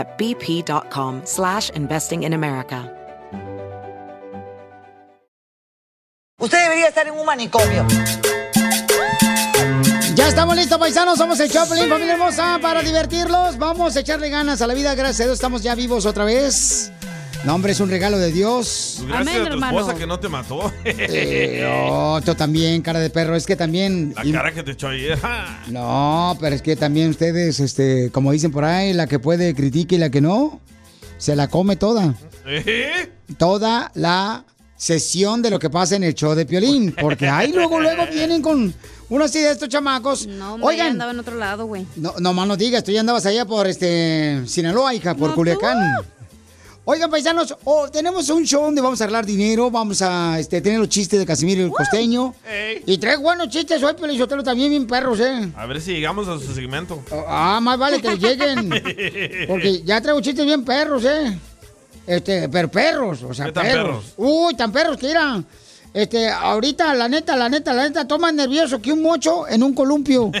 at bp.com slash investing in America. Usted debería estar en un manicomio. Ya estamos listos, paisanos. Somos el Choplin, familia hermosa, para divertirlos. Vamos a echarle ganas a la vida. Gracias a Dios, estamos ya vivos otra vez. No, hombre, es un regalo de Dios. Pues gracias a tu esposa que no te mató. Eh, oh, tú también, cara de perro. Es que también. La cara que te echó ayer. No, pero es que también ustedes, este, como dicen por ahí, la que puede critique y la que no, se la come toda. ¿Eh? Toda la sesión de lo que pasa en el show de Piolín. Porque ahí luego, luego vienen con uno así de estos chamacos. No, hombre, ya andaba en otro lado, güey. No, no más no digas, tú ya andabas allá por este Sinaloa, hija, por No, Culiacán. Oigan, paisanos, oh, tenemos un show donde vamos a arreglar dinero, vamos a este, tener los chistes de Casimiro y el costeño. Y tres buenos chistes hoy, pero yo también bien perros, ¿eh? A ver si llegamos a su segmento. Ah, más vale que lleguen. Porque ya traigo chistes bien perros, ¿eh? Este, pero perros, o sea, ¿Qué tan perros. perros? Uy, tan perros que irán. Este, ahorita, la neta, la neta, la neta, toma nervioso que un mocho en un columpio.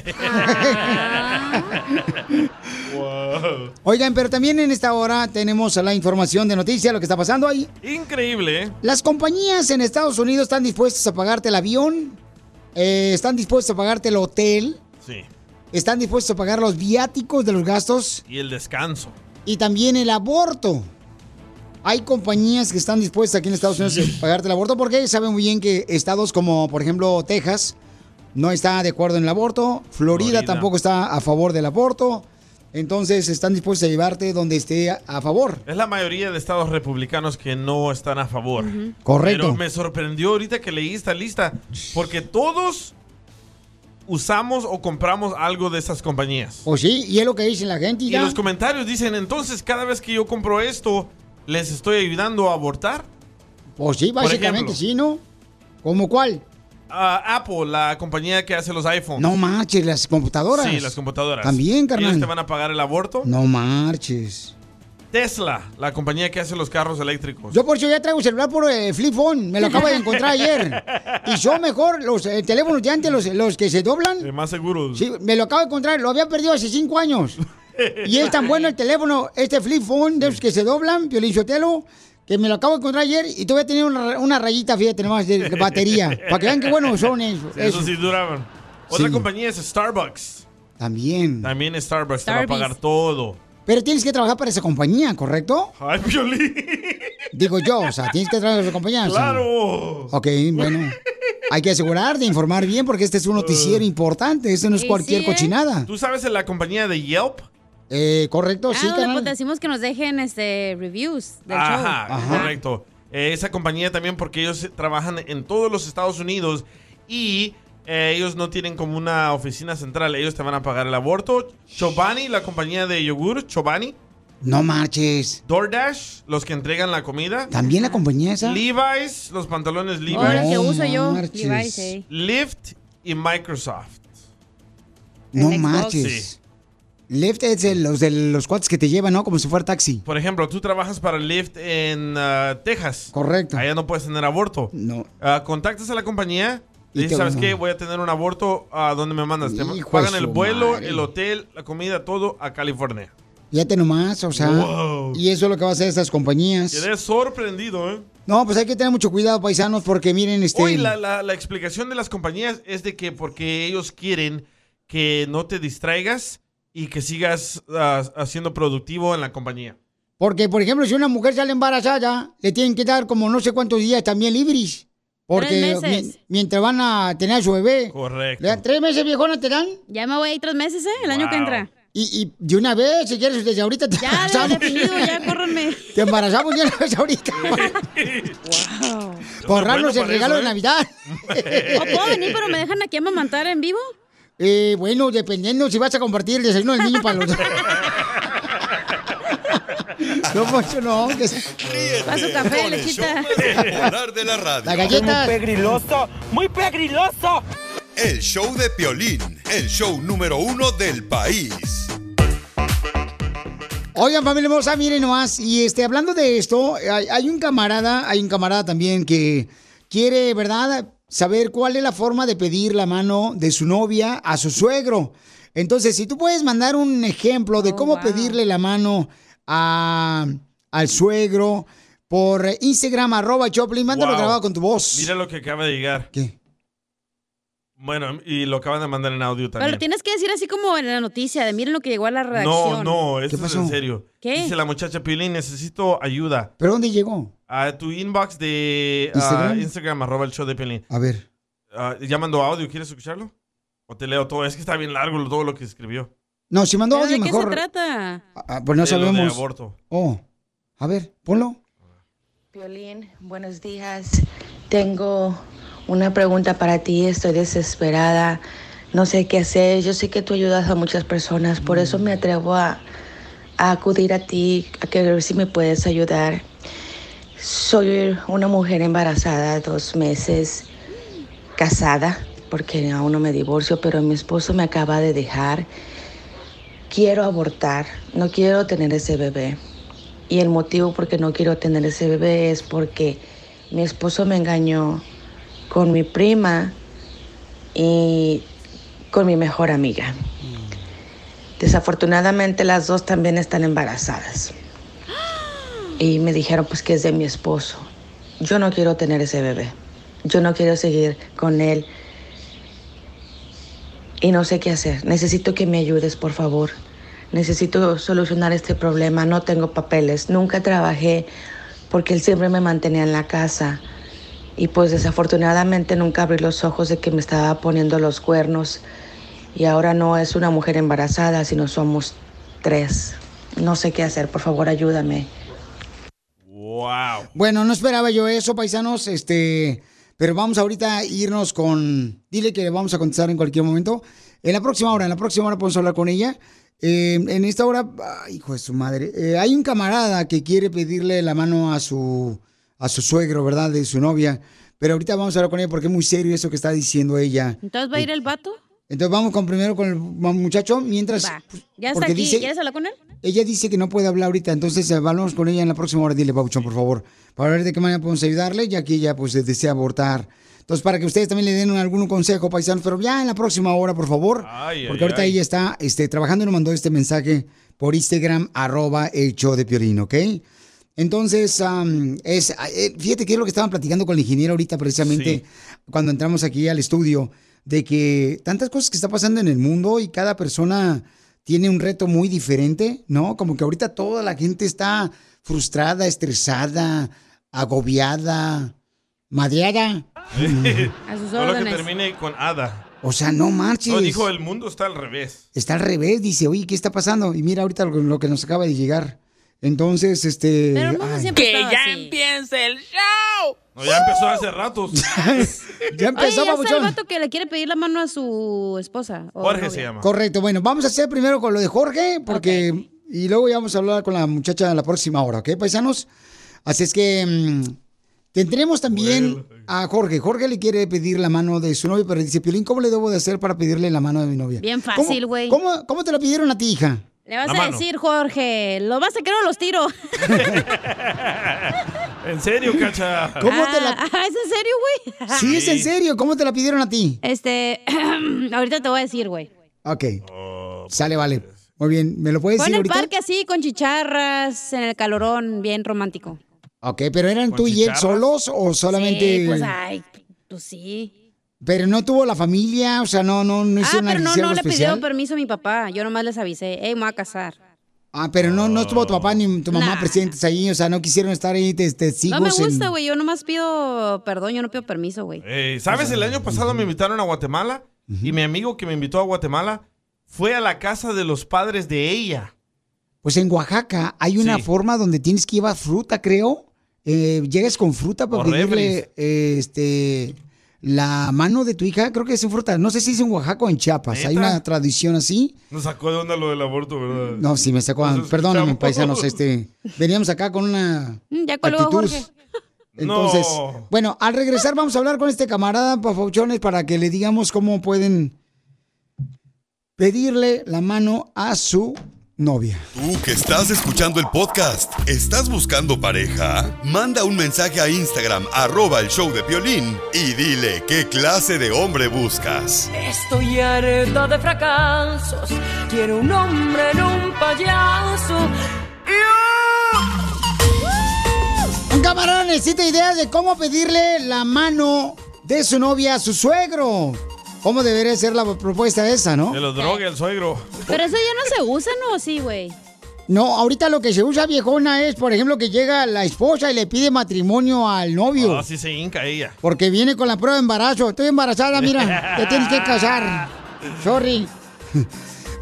Oigan, pero también en esta hora tenemos la información de noticias, lo que está pasando ahí. Increíble, ¿eh? Las compañías en Estados Unidos están dispuestas a pagarte el avión, eh, están dispuestas a pagarte el hotel, Sí. están dispuestos a pagar los viáticos de los gastos Y el descanso. y también el aborto. Hay compañías que están dispuestas aquí en Estados Unidos a pagarte el aborto porque saben muy bien que estados como, por ejemplo, Texas no está de acuerdo en el aborto, Florida, Florida. tampoco está a favor del aborto. Entonces están dispuestos a llevarte donde esté a, a favor. Es la mayoría de estados republicanos que no están a favor. Correcto. Pero me sorprendió ahorita que leí esta lista, porque todos usamos o compramos algo de esas compañías. Pues sí, y es lo que dice la gente. Y ya. los comentarios dicen, entonces cada vez que yo compro esto, ¿les estoy ayudando a abortar? Pues sí, Por básicamente ejemplo. sí, ¿no? ¿Cómo cuál? Apple, la compañía que hace los iPhones. No marches, las computadoras. Sí, las computadoras. También, carnal. ¿Ellos te van a pagar el aborto? No marches. Tesla, la compañía que hace los carros eléctricos. Yo por eso ya traigo celular por eh, flip phone, me lo acabo de encontrar ayer. Y son mejor los eh, teléfonos de antes, los, los que se doblan. Eh, más seguros. Sí, me lo acabo de encontrar, lo había perdido hace cinco años. Y es tan bueno el teléfono, este flip phone de los que se doblan, Piolín Sotelo, que me lo acabo de encontrar ayer y todavía tenía una, una rayita, fíjate nomás, de, de batería. Para que vean qué buenos son esos. Sí, Eso sí duraban. Otra Sí. compañía es Starbucks. También. También Starbucks te va a pagar todo. Pero tienes que trabajar para esa compañía, ¿correcto? Ay, Piolín. Digo yo, o sea, tienes que trabajar para esa compañía. o sea. ¡Claro! Ok, bueno. Hay que asegurar de informar bien porque este es un noticiero importante. Esto no es cualquier sí, ¿eh? cochinada. ¿Tú sabes de la compañía de Yelp? Eh, correcto, sí, ah, donde carnal. pues, decimos que nos dejen este reviews del Ajá, show. correcto. Eh, esa compañía también porque ellos trabajan en todos los Estados Unidos y eh, ellos no tienen como una oficina central. Ellos te van a pagar el aborto. Chobani, la compañía de yogur, Chobani. No marches. DoorDash, los que entregan la comida. ¿También la compañía esa? Levi's, los pantalones Levi's. Ahora que uso yo, marches. Levi's, eh. Lyft y Microsoft. No El Xbox. Lyft es de los de los cuates que te llevan, ¿no? Como si fuera taxi. Por ejemplo, tú trabajas para Lyft en ah, Texas. Correcto. Allá no puedes tener aborto. No. Ah, contactas a la compañía. Y dices, ¿sabes qué? Voy a tener un aborto. ¿A dónde me mandas? Te pagan el vuelo, madre. el hotel, la comida, todo a California. Fíjate nomás, o sea. Wow. Y eso es lo que va a hacer estas compañías. Quedé sorprendido, ¿eh? No, pues hay que tener mucho cuidado, paisanos, porque miren, este. Hoy la, la- la explicación de las compañías es de que porque ellos quieren que no te distraigas y que sigas ah, haciendo productivo en la compañía. Porque, por ejemplo, si una mujer sale embarazada, le tienen que dar como no sé cuántos días también libres. Porque Tres meses. mi- mientras van a tener a su bebé. Correcto. ¿Le ¿Tres meses, viejona, te dan? Ya me voy a ir tres meses, ¿eh? El año que Wow. entra. Y, y de una vez, si quieres, desde ahorita te Ya, ya embarazamos. definido, ya, córranme. Te embarazamos de una vez ahorita. wow. Por ahorrarnos bueno el regalo eso, de ¿eh? Navidad. ¿O puedo venir, pero me dejan aquí a mamantar en vivo? Eh, bueno, dependiendo si vas a compartir el desayuno del niño para los dos. No, Poncho, no. que se- Ríete Paso café, el lechita. popular de la radio. La galleta. pegriloso, muy pegriloso. El show de Piolín, el show número uno del país. Oigan, familia hermosa, miren nomás. Y este, hablando de esto, hay, hay un camarada, hay un camarada también que quiere, ¿verdad? Saber cuál es la forma de pedir la mano de su novia a su suegro. Entonces, si tú puedes mandar un ejemplo de Oh, cómo wow. pedirle la mano a, al suegro por Instagram, arroba Choplin, mándalo Wow. grabado con tu voz. Mira lo que acaba de llegar. ¿Qué? Bueno, y lo acaban de mandar en audio también. Pero tienes que decir así como en la noticia, de miren lo que llegó a la No, redacción. no, esto es pasó? en serio. ¿Qué? Dice la muchacha Pilín, necesito ayuda. ¿Pero dónde llegó? A tu inbox de ah, Instagram. Instagram, arroba el show de Pilín. A ver. Ah, ya mandó audio, ¿quieres escucharlo? O te leo todo, es que está bien largo todo lo que escribió. No, si mandó ¿Pero audio, ¿De qué mejor. se trata? Ah, pues no De lo de sabemos. aborto. Oh, a ver, ponlo. Violín, buenos días. Tengo una pregunta para ti. Estoy desesperada. No sé qué hacer. Yo sé que tú ayudas a muchas personas. Por eso me atrevo a, acudir a ti, a ver si me puedes ayudar. Soy una mujer embarazada, dos meses, casada, porque aún no me divorcio, pero mi esposo me acaba de dejar. Quiero abortar. No quiero tener ese bebé. Y el motivo por qué no quiero tener ese bebé es porque mi esposo me engañó con mi prima y con mi mejor amiga. Desafortunadamente las dos también están embarazadas. Y me dijeron pues que es de mi esposo. Yo no quiero tener ese bebé. Yo no quiero seguir con él. Y no sé qué hacer. Necesito que me ayudes, por favor. Necesito solucionar este problema. No tengo papeles. Nunca trabajé porque él siempre me mantenía en la casa. Y pues desafortunadamente nunca abrí los ojos de que me estaba poniendo los cuernos. Y ahora no es una mujer embarazada, sino somos tres. No sé qué hacer. Por favor, ayúdame. Wow. Bueno, no esperaba yo eso, paisanos, este, pero vamos ahorita a irnos con, dile que le vamos a contestar en cualquier momento. En la próxima hora, en la próxima hora podemos hablar con ella. Eh, en esta hora, ay, hijo de su madre, eh, hay un camarada que quiere pedirle la mano a su, a su suegro, ¿verdad? De su novia. Pero ahorita vamos a hablar con ella porque es muy serio eso que está diciendo ella. ¿Entonces va a ir el vato? Entonces vamos con primero con el muchacho, mientras... Va. pues, Ya está porque aquí. dice- ¿Quieres hablar con él? ella dice que no puede hablar ahorita, entonces eh, hablamos con ella en la próxima hora. Dile, Pauchón, por favor, para ver de qué manera podemos ayudarle, ya que ella pues desea abortar. Entonces, para que ustedes también le den algún consejo, paisanos, pero ya en la próxima hora, por favor. Ay, porque ay, ahorita ay. ella está este, trabajando y nos mandó este mensaje por Instagram, arroba el show de Piolín, ¿ok? Entonces, am, es, eh, fíjate que es lo que estaban platicando con el ingeniero ahorita precisamente cuando entramos aquí al estudio, de que tantas cosas que está pasando en el mundo y cada persona tiene un reto muy diferente, ¿no? Como que ahorita toda la gente está frustrada, estresada, agobiada, madreada. A sus Solo que órdenes. termine con Ada. O sea, no marches. No, dijo, el mundo está al revés. Está al revés, dice, oye, ¿qué está pasando? Y mira ahorita lo, lo que nos acaba de llegar. Entonces, este... Pero mundo ay, Que ya así. empiece el show. No, ya empezó hace ratos. ya Oye, empezó, ya está el vato que le quiere pedir la mano a su esposa. o Jorge novia. se llama. Correcto, bueno, vamos a hacer primero con lo de Jorge, porque... Y luego ya vamos a hablar con la muchacha en la próxima hora, ¿ok, paisanos? Así es que... mm, tendremos también a Jorge. Jorge le quiere pedir la mano de su novia, pero dice, Piolín, ¿cómo le debo de hacer para pedirle la mano de mi novia? Bien ¿Cómo- fácil, güey. ¿cómo, ¿Cómo te la pidieron a ti, hija? Le vas La a mano. decir, Jorge, ¿lo vas a querer o los tiro? En serio, cacha. ¿Cómo te la... Ah, ¿Es en serio, güey? Sí, es en serio, ¿cómo te la pidieron a ti? Este, ahorita te voy a decir, güey. Ok, Oh, sale, vale. Muy bien, ¿me lo puedes Fue en decir el ahorita? parque así, con chicharras, en el calorón, bien romántico. Ok, pero ¿eran ¿Con tú y él solos o solamente...? Sí, pues, ay, pues sí. Pero no tuvo la familia, o sea, no, no, no Ah, hicieron pero no, no le especial. pidió permiso a mi papá. Yo nomás les avisé, hey, me voy a casar. Ah, pero no, no estuvo tu papá ni tu mamá Nah. presentes ahí, o sea, no quisieron estar ahí de testigos. No me en- gusta, güey. Yo nomás pido perdón, yo no pido permiso, güey. Eh, ¿Sabes? El año pasado me invitaron a Guatemala y mi amigo que me invitó a Guatemala fue a la casa de los padres de ella. Pues en Oaxaca hay una Sí. forma donde tienes que llevar fruta, creo. Eh, llegas con fruta para O pedirle eh, este, la mano de tu hija, creo que es en fruta. No sé si es en Oaxaca o en Chiapas. Hay una tradición así. Nos sacó de onda lo del aborto, ¿verdad? No, sí, me sacó. Nos Perdóname, escuchamos. paisanos. Este, veníamos acá con una Mm, Ya colgó actitud. Jorge. Entonces, No. bueno, al regresar vamos a hablar con este camarada, Pafauchones, para que le digamos cómo pueden pedirle la mano a su novia. Tú que estás escuchando el podcast, ¿estás buscando pareja? Manda un mensaje a Instagram, arroba el show de Piolín, y dile qué clase de hombre buscas. Estoy harta de fracasos. Quiero un hombre en un payaso. Un camarada necesita ideas de cómo pedirle la mano de su novia a su suegro. ¿Cómo debería ser la propuesta esa, no? Que lo drogue el suegro. Pero eso ya no se usa, ¿no? Sí, güey. No, ahorita lo que se usa, viejona, es, por ejemplo, que llega la esposa y le pide matrimonio al novio. Así se hinca ella. Porque viene con la prueba de embarazo. Estoy embarazada, mira. Te tienes que casar. Sorry.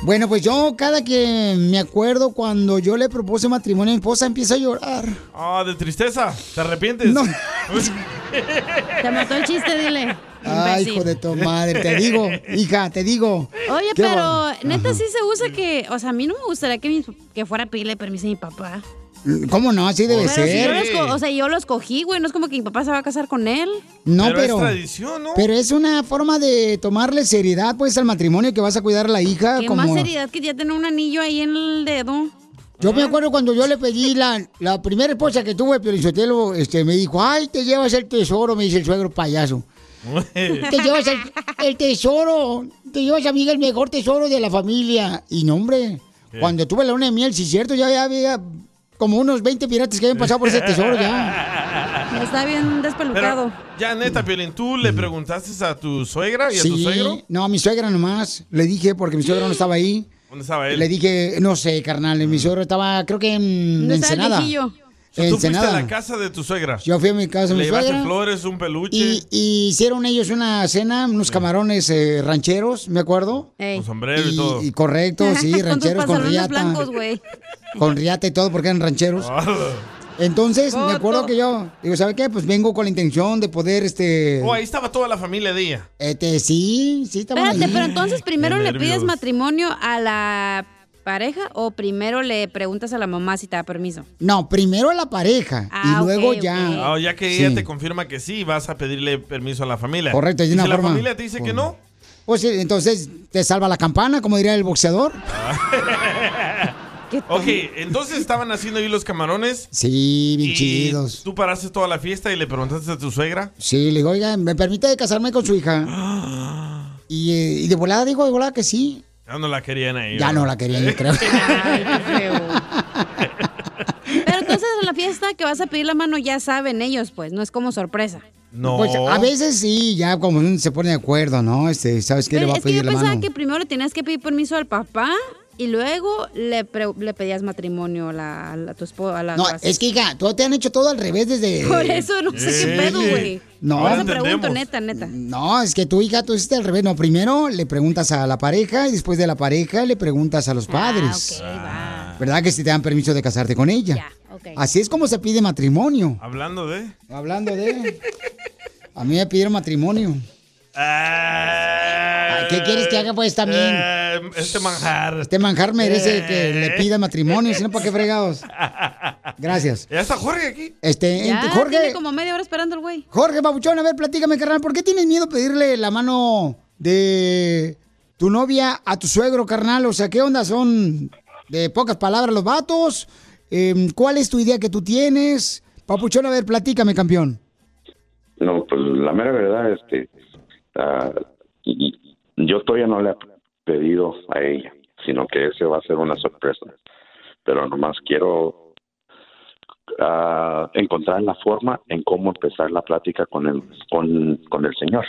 Bueno, pues yo cada que me acuerdo cuando yo le propuse matrimonio a mi esposa, empiezo a llorar. Ah, de tristeza. ¿Te arrepientes? No. Te mató el chiste, dile. Ay, Imbécil. hijo de tu madre, te digo, hija, te digo. Oye, Qué pero va- neta Ajá. sí se usa que, o sea, a mí no me gustaría que, mi- que fuera a pedirle permiso a mi papá. ¿Cómo no? Así debe Pero si yo ser. o sea, yo lo escogí, güey, no es como que mi papá se va a casar con él. No, Pero pero. es tradición, ¿no? Pero es una forma de tomarle seriedad, pues, al matrimonio que vas a cuidar a la hija. Qué como... más seriedad que ya tener un anillo ahí en el dedo. Yo me acuerdo cuando yo le pedí la, la primera esposa que tuve, Piolinsotelo, este, me dijo, ay, te llevas el tesoro, me dice el suegro payaso. Te llevas el, el tesoro, te llevas a mí el mejor tesoro de la familia. Y no, hombre, ¿Qué? cuando tuve la luna de miel, sí, cierto, ya, ya había como unos 20 piratas que habían pasado por ese tesoro ya. Está bien despelucado. Pero, ya neta, Piolín, ¿tú le preguntaste a tu suegra y a tu Sí, suegro? no, a mi suegra nomás. Le dije, porque mi suegra no estaba ahí. ¿Dónde estaba él? Le dije, no sé, carnal, mi suegro estaba, creo que en ¿Dónde está el Ensenada. tú fuiste a la casa de tu suegra. Yo fui a mi casa de Le mi llevaste suegra. flores, un peluche. Y, y hicieron ellos una cena, unos camarones eh, rancheros, me acuerdo. Ey. Con sombrero y, todo. Y correcto, sí, con rancheros con, pantalones riata. blancos, güey. Con riata y todo, porque eran rancheros. Ah. Entonces, me acuerdo que yo, digo, ¿sabe qué? Pues vengo con la intención de poder, este... Oh, ahí estaba toda la familia de ella. Este, sí, sí, estaba Espérate, ahí. pero entonces primero le nervios. pides matrimonio a la pareja o primero le preguntas a la mamá si te da permiso. No, primero a la pareja Ah, y ok, luego ya... Ah, ya que Sí. ella te confirma que sí, vas a pedirle permiso a la familia. Correcto, de y una si la familia te dice que no, Pues sí, entonces te salva la campana, como diría el boxeador. ¿Qué ok, entonces estaban haciendo ahí los camarones. Sí, bien y chidos. tú paraste toda la fiesta y le preguntaste a tu suegra. Sí, le digo, oiga, ¿me permite casarme con su hija? Y, eh, y de volada digo, de volada que sí. Ya no la querían ahí. Ya no la querían, yo creo. Ay, qué feo. Pero entonces en la fiesta que vas a pedir la mano ya saben ellos, pues, no es como sorpresa. No. Pues a veces sí, ya como uno se pone de acuerdo, ¿no? Este, ¿sabes qué le va a es que yo pedir la pensaba mano? que primero le tenías que pedir permiso al papá y luego le, pre- le pedías matrimonio a, la, a tu esposa. A la No, es que, hija, todo te han hecho todo al revés desde... Por eso no sé qué pedo, güey. No. Eso pregunto, neta, neta. No, es que tu hija, tú hiciste al revés. No, primero le preguntas a la pareja y después de la pareja le preguntas a los padres. Ah, ok, va. ¿Verdad que si te dan permiso de casarte con ella? Ya, ok. Así es como se pide matrimonio. Hablando de. Hablando de... A mí me pidieron matrimonio. ¿Qué quieres que haga pues también? eh, este manjar. Este manjar merece que le pida matrimonio, si no, ¿para qué fregados? Gracias. Ya está Jorge aquí. Este, Ya, ent- Jorge, tiene como media hora esperando el güey. Jorge Babuchón, a ver, platícame, carnal, ¿por qué tienes miedo a pedirle la mano de tu novia a tu suegro, carnal? O sea, ¿qué onda? ¿Son de pocas palabras los vatos? Em, ¿Cuál es tu idea que tú tienes? Papuchón, a ver, platícame, campeón. No, pues la mera verdad, este, ah, y- y- yo todavía no le he pedido a ella, sino que ese va a ser una sorpresa. Pero nomás quiero ah, encontrar la forma en cómo empezar la plática con el, con, con el señor.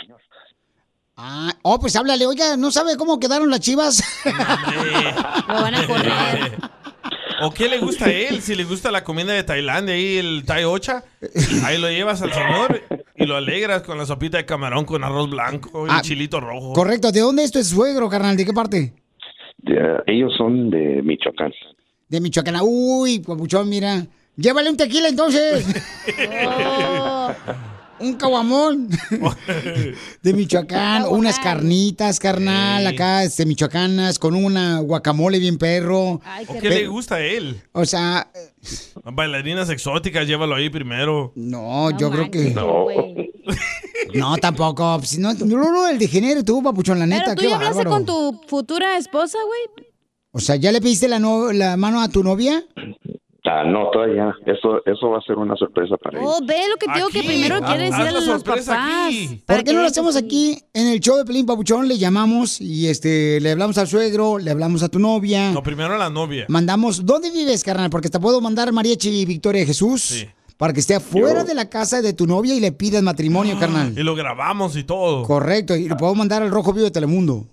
Ah, oh, pues háblale, oiga, ¿no sabe cómo quedaron las chivas? Lo van a correr. ¿O qué le gusta a él? Si le gusta la comida de Tailandia y el Thai Ocha, ahí lo llevas al señor y lo alegras con la sopita de camarón con arroz blanco y Ah, chilito rojo. Correcto, ¿de dónde es tu suegro, carnal? ¿De qué parte? Ellos son de Michoacán. De Michoacán. Uy, papuchón, mira. Llévale un tequila entonces. un caguamón. de Michoacán, unas carnitas, carnal, acá, este, michoacanas, con una guacamole bien perro. ¿O qué le gusta a él? O sea, Bailarinas exóticas, llévalo ahí primero. no, yo creo que... No. No, tampoco. pues, No, no, no, el degenere tú, papuchón, la neta, Pero tú qué ya hablaste con tu futura esposa, güey. O sea, ¿ya le pediste la, no- la mano a tu novia? Ah, no, todavía. Eso, eso va a ser una sorpresa para ellos. Oh, ve lo que te digo que primero quiere decir a los papás. ¿Por qué no lo hacemos aquí en el show de Pelín Papuchón? Le llamamos y este le hablamos al suegro, le hablamos a tu novia. No, primero a la novia. Mandamos, ¿dónde vives, carnal? Porque te puedo mandar Mariachi Victoria de Jesús para que esté afuera Yo- de la casa de tu novia y le pidas matrimonio, carnal. Y lo grabamos y todo. Correcto, y lo puedo mandar al Rojo Vivo de Telemundo.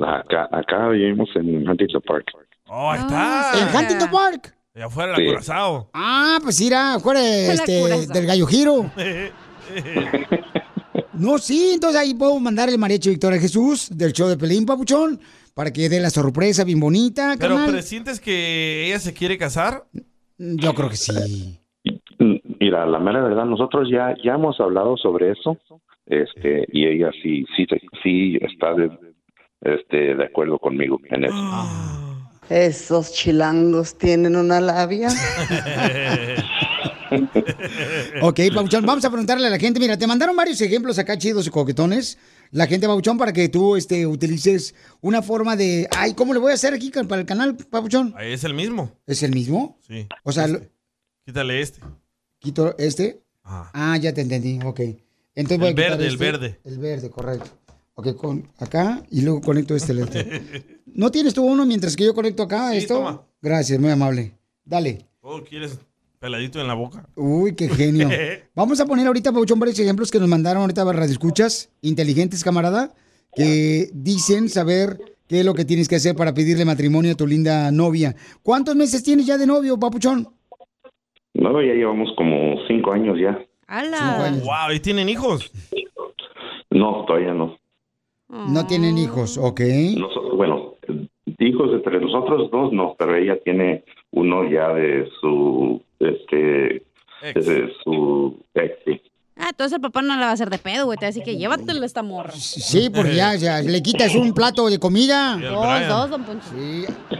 Acá, acá vivimos en Huntington Park. Oh, ahí está. En Huntington Park. Y afuera Sí. la Curazao. Ah, pues irá afuera este, del Gallo Giro. No, sí, entonces ahí puedo mandar el mariachi Victoria Jesús del show de Pelín Papuchón para que dé la sorpresa bien bonita, Pero carnal. ¿presientes que ella se quiere casar? Yo creo que sí. Mira, la mera verdad, nosotros ya, ya hemos hablado sobre eso, este, y ella sí, sí, sí está de, este, de acuerdo conmigo en eso. Esos chilangos tienen una labia. Ok, Pabuchón, vamos a preguntarle a la gente. Mira, te mandaron varios ejemplos acá chidos y coquetones. La gente, Pabuchón, para que tú este, utilices una forma de. Ay, ¿cómo le voy a hacer aquí para el canal, Pabuchón? Ahí es el mismo. ¿Es el mismo? Sí. O sea, lo- Quítale este. quito este. Ah, ya te entendí. Ok. Entonces voy El a verde, el este. verde. El verde, correcto. Ok, con acá y luego conecto este lente. ¿No tienes tú uno mientras que yo conecto acá Sí, esto? toma. Gracias, muy amable. Dale. Oh, ¿quieres peladito en la boca? Uy, qué genio. Vamos a poner ahorita, Pauchón, varios ejemplos que nos mandaron ahorita para escuchas inteligentes, camarada, que dicen saber qué es lo que tienes que hacer para pedirle matrimonio a tu linda novia. ¿Cuántos meses tienes ya de novio, Papuchón? No, ya llevamos como cinco años ya. Wow, ¿y tienen hijos? No, todavía no. No tienen hijos, ok. Bueno, hijos entre nosotros dos no, pero ella tiene uno ya de su, este, de su ex, sí. Ah, entonces el papá no la va a hacer de pedo, güey. Te va a decir que llévatela esta morra. Sí, porque ya, ya le quitas un plato de comida. Dos, dos, don Poncho.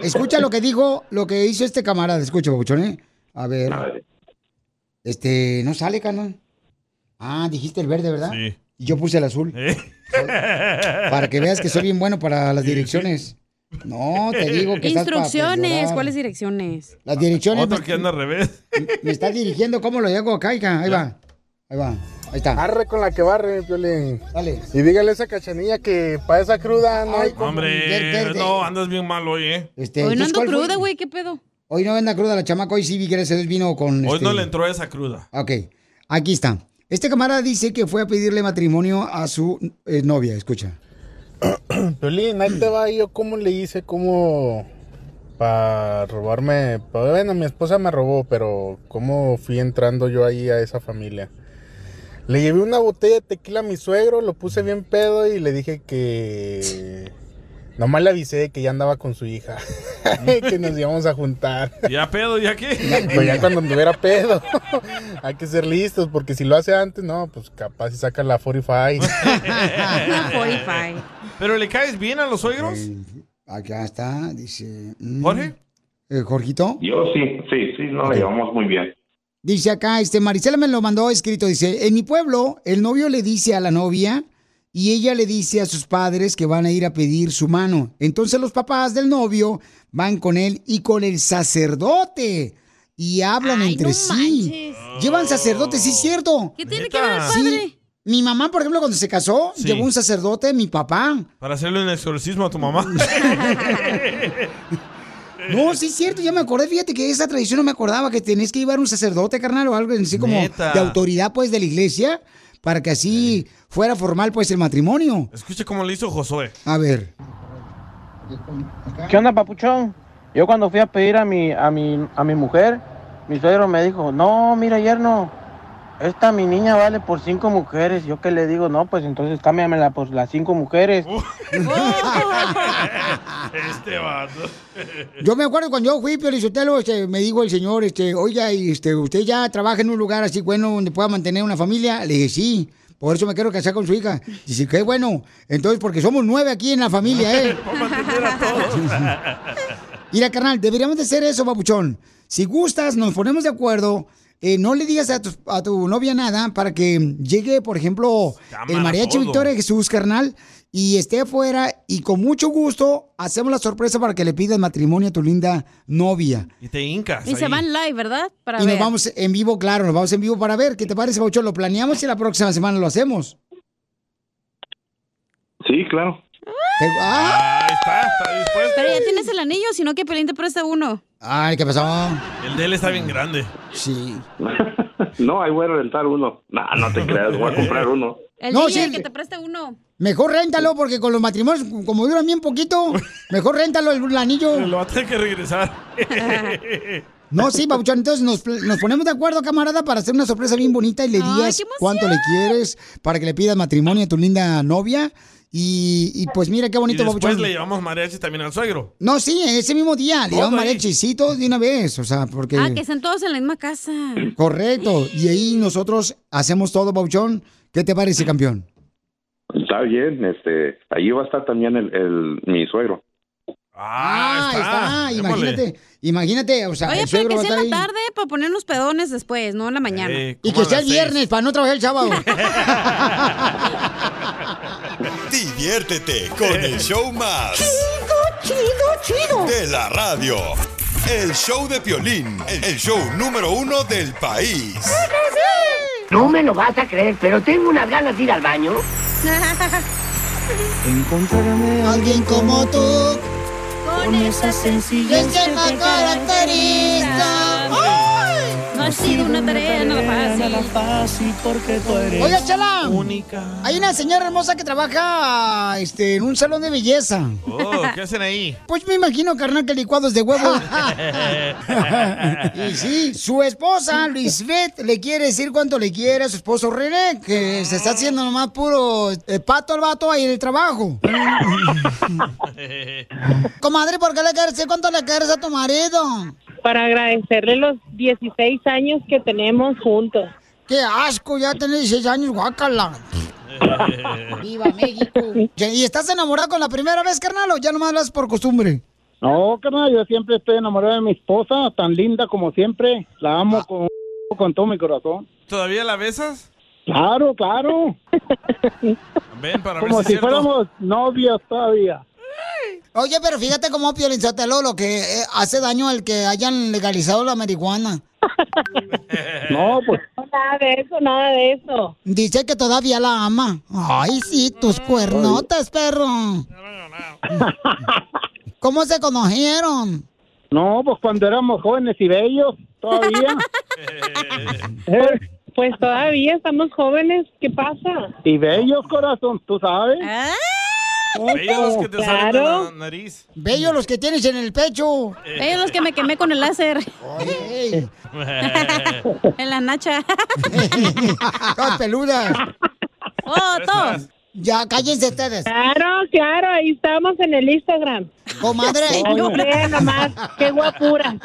Escucha lo que dijo, lo que hizo este camarada. Escucha, Papuchón, ¿eh? A ver. Este, no sale, carnal. Ah, dijiste el verde, ¿verdad? Sí. Y yo puse el azul. Para que veas que soy bien bueno para las direcciones. No, te digo que estás para Instrucciones. ¿cuáles direcciones? Las direcciones. Otro me- que anda al revés. Me está dirigiendo cómo lo hago acá, hija. Ahí va. Ahí va. Ahí está. Arre con la que barre, Piolín. Dale. Y dígale a esa cachanilla que para esa cruda no hay como... Hombre, no, andas bien mal hoy, ¿eh? Este, Hoy no ando cruda, güey. ¿Qué pedo? Hoy no anda cruda la chamaca, hoy sí, gracias a Dios, vino con... Hoy este- no le entró esa cruda. Ok, aquí está. Este camarada dice que fue a pedirle matrimonio a su eh, novia, escucha. Piolín, ahí te va yo cómo le hice, cómo para robarme, bueno, mi esposa me robó, pero cómo fui entrando yo ahí a esa familia. Le llevé una botella de tequila a mi suegro, lo puse bien pedo y le dije que nomás le avisé que ya andaba con su hija, que nos íbamos a juntar. ¿Ya pedo? ¿Ya qué? Pues ya cuando anduviera pedo, hay que ser listos, porque si lo hace antes, no, pues capaz si saca la 45. ¿Pero le caes bien a los suegros? Acá está, dice... mm, ¿Jorge? eh, Jorgito. Yo sí, sí, sí, nos la llevamos muy bien. Dice acá, este, Marisela me lo mandó escrito, dice, en mi pueblo, el novio le dice a la novia y ella le dice a sus padres que van a ir a pedir su mano. Entonces los papás del novio van con él y con el sacerdote y hablan entre sí. Llevan sacerdotes, sí es cierto. ¿Qué tiene que ver el Sí. padre? Mi mamá, por ejemplo, cuando se casó, Sí. llevó un sacerdote, mi papá. Para hacerle un exorcismo a tu mamá. No, sí es cierto, ya me acordé. Fíjate que esa tradición no me acordaba que tenés que llevar un sacerdote, carnal, o algo así como Neta. de autoridad, pues, de la iglesia, para que así fuera formal, pues, el matrimonio. Escucha cómo le hizo Josué. A ver. ¿Qué onda, papuchón? Yo cuando fui a pedir a mi, a mi, a mi mujer, mi suegro me dijo, no, mira yerno, esta mi niña vale por cinco mujeres. Yo que le digo, no, pues entonces cámbiamela por las cinco mujeres. Este vato. Yo me acuerdo cuando yo fui, Piolizotelo, este, me dijo el señor, este, oiga, y, este, ¿usted ya trabaja en un lugar así bueno donde pueda mantener una familia? Le dije, sí, por eso me quiero casar con su hija. Dice, qué bueno. Entonces, porque somos nueve aquí en la familia, ¿eh? Por mantener a todos. Mira, carnal, deberíamos de hacer eso, papuchón. Si gustas, nos ponemos de acuerdo. Eh, no le digas a tu, a tu novia nada para que llegue, por ejemplo, el mariachi todo. Victoria Jesús, carnal, y esté afuera y con mucho gusto hacemos la sorpresa para que le pidas matrimonio a tu linda novia. Y te hincas. Y se ahí. van live, ¿verdad? Para y ver. nos vamos en vivo, claro, nos vamos en vivo para ver. ¿Qué te parece, Papuchón? Lo planeamos y la próxima semana lo hacemos. Sí, claro. ¡Ah! Ahí está, está dispuesto. Pero ya tienes el anillo, si no que Pelín te presta uno. Ay, ¿qué pasó? El de él está bien grande. Sí. No, ahí voy a rentar uno. No, no te creas, voy a comprar uno. El No, sí. que te preste uno. Mejor réntalo porque con los matrimonios, como duran bien poquito, mejor réntalo el, el anillo. Lo va a tener que regresar. No, sí, Pabuchón, entonces nos, nos ponemos de acuerdo, camarada, para hacer una sorpresa bien bonita y le digas cuánto le quieres para que le pidas matrimonio a tu linda novia. Y, y pues mira qué y bonito, después Pabuchón. le llevamos mariachi también al suegro. No, sí, ese mismo día, le llevamos ahí. mariachi, sí, todos de una vez, o sea, porque... Ah, que estén todos en la misma casa. Correcto, y ahí nosotros hacemos todo, Pabuchón. ¿Qué te parece, campeón? Está bien, este, ahí va a estar también el, el mi suegro. Ah, ahí está, Démosle. imagínate, imagínate, o sea, Oye, el pero que sea en la ahí. tarde para poner unos pedones después, no en la mañana. Eh, Y que sea el viernes para no trabajar el sábado. Diviértete con el show más. Chido, chido, chido. De la radio. El show de Piolín, el show número uno del país. No me lo vas a creer, pero tengo unas ganas de ir al baño. Encontrarme alguien como tú. Con esa sencillez que me caracteriza. Ha sido una tarea nada fácil. porque tú eres Oiga, Chala. Única. Hay una señora hermosa que trabaja este, en un salón de belleza. Oh, ¿qué hacen ahí? Pues me imagino, carnal, que licuados de huevo. y sí, su esposa, Lisbeth, le quiere decir cuánto le quiere a su esposo René, que se está haciendo nomás puro eh, pato al vato ahí en el trabajo. Comadre, ¿por qué le quieres decir cuánto le quieres a tu marido? Para agradecerle los 16 años que tenemos juntos. ¡Qué asco! Ya tenés 16 años, guácala. ¡Viva México! ¿Y estás enamorado con la primera vez, carnal, o ya nomás lo haces por costumbre? No, carnal, yo siempre estoy enamorado de mi esposa, tan linda como siempre. La amo con, con todo mi corazón. ¿Todavía la besas? Claro, claro. Ven para Como ver si si fuéramos novios todavía. Oye, pero fíjate cómo Piolín Sotelo lo que eh, hace daño al que hayan legalizado la marihuana. No, pues. Nada de eso, nada de eso. Dice que todavía la ama. Ay, sí, tus cuernotes, perro. ¿Cómo se conocieron? No, pues cuando éramos jóvenes y bellos, todavía. Pues, pues todavía estamos jóvenes, ¿qué pasa? y bellos, corazón, tú sabes. Bellos los que te salen de la nariz. Bellos los que tienes en el pecho. Ellos los que me quemé con el láser. En la nacha. todas peludas. ¡Oh, todos! Ya, cállense ustedes. Claro, claro, ahí estamos en el Instagram. Comadre. No nomás, qué guapura.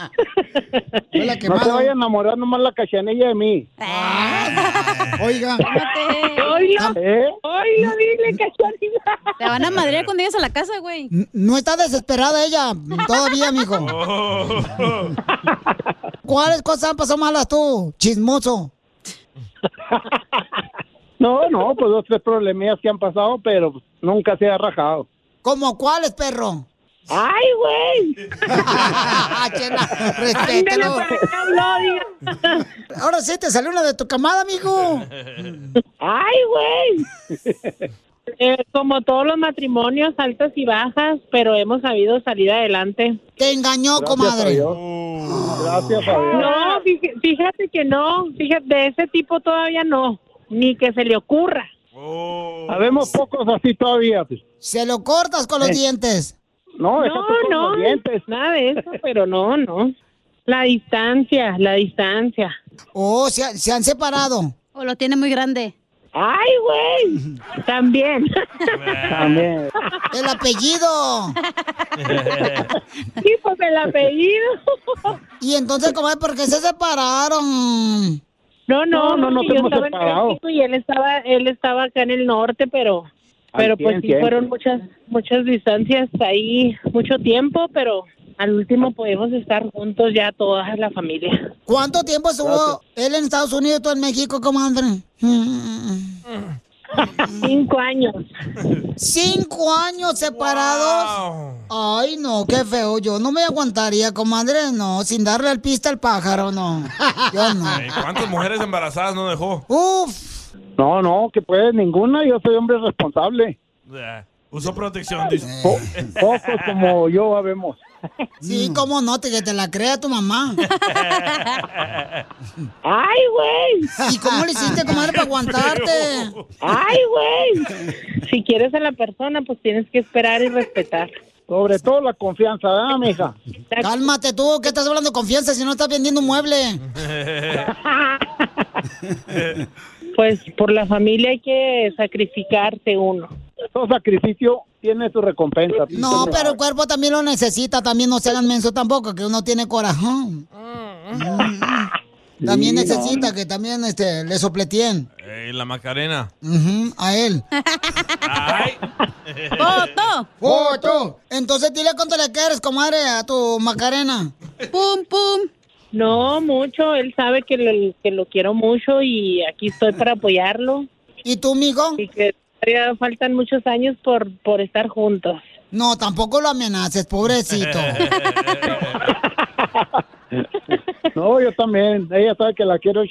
Hola, No se vaya a enamorar nomás la cachanilla de mí. Oiga. Oílo, ¿Eh? oílo, dile, cachanilla. Te van a madrear cuando llegues a la casa, güey. No está desesperada ella todavía, mijo. Oh. ¿Cuáles cosas han pasado malas tú, chismoso? No, no, pues dos, tres problemillas que han pasado, pero nunca se ha rajado. ¿Cómo cuáles, perro? Ay, güey. Chela, respétalo. diga. Ahora sí te salió una de tu camada, amigo. Ay, güey. Eh, como todos los matrimonios, altas y bajas, pero hemos sabido salir adelante. Te engañó, Gracias a comadre. Dios. Gracias a Dios. No, fíjate, fíjate que no, fíjate, de ese tipo todavía no, ni que se le ocurra. Oh. Sabemos pocos así todavía. pues. Se lo cortas con los Eh. dientes. No, son con los dientes. nada de eso, pero no, no. La distancia, la distancia. Oh, se, ha- se han separado. O lo tiene muy grande. Ay, güey. También. También. El apellido. Sí, pues el apellido. Y entonces, comadre, ¿por qué se separaron? No, no, No, no nos yo hemos estaba en separado. México y él estaba, él estaba acá en el norte, pero, pero pues sí fueron muchas, muchas distancias ahí, mucho tiempo, pero al último podemos estar juntos ya toda la familia. ¿Cuánto tiempo estuvo él en Estados Unidos y tú en México, comadre? Cinco años. ¿Cinco años separados? Ay, no, qué feo. Yo no me aguantaría, comadre, no. Sin darle el pista al pájaro, no. Yo no. ¿Cuántas mujeres embarazadas no dejó? Uf. No, no, que puede ninguna. Yo soy hombre responsable. Usó protección, dice. Po- pocos como yo habemos. Sí, cómo no, te, que te la crea tu mamá. Ay, güey. ¿Y cómo le hiciste, comadre, para aguantarte? Ay, güey. Si quieres a la persona, pues tienes que esperar y respetar. Sobre todo la confianza, ¿verdad, mija? Cálmate tú, ¿qué estás hablando de confianza si no estás vendiendo un mueble? Pues por la familia hay que sacrificarse uno. Todo sacrificio tiene su recompensa. No, pero el cuerpo también lo necesita, también no se hagan menso tampoco, que uno tiene corazón. También Sí, no. necesita que también este, le sopletien Ey, la Macarena. A él. Ay. ¡Foto! ¡Foto! Entonces dile cuánto le quieres, comadre, a tu Macarena. Pum, pum. No, mucho. Él sabe que lo, que lo quiero mucho y aquí estoy para apoyarlo. ¿Y tú, mijo? Y que todavía faltan muchos años por, por estar juntos. No, tampoco lo amenaces, pobrecito. No, yo también. Ella sabe que la quiero.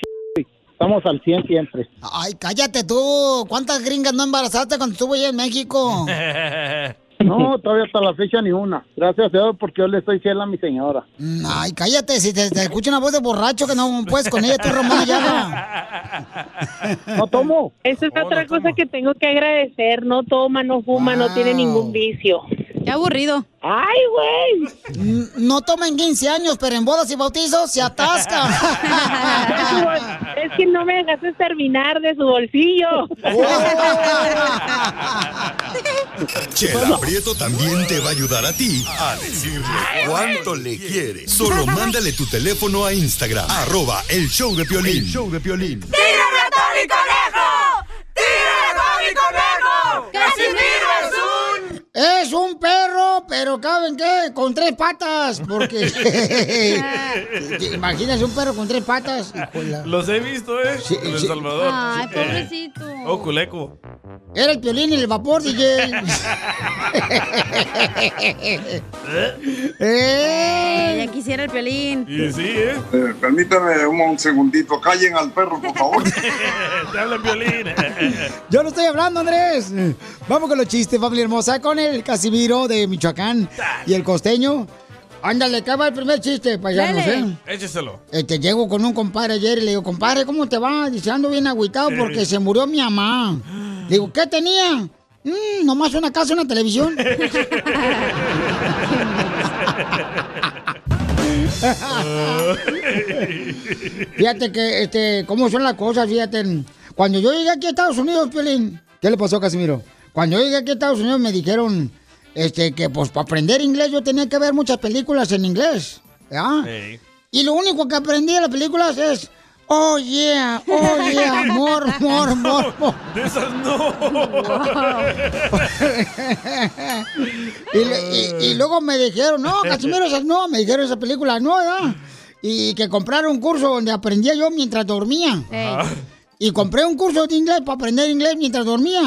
Estamos al 100 siempre. Ay, cállate tú. ¿Cuántas gringas no embarazaste cuando estuvo allá en México? No, todavía hasta la fecha ni una. Gracias a Dios porque yo le estoy fiel a mi señora. Ay, cállate. Si te, te escucha una voz de borracho que no puedes con ella, tú, Ayaga. No tomo. Esa es otra cosa que tengo que agradecer. No toma, no fuma, no tiene ningún vicio. Qué aburrido. Ay, güey. No toma en 15 años, pero en bodas y bautizos se atasca. Es que no me dejaste terminar de su bolsillo. Chela Prieto también te va a ayudar a ti a decirle cuánto le quiere. Solo mándale tu teléfono a Instagram, arroba el show de Piolín. El show de Piolín. ¡Tírame a Tony Conejo! ¡Tírame a Tony Conejo! ¡Casimiro es un... Es un perro, pero ¿caben qué? Con tres patas, porque... ¿Te imaginas un perro con tres patas? Híjola. Los he visto, ¿eh? en El sí. Salvador. Ay, pobrecito. Oh, culeco. Era el piolín y el vapor, DJ. Eh, ya quisiera el pelín. Y sí, ¿eh? Eh, permítame un, un segundito. Callen al perro, por favor. Te habla el violín. Yo no estoy hablando, Andrés. Vamos con los chistes, familia hermosa, con el Casimiro de Michoacán y el costeño. Ándale, acaba el primer chiste, paisanos, ¿eh? Écheselo. Este, llego con un compadre ayer y le digo, compadre, ¿cómo te va? Dice, ando bien agüitado porque se murió mi mamá. Le digo, ¿qué tenía? "Mm, nomás una casa una televisión. Fíjate que, este, cómo son las cosas, fíjate. Cuando yo llegué aquí a Estados Unidos, Piolín, ¿qué le pasó a Casimiro? Cuando yo llegué aquí a Estados Unidos me dijeron, este, que pues para aprender inglés yo tenía que ver muchas películas en inglés, ¿ya? Y lo único que aprendí de las películas es, oh yeah, oh yeah, more, more, more, more. De esas no. y, le- y- y luego me dijeron, no, Casimiro, esas no, me dijeron esa película no, ¿verdad? Y que compraron un curso donde aprendía yo mientras dormía. Y compré un curso de inglés para aprender inglés mientras dormía.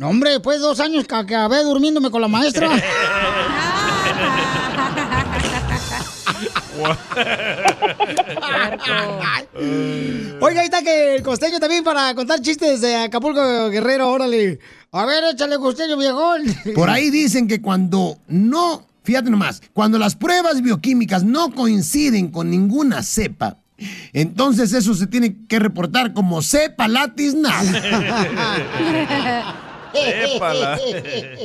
No, hombre, después de dos años que acabé durmiéndome con la maestra. Oiga, ahí está que el costeño también para contar chistes de Acapulco Guerrero, órale. A ver, échale costeño, viejón. Por ahí dicen que cuando no, fíjate nomás, cuando las pruebas bioquímicas no coinciden con ninguna cepa, entonces eso se tiene que reportar como cepa latis nada. Épala.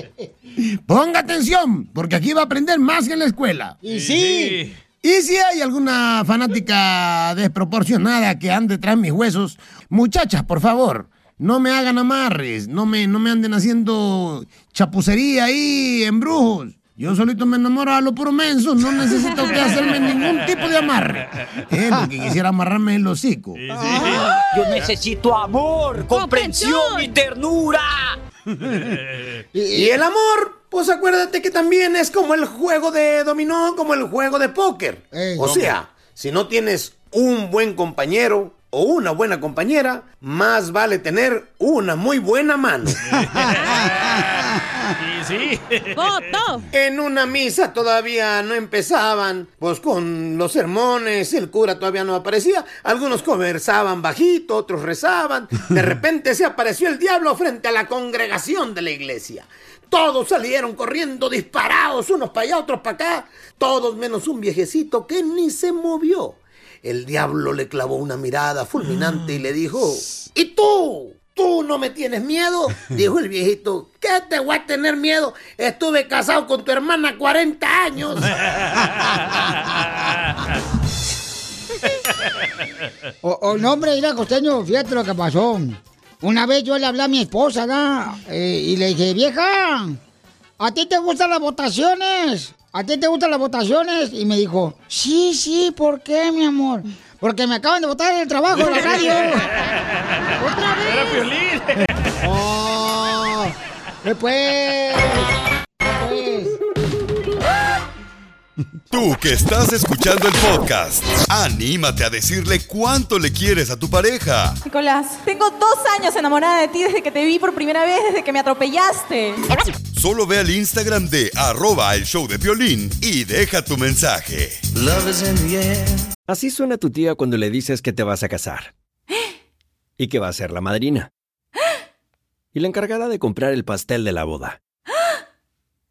Ponga atención, porque aquí va a aprender más que en la escuela. Y sí. Y si hay alguna fanática desproporcionada que ande tras mis huesos, muchachas, por favor, no me hagan amarres, no me, no me anden haciendo chapucería ahí, embrujos. Yo solito me enamoro a lo puro menso, no necesito usted hacerme ningún tipo de amarre. Lo que quisiera amarrarme el hocico. Yo necesito amor, comprensión y ternura. Y el amor, pues acuérdate que también es como el juego de dominó, como el juego de póker. o sea, si no tienes un buen compañero o una buena compañera, más vale tener una muy buena mano. Sí. En una misa todavía no empezaban, pues con los sermones, el cura todavía no aparecía. Algunos conversaban bajito, otros rezaban. De repente se apareció el diablo frente a la congregación de la iglesia. Todos salieron corriendo disparados, unos para allá, otros para acá. Todos menos un viejecito que ni se movió. El diablo le clavó una mirada fulminante y le dijo, ¿y tú? ¿Tú no me tienes miedo? Dijo el viejito, ¿qué te voy a tener miedo? Estuve casado con tu hermana 40 años. O, o no, hombre, mira, costeño, fíjate lo que pasó. Una vez yo le hablé a mi esposa, ¿verdad? Eh, y le dije, vieja, ¿a ti te gustan las votaciones? ¿A ti te gustan las votaciones? Y me dijo, sí, sí, ¿por qué, mi amor? Porque me acaban de votar en el trabajo de la radio. ¡Otra vez! ¡Era Piolín! ¡Oh! Después. Tú que estás escuchando el podcast, anímate a decirle cuánto le quieres a tu pareja. Nicolás, tengo dos años enamorada de ti desde que te vi por primera vez, desde que me atropellaste. Solo ve al Instagram de arroba el show de violín y deja tu mensaje. Así suena tu tía cuando le dices que te vas a casar. Y que va a ser la madrina. Y la encargada de comprar el pastel de la boda.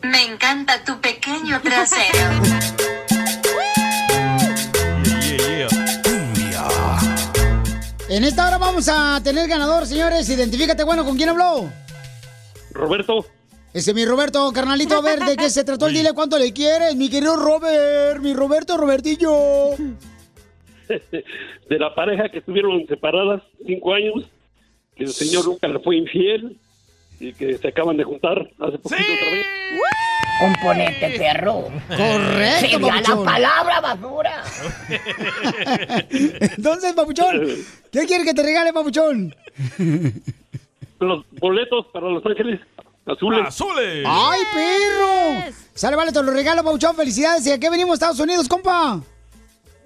Me encanta tu pequeño trasero. En esta hora vamos a tener ganador, señores. Identifícate, bueno, ¿con quién habló? Roberto. Ese es mi Roberto, carnalito, a ver de qué se trató el dile cuánto le quieres, mi querido Robert, mi Roberto, Robertillo. de la pareja que estuvieron separadas cinco años, que el señor nunca le fue infiel y que se acaban de juntar hace poquito otra vez. Componente, perro. Correcto, Sería la palabra basura. Entonces, papuchón, ¿qué quieres que te regale, papuchón? Los boletos para Los Ángeles Azules. ¡Azules! ¡Ay, perro! Sale, vale, te lo regalo, papuchón. Felicidades. ¿Y a qué venimos, Estados Unidos, compa?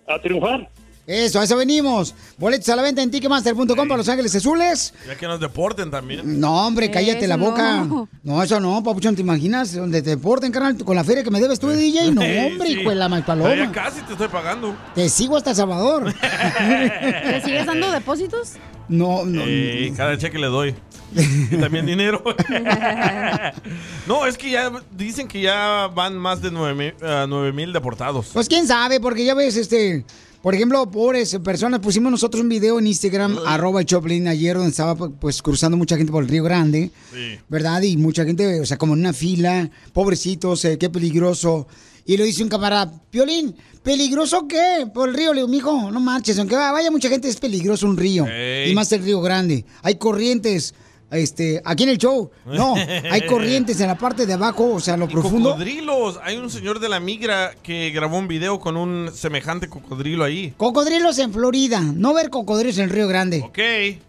A triunfar. Eso, a eso venimos. Boletos a la venta en ticketmaster.com para Los Ángeles Azules. Ya que nos deporten también. No, hombre, cállate la boca. no. No. eso no, papuchón, ¿te imaginas? Donde te deporten, carnal, con la feria que me debes tú, DJ. No, hombre, Sí. hijo de la mal Ya paloma. casi te estoy pagando. Te sigo hasta El Salvador. ¿Le sigues dando depósitos? No, no. Eh, cada cheque le doy. Y también dinero. no, es que ya dicen que ya van más de 9 mil deportados. Pues quién sabe, porque ya ves, este, por ejemplo, pobres personas, pusimos nosotros un video en Instagram, arroba el Choplin ayer, donde estaba pues cruzando mucha gente por el Río Grande, Sí. ¿verdad? Y mucha gente, o sea, como en una fila, pobrecitos, eh, qué peligroso. Y lo dice un camarada, Piolín, ¿peligroso qué? Por el río, le digo, mijo, no marches, aunque vaya mucha gente, es peligroso un río. Y más el Río Grande. Hay corrientes, este, aquí en el show, no, hay corrientes en la parte de abajo, o sea, lo Y profundo. cocodrilos. Hay un señor de la migra que grabó un video con un semejante cocodrilo ahí. Cocodrilos en Florida, no ver cocodrilos en el Río Grande. Ok,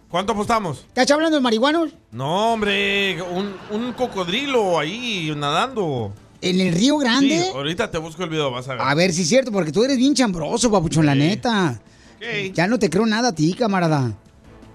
¿cuánto apostamos? ¿Estás hablando de marihuanos? No, hombre, un, un cocodrilo ahí nadando. ¿En el Río Grande? Sí, ahorita te busco el video, vas a ver. A ver si es cierto, porque tú eres bien chambroso, papuchón, la neta. Ya no te creo nada a ti, camarada.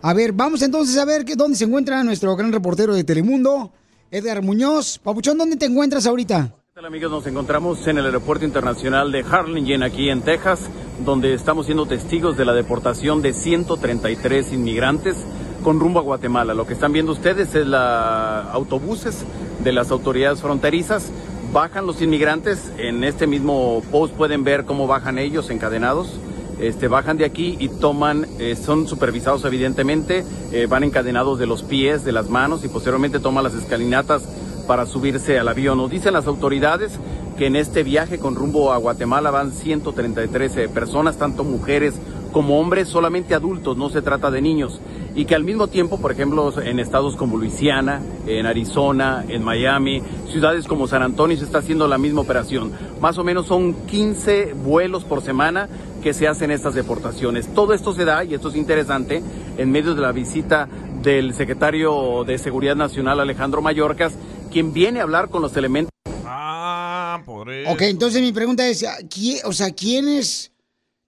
A ver, vamos entonces a ver que, dónde se encuentra nuestro gran reportero de Telemundo, Edgar Muñoz. Papuchón, ¿dónde te encuentras ahorita? ¿Qué tal amigos? Nos encontramos en el aeropuerto internacional de Harlingen aquí en Texas, donde estamos siendo testigos de la deportación de 133 inmigrantes con rumbo a Guatemala. Lo que están viendo ustedes es la autobuses de las autoridades fronterizas. Bajan los inmigrantes, en este mismo post pueden ver cómo bajan ellos encadenados. Este, bajan de aquí y toman, eh, son supervisados evidentemente, eh, van encadenados de los pies, de las manos y posteriormente toman las escalinatas para subirse al avión. Nos dicen las autoridades que en este viaje con rumbo a Guatemala van 133 eh, personas, tanto mujeres como hombres, solamente adultos, no se trata de niños. Y que al mismo tiempo, por ejemplo, en estados como Luisiana, en Arizona, en Miami, ciudades como San Antonio se está haciendo la misma operación. Más o menos son 15 vuelos por semana que se hacen estas deportaciones. Todo esto se da, y esto es interesante, en medio de la visita del secretario de Seguridad Nacional Alejandro Mayorkas, quien viene a hablar con los elementos. Ah, por eso. Ok, entonces mi pregunta es, ¿quién, o sea, ¿quiénes,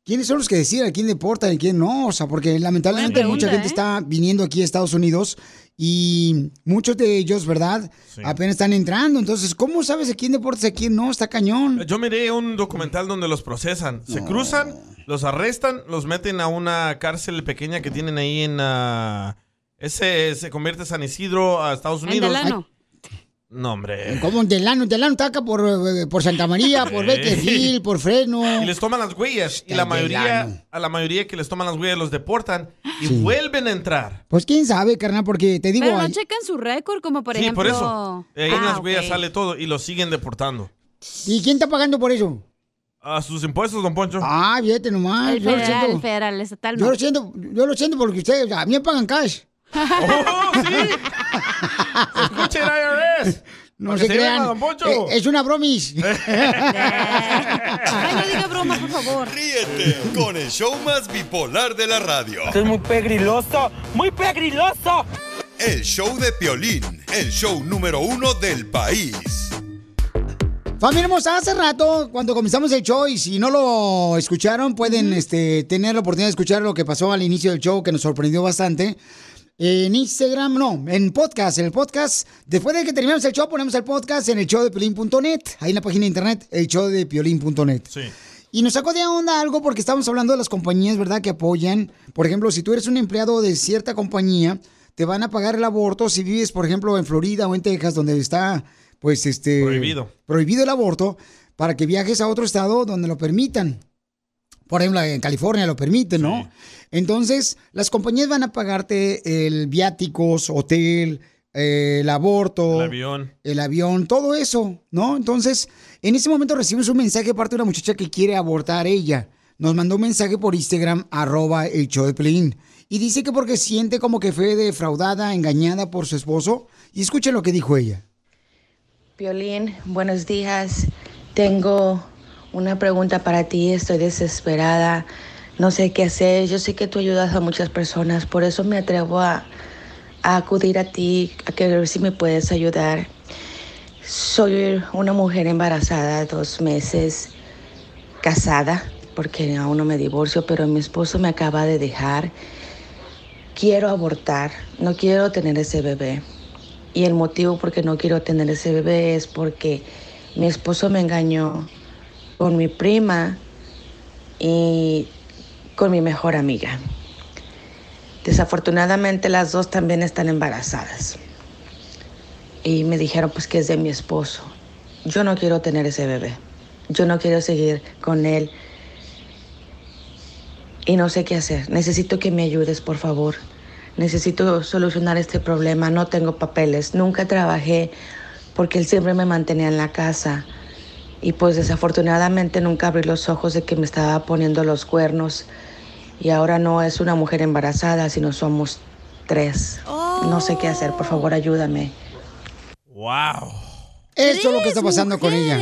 quiénes son los que deciden a quién deportan y quién no? O sea, porque lamentablemente mucha gente ¿eh? está viniendo aquí a Estados Unidos y muchos de ellos, ¿verdad? Apenas están entrando. Entonces, ¿cómo sabes a quién deportas y a quién no? Está cañón. Yo miré un documental donde los procesan. Se cruzan, los arrestan, los meten a una cárcel pequeña que tienen ahí en... ah, ese se convierte San Isidro a Estados En Unidos. Delano. No, hombre. Como Delano, Delano está acá por, eh, por Santa María, por Sí. Bakersfield, por Fresno. Y les toman las huellas. Y la Delano. mayoría, a la mayoría que les toman las huellas los deportan y Sí. vuelven a entrar. Pues quién sabe, carnal, porque te digo... Pero no ay- checan su récord, como por sí, ejemplo... por eso. Ahí en Ah, las huellas ok. sale todo y los siguen deportando. ¿Y quién está pagando por eso? A sus impuestos, don Poncho. Ah, fíjate nomás. El yo lo federal, siento. el federal, estatal Yo no. lo siento, yo lo siento porque ustedes a mí me pagan cash. ¡Escuche el IRS! No se se crean. don Poncho. Eh, es una bromis. Ay, no diga broma, por favor. Ríete con el show más bipolar de la radio. Esto es muy pegriloso, muy pegriloso. El show de Piolín, el show número uno del país. Familia hermosa, hace rato, cuando comenzamos el show, y si no lo escucharon, pueden este, tener la oportunidad de escuchar lo que pasó al inicio del show, que nos sorprendió bastante. En Instagram, no, en podcast, en el podcast. Después de que terminamos el show, ponemos el podcast en el show de piolín.net. Ahí en la página de internet, el show de piolín.net. Sí. Y nos sacó de onda algo porque estamos hablando de las compañías, ¿verdad? Que apoyan. Por ejemplo, si tú eres un empleado de cierta compañía, te van a pagar el aborto si vives, por ejemplo, en Florida o en Texas, donde está, pues, este... Prohibido. Prohibido el aborto, para que viajes a otro estado donde lo permitan. Por ejemplo, en California lo permiten, ¿no? Entonces, las compañías van a pagarte el viáticos, hotel, eh, el aborto. El avión. El avión, todo eso, ¿no? Entonces, en ese momento recibimos un mensaje de parte de una muchacha que quiere abortar ella. Nos mandó un mensaje por Instagram, arroba el show de Pelín. Y dice que porque siente como que fue defraudada, engañada por su esposo. Y escuchen lo que dijo ella. Piolín, buenos días. Tengo una pregunta para ti. Estoy desesperada. No sé qué hacer. Yo sé que tú ayudas a muchas personas. Por eso me atrevo a, acudir a ti, a ver si me puedes ayudar. Soy una mujer embarazada, dos meses, casada porque aún no me divorcio, pero mi esposo me acaba de dejar. Quiero abortar, no quiero tener ese bebé. Y el motivo por qué no quiero tener ese bebé es porque mi esposo me engañó con mi prima y con mi mejor amiga. Desafortunadamente las dos también están embarazadas. Y me dijeron pues que es de mi esposo. Yo no quiero tener ese bebé. Yo no quiero seguir con él. Y no sé qué hacer. Necesito que me ayudes, por favor. Necesito solucionar este problema. No tengo papeles. Nunca trabajé porque él siempre me mantenía en la casa. Y pues desafortunadamente nunca abrí los ojos de que me estaba poniendo los cuernos. Y ahora no es una mujer embarazada, sino somos tres. No sé qué hacer. Por favor, ayúdame. ¡Wow! Eso es lo que está pasando con ella.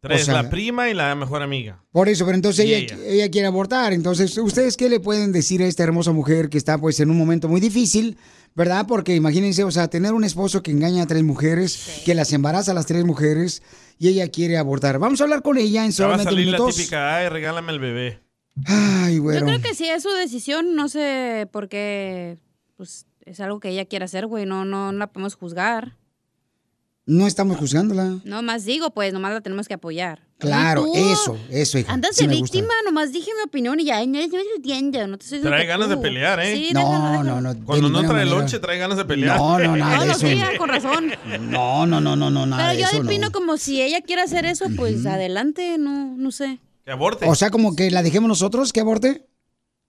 Tres, O sea, la prima y la mejor amiga. Por eso, pero entonces Y ella, ella quiere abortar. Entonces, ¿ustedes qué le pueden decir a esta hermosa mujer que está pues en un momento muy difícil, verdad? Porque imagínense, o sea, tener un esposo que engaña a tres mujeres, que las embaraza a las tres mujeres y ella quiere abortar. Vamos a hablar con ella en Ya va a solamente la minutos. típica, ay, regálame el bebé. Ay, Yo güero. creo que si es su decisión, no sé por qué, pues es algo que ella quiere hacer, güey, no, no, no la podemos juzgar. No estamos juzgándola. No más digo, pues, nomás la tenemos que apoyar. Claro, eso, eso, hija. Andas sí de gusta. víctima, nomás dije mi opinión y ya, no, no me entiendo, no te estoy Trae ganas de tú. pelear, ¿eh? Sí, No, no, no. de Cuando no trae lonche, trae ganas de pelear. No, no, nada No, de no, eso. sí, ya, con razón. No, no, no, no, no, nada Pero de yo opino no. como si ella quiere hacer eso, pues adelante, no, no sé. Que aborte. O sea, como que la dejemos nosotros que aborte.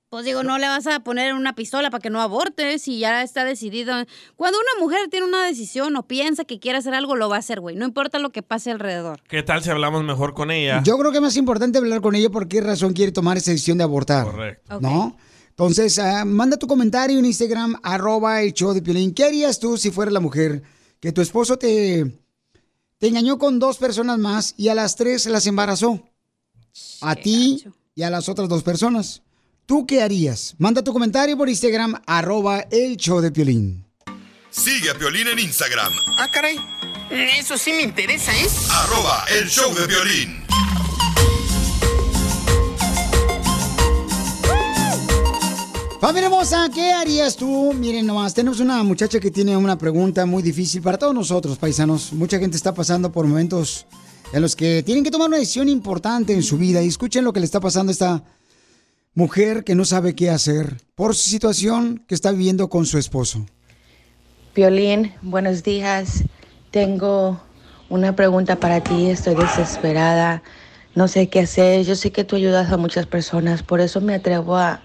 Pues digo, no le vas a poner una pistola para que no aborte si ya está decidido. Cuando una mujer tiene una decisión o piensa que quiere hacer algo, lo va a hacer, güey. No importa lo que pase alrededor. ¿Qué tal si hablamos mejor con ella? Yo creo que es más importante hablar con ella por qué razón quiere tomar esa decisión de abortar. Correcto. ¿No? Entonces, ah, manda tu comentario en Instagram, arroba el show de Piolín. ¿Qué harías tú si fuera la mujer que tu esposo te, te engañó con dos personas más y a las tres las embarazó? A ti y a las otras dos personas. ¿Tú qué harías? Manda tu comentario por Instagram, arroba el show de Piolín. Sigue a Piolín en Instagram, Ah, caray. Eso sí me interesa, ¿eh? arroba el show de violín. Familia hermosa, ¿qué harías tú? Miren nomás, tenemos una muchacha que tiene una pregunta muy difícil para todos nosotros, paisanos. Mucha gente está pasando por momentos en los que tienen que tomar una decisión importante en su vida. Y escuchen lo que le está pasando a esta mujer que no sabe qué hacer por su situación que está viviendo con su esposo. Violín, buenos días. Tengo una pregunta para ti. Estoy desesperada. No sé qué hacer. Yo sé que tú ayudas a muchas personas. Por eso me atrevo a,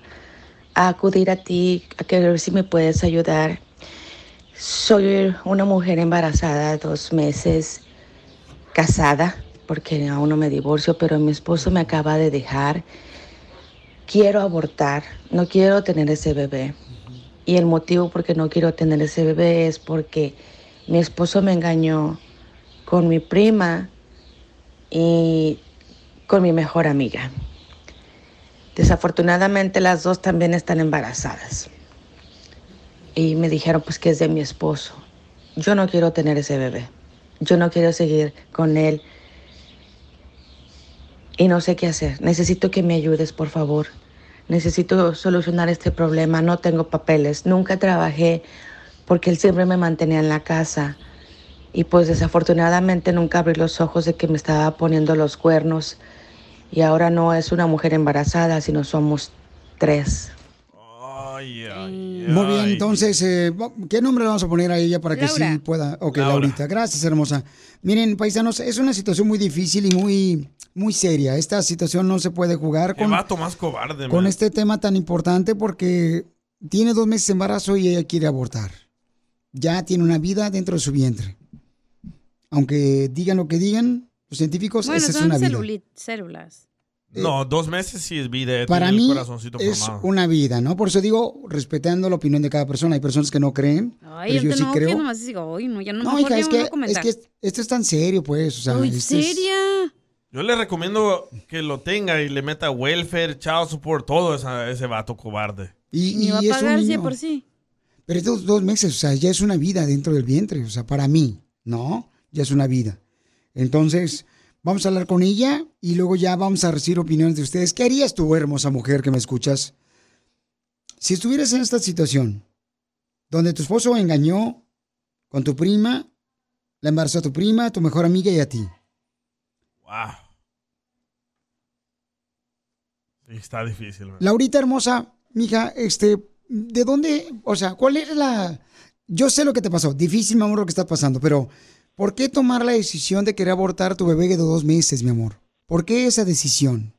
a acudir a ti, a ver si me puedes ayudar. Soy una mujer embarazada, dos meses, casada, porque aún no me divorcio, pero mi esposo me acaba de dejar. Quiero abortar. No quiero tener ese bebé. Y el motivo por qué no quiero tener ese bebé es porque mi esposo me engañó con mi prima y con mi mejor amiga. Desafortunadamente las dos también están embarazadas. Y me dijeron pues que es de mi esposo. Yo no quiero tener ese bebé. Yo no quiero seguir con él. Y no sé qué hacer. Necesito que me ayudes, por favor. Necesito solucionar este problema. No tengo papeles. Nunca trabajé porque él siempre me mantenía en la casa. Y pues desafortunadamente nunca abrí los ojos de que me estaba poniendo los cuernos. Y ahora no es una mujer embarazada, sino somos tres. Muy bien, entonces, eh, ¿qué nombre le vamos a poner a ella para que Laura. sí pueda? Ok, Laura. Laurita, gracias, hermosa. Miren, paisanos, es una situación muy difícil y muy, muy seria. Esta situación no se puede jugar con, más cobarde, con man. este tema tan importante porque tiene dos meses de embarazo y ella quiere abortar. Ya tiene una vida dentro de su vientre. Aunque digan lo que digan, los científicos, Bueno, esa es son una vida. celuli- células. No, dos meses sí es vida. eh, Para mí corazoncito es formado. una vida, ¿no? Por eso digo, respetando la opinión de cada persona. Hay personas que no creen, Ay, pero yo sí no, creo. nomás digo, ay, no, ya no, No, mejor hija, es que, a es que esto es tan serio, pues. O sea, Uy, esto es- ¿seria? Yo le recomiendo que lo tenga y le meta welfare, child support, todo esa- ese vato cobarde. Y, va a pagar por sí. Pero estos dos meses, o sea, ya es una vida dentro del vientre, o sea, para mí, ¿no? Ya es una vida. Entonces, Vamos a hablar con ella y luego ya vamos a recibir opiniones de ustedes. ¿Qué harías tú, hermosa mujer que me escuchas? Si estuvieras en esta situación, donde tu esposo engañó con tu prima, la embarazó a tu prima, a tu mejor amiga y a ti. Wow. Está difícil. man. Laurita hermosa, mija, este, ¿de dónde? O sea, ¿cuál era la...? Yo sé lo que te pasó, difícil, mi amor, lo que está pasando, pero ¿por qué tomar la decisión de querer abortar a tu bebé de dos meses, mi amor? ¿Por qué esa decisión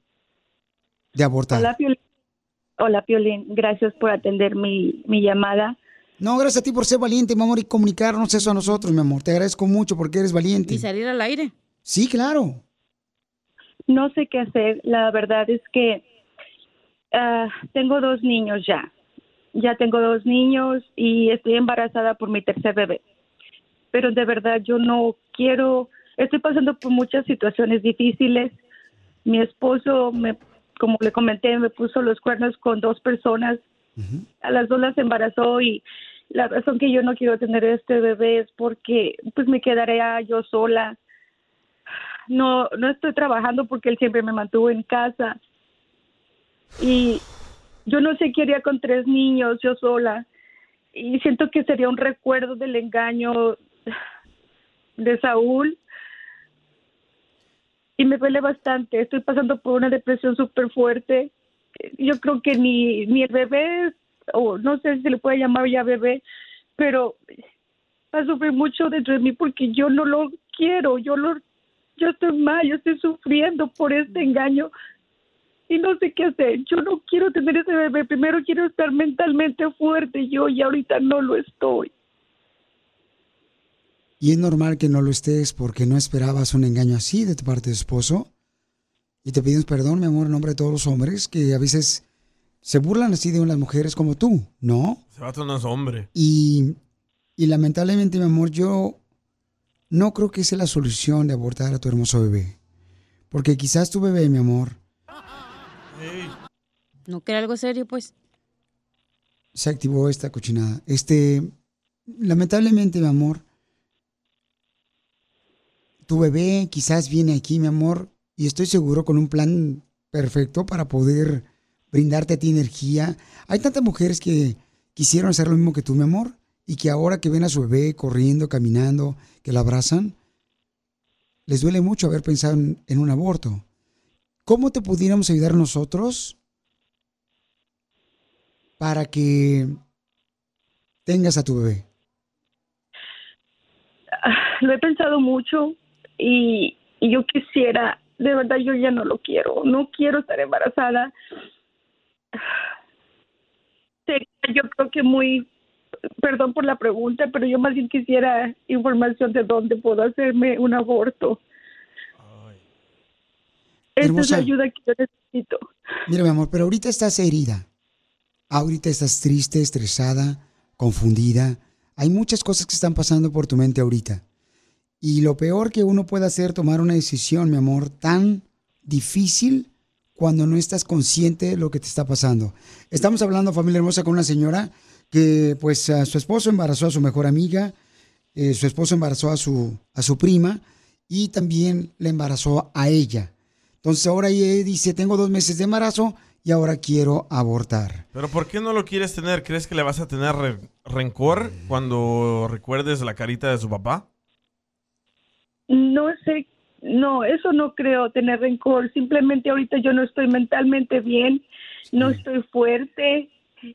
de abortar? Hola, Piolín. Hola, Piolín. Gracias por atender mi, mi llamada. No, gracias a ti por ser valiente, mi amor, y comunicarnos eso a nosotros, mi amor. Te agradezco mucho porque eres valiente. Y salir al aire. Sí, claro. No sé qué hacer. La verdad es que ah, tengo dos niños ya. Ya tengo dos niños y estoy embarazada por mi tercer bebé. Pero de verdad yo no quiero, estoy pasando por muchas situaciones difíciles. Mi esposo, me, como le comenté, me puso los cuernos con dos personas. A las dos las embarazó y la razón que yo no quiero tener este bebé es porque pues me quedaré yo sola. No, no estoy trabajando porque él siempre me mantuvo en casa. Y yo no sé qué haría con tres niños, yo sola. Y siento que sería un recuerdo del engaño de Saúl. Y me duele bastante. Estoy pasando por una depresión súper fuerte. Yo creo que ni, ni el bebé, o no sé si se le puede llamar ya bebé, pero va a sufrir mucho dentro de mí porque yo no lo quiero. Yo lo yo estoy mal, yo estoy sufriendo por este engaño y no sé qué hacer. Yo no quiero tener ese bebé. Primero quiero estar mentalmente fuerte yo y ahorita no lo estoy. Y es normal que no lo estés porque no esperabas un engaño así de tu parte de esposo. Y te pedimos perdón, mi amor, en nombre de todos los hombres que a veces se burlan así de unas mujeres como tú, ¿no? Ese vato no es hombre. Y, y lamentablemente, mi amor, yo no creo que sea la solución de abortar a tu hermoso bebé. Porque quizás tu bebé, mi amor, No quiere algo serio, pues. se activó esta cochinada. Este, lamentablemente, mi amor, tu bebé quizás viene aquí, mi amor, y estoy seguro con un plan perfecto para poder brindarte a ti energía. Hay tantas mujeres que quisieron hacer lo mismo que tú, mi amor, y que ahora que ven a su bebé corriendo, caminando, que la abrazan, les duele mucho haber pensado en, en un aborto. ¿Cómo te pudiéramos ayudar nosotros para que tengas a tu bebé? Lo he pensado mucho y, y yo quisiera, de verdad yo ya no lo quiero, no quiero estar embarazada. Sería yo creo que muy, perdón por la pregunta, pero yo más bien quisiera información de dónde puedo hacerme un aborto. Esa es la ayuda que yo necesito. Mira, mi amor, pero ahorita estás herida. Ahorita estás triste, estresada, confundida. Hay muchas cosas que están pasando por tu mente ahorita. Y lo peor que uno puede hacer, tomar una decisión, mi amor, tan difícil cuando no estás consciente de lo que te está pasando. Estamos hablando, familia hermosa, con una señora que, pues, a su esposo embarazó a su mejor amiga, eh, su esposo embarazó a su, a su prima y también le embarazó a ella. Entonces ahora ella dice, tengo dos meses de embarazo y ahora quiero abortar. Pero ¿por qué no lo quieres tener? ¿Crees que le vas a tener re- rencor cuando recuerdes la carita de su papá? No sé, no, eso no creo tener rencor. Simplemente ahorita yo no estoy mentalmente bien, no estoy fuerte,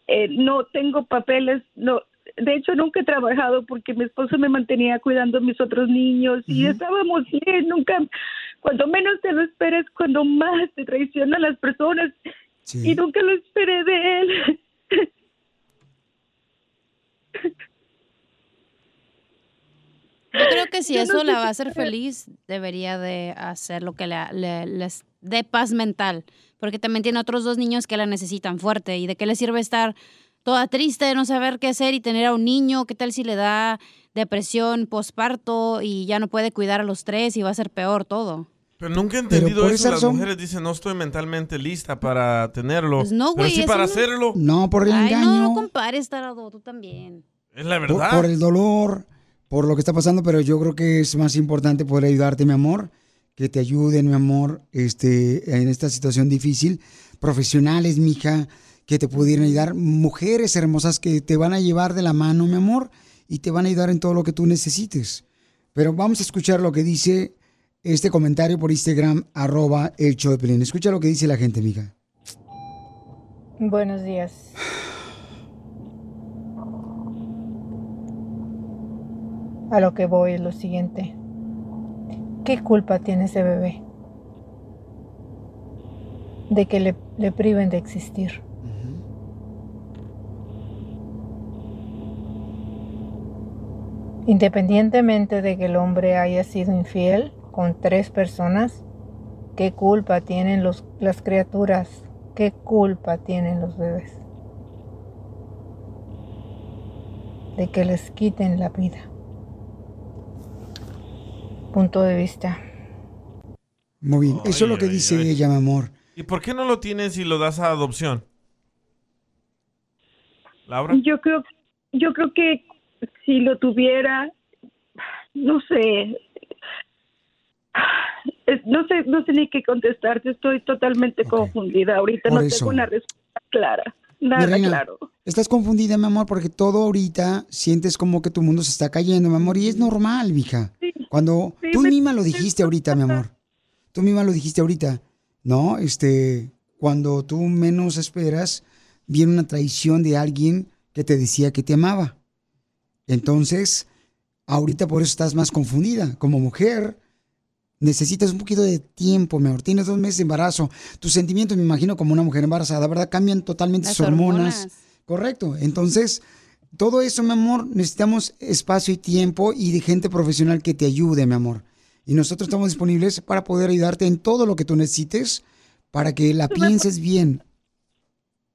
eh, no tengo papeles, no. De hecho, nunca he trabajado porque mi esposo me mantenía cuidando a mis otros niños y estábamos bien. Nunca, cuando menos te lo esperes, cuando más te traicionan las personas. Y nunca lo esperé de él. Yo creo que si Yo no eso sé la va a hacer feliz, debería de hacer lo que la- le- les dé paz mental. Porque también tiene otros dos niños que la necesitan fuerte. ¿Y de qué le sirve estar toda triste, no saber qué hacer y tener a un niño? ¿Qué tal si le da depresión posparto y ya no puede cuidar a los tres y va a ser peor todo? Pero nunca he Pero entendido por eso. Las razón- mujeres dicen, no estoy mentalmente lista para tenerlo. Pues no, Pero güey, sí eso para no- hacerlo. No, por el Ay, engaño, no compares, tarado, tú también. Es la por, verdad. por el dolor, por lo que está pasando, pero yo creo que es más importante poder ayudarte, mi amor, que te ayuden, mi amor, este, en esta situación difícil. Profesionales, mija, que te pudieran ayudar. Mujeres hermosas que te van a llevar de la mano, mi amor, y te van a ayudar en todo lo que tú necesites. Pero vamos a escuchar lo que dice este comentario por Instagram, arroba el Pelín. Escucha lo que dice la gente, mija. Buenos días. A lo que voy es lo siguiente. ¿Qué culpa tiene ese bebé? De que le, le priven de existir. Independientemente de que el hombre haya sido infiel con tres personas, ¿qué culpa tienen los, las criaturas? ¿Qué culpa tienen los bebés? De que les quiten la vida. Punto de vista. Muy bien, eso es lo que ay, dice ay. ella, mi amor. ¿Y por qué no lo tienes y lo das a adopción? Laura. Yo creo, yo creo que si lo tuviera, no sé, es- no sé, no sé ni qué contestarte. Estoy totalmente confundida. Ahorita Por no eso. tengo una respuesta clara, nada reina, claro. Estás confundida, mi amor, porque todo ahorita sientes como que tu mundo se está cayendo, mi amor, y es normal, mija. Cuando sí, tú me- misma lo dijiste ahorita, mi amor. Tú misma lo dijiste ahorita, ¿no? Este, cuando tú menos esperas, viene una traición de alguien que te decía que te amaba. Entonces, ahorita por eso estás más confundida. Como mujer, necesitas un poquito de tiempo, mi amor. Tienes dos meses de embarazo. Tus sentimientos, me imagino, como una mujer embarazada, ¿verdad? Cambian totalmente Las sus hormonas. hormonas. Correcto. Entonces, todo eso, mi amor, necesitamos espacio y tiempo y de gente profesional que te ayude, mi amor. Y nosotros estamos disponibles para poder ayudarte en todo lo que tú necesites para que la pienses bien.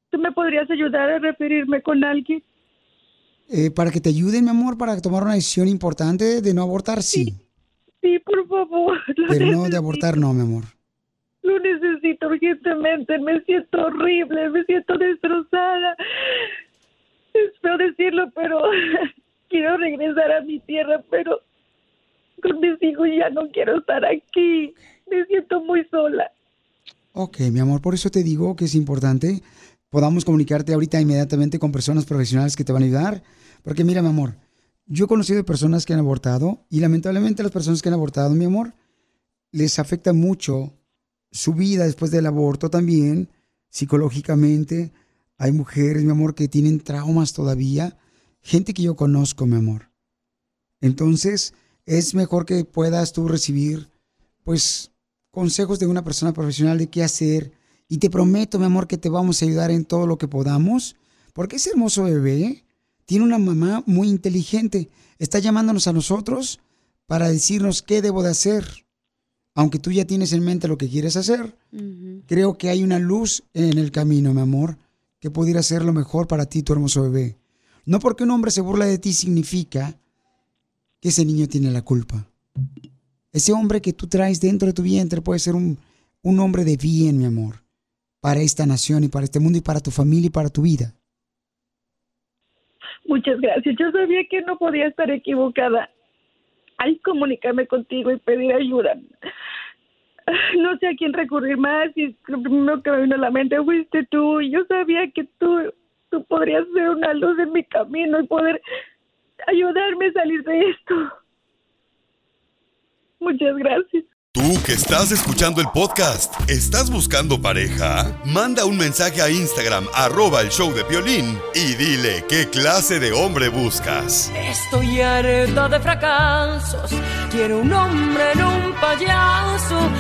¿Tú me podrías ayudar a referirme con alguien? Eh, para que te ayuden, mi amor, para tomar una decisión importante de no abortar, sí. Sí, por favor. Pero no de abortar, no, mi amor. Lo necesito urgentemente. Me siento horrible, me siento destrozada. Es feo decirlo, pero quiero regresar a mi tierra, pero con mis hijos ya no quiero estar aquí. Me siento muy sola. Ok, mi amor, por eso te digo que es importante podamos comunicarte ahorita inmediatamente con personas profesionales que te van a ayudar. Porque mira, mi amor, yo he conocido personas que han abortado y lamentablemente las personas que han abortado, mi amor, les afecta mucho su vida después del aborto también, psicológicamente. Hay mujeres, mi amor, que tienen traumas todavía. Gente que yo conozco, mi amor. Entonces, es mejor que puedas tú recibir, pues, consejos de una persona profesional de qué hacer. Y te prometo, mi amor, que te vamos a ayudar en todo lo que podamos. Porque ese hermoso bebé tiene una mamá muy inteligente. Está llamándonos a nosotros para decirnos qué debo de hacer. Aunque tú ya tienes en mente lo que quieres hacer, creo que hay una luz en el camino, mi amor, que pudiera ser lo mejor para ti, tu hermoso bebé. No porque un hombre se burla de ti significa que ese niño tiene la culpa. Ese hombre que tú traes dentro de tu vientre puede ser un, un hombre de bien, mi amor, para esta nación y para este mundo y para tu familia y para tu vida. Muchas gracias. Yo sabía que no podía estar equivocada. Al comunicarme contigo y pedir ayuda. No sé a quién recurrir más y lo primero que me vino a la mente fuiste tú. Y yo sabía que tú, tú podrías ser una luz en mi camino y poder ayudarme a salir de esto. Muchas gracias. Tú que estás escuchando el podcast, ¿estás buscando pareja? Manda un mensaje a Instagram, arroba el show de Piolín, y dile qué clase de hombre buscas. Estoy harta de fracasos. Quiero un hombre en un payaso.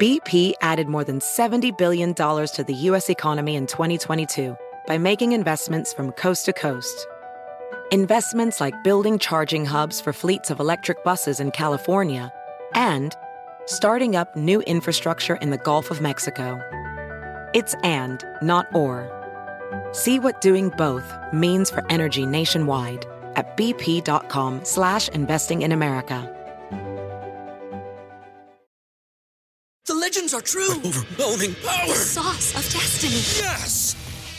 BP added more than $70 billion to the U.S. economy in 2022 by making investments from coast to coast. Investments like building charging hubs for fleets of electric buses in California and starting up new infrastructure in the Gulf of Mexico. It's and, not or. See what doing both means for energy nationwide at bp.com slash investing in America. The legends are true. overwhelming power. The sauce of destiny. Yes.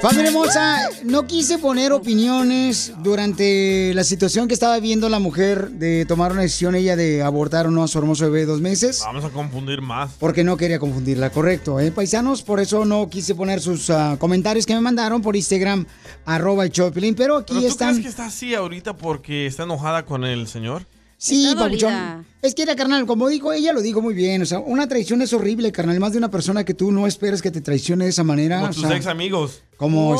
Familia hermosa, no quise poner opiniones durante la situación que estaba viviendo la mujer de tomar una decisión ella de abortar o no a su hermoso bebé de dos meses. Vamos a confundir más. Porque no quería confundirla, correcto, ¿eh, paisanos? Por eso no quise poner sus ah, comentarios que me mandaron por Instagram, arroba el Piolín, pero aquí ¿Pero tú están... crees que está así ahorita porque está enojada con el señor? Sí, papuchón. Es que era carnal, como dijo, ella lo dijo muy bien. O sea, una traición es horrible, carnal. Más de una persona que tú no esperes que te traicione de esa manera. Con o tus sea, ex amigos. Como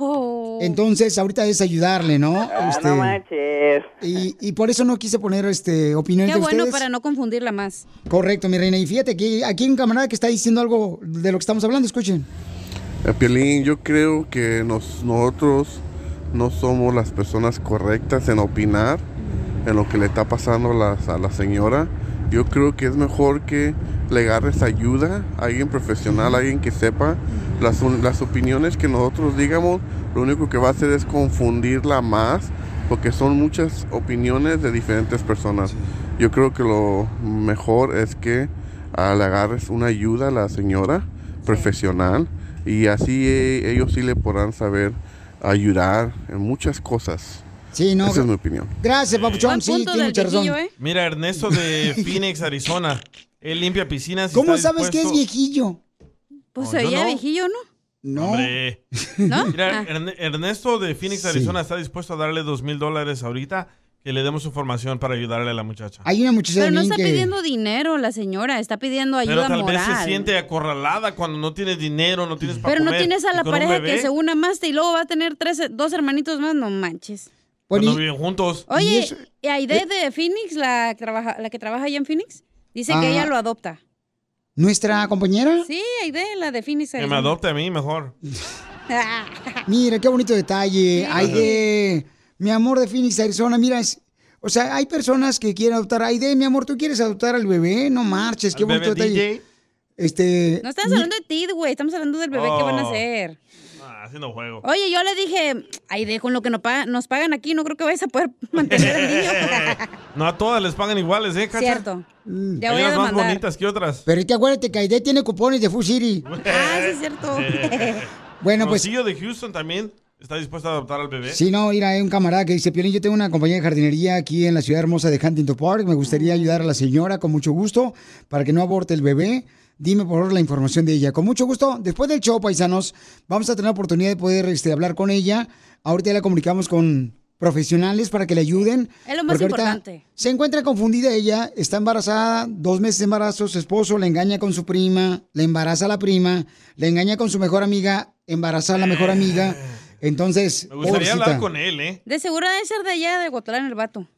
Oh. este. Entonces, ahorita es ayudarle, ¿no? Ah, Este, no manches. y, y por eso no quise poner este opinión Qué de bueno ustedes. para no confundirla más. Correcto, mi reina. Y fíjate que aquí hay un camarada que está diciendo algo de lo que estamos hablando. Escuchen. Eh, Piolín, yo creo que nos, nosotros no somos las personas correctas en opinar en lo que le está pasando a la, a la señora. Yo creo que es mejor que le agarres ayuda, a alguien profesional, a alguien que sepa las, las opiniones que nosotros digamos. Lo único que va a hacer es confundirla más porque son muchas opiniones de diferentes personas. Yo creo que lo mejor es que ah, le agarres una ayuda a la señora profesional y así eh, ellos sí le podrán saber ayudar en muchas cosas. Sí, no. Esa es mi opinión. Gracias, papuchón. Sí, tiene mucha razón. viejillo, ¿eh? Mira, Ernesto de Phoenix, Arizona. Él limpia piscinas. y ¿Cómo está sabes que es viejillo? Pues No, veía no. viejillo, ¿no? No. Hombre. ¿No? Mira, Ah. Erne- Ernesto de Phoenix, Sí. Arizona está dispuesto a darle dos mil dólares ahorita que le demos información para ayudarle a la muchacha. Hay una muchacha Pero no está que... pidiendo dinero la señora, está pidiendo Pero ayuda tal vez moral. se siente acorralada cuando no tienes dinero, no tienes para Pero no tienes a la pareja que se una más y luego va a tener tres, dos hermanitos más, no manches. Cuando viven juntos. Oye, y Aide de Phoenix, la que trabaja, la que trabaja allá en Phoenix, dice que Ah. ella lo adopta. ¿Nuestra compañera? Sí, Aide, la de Phoenix. Que me adopte a mí mejor. Mira, qué bonito detalle. Aide, mi amor de Phoenix, Arizona, mira, es- o sea, hay personas que quieren adoptar. Aide, mi amor, ¿tú quieres adoptar al bebé? No marches, qué ¿Al bonito bebé detalle. DJ? Este, No estamos hablando de ti, güey, estamos hablando del bebé que van a Oh. hacer. Haciendo juego. Oye, yo le dije, Aide, con lo que nos pagan, nos pagan aquí, no creo que vayas a poder mantener al niño. No a todas les pagan iguales, ¿eh, Cacha? Cierto. Mm. Ya Hay voy a unas más bonitas que otras. Pero es que acuérdate que Aide tiene cupones de Food City. Ah, sí, es cierto. Bueno, pues Rosillo de Houston también está dispuesto a adoptar al bebé. Sí, no, mira, hay un camarada que dice, Piolín, yo tengo una compañía de jardinería aquí en la ciudad hermosa de Huntington Park. Me gustaría ayudar a la señora con mucho gusto para que no aborte el bebé. Dime por favor la información de ella. Con mucho gusto. Después del show, paisanos, vamos a tener la oportunidad de poder este, hablar con ella. Ahorita ya la comunicamos con profesionales para que le ayuden. Es lo más importante. Se encuentra confundida ella, está embarazada, dos meses de embarazo, su esposo le engaña con su prima, le embaraza a la prima, le engaña con su mejor amiga, embaraza a la mejor amiga. Entonces, Me gustaría pobrecita. hablar con él, ¿eh? De seguro debe ser de allá, de Guatlán, el vato.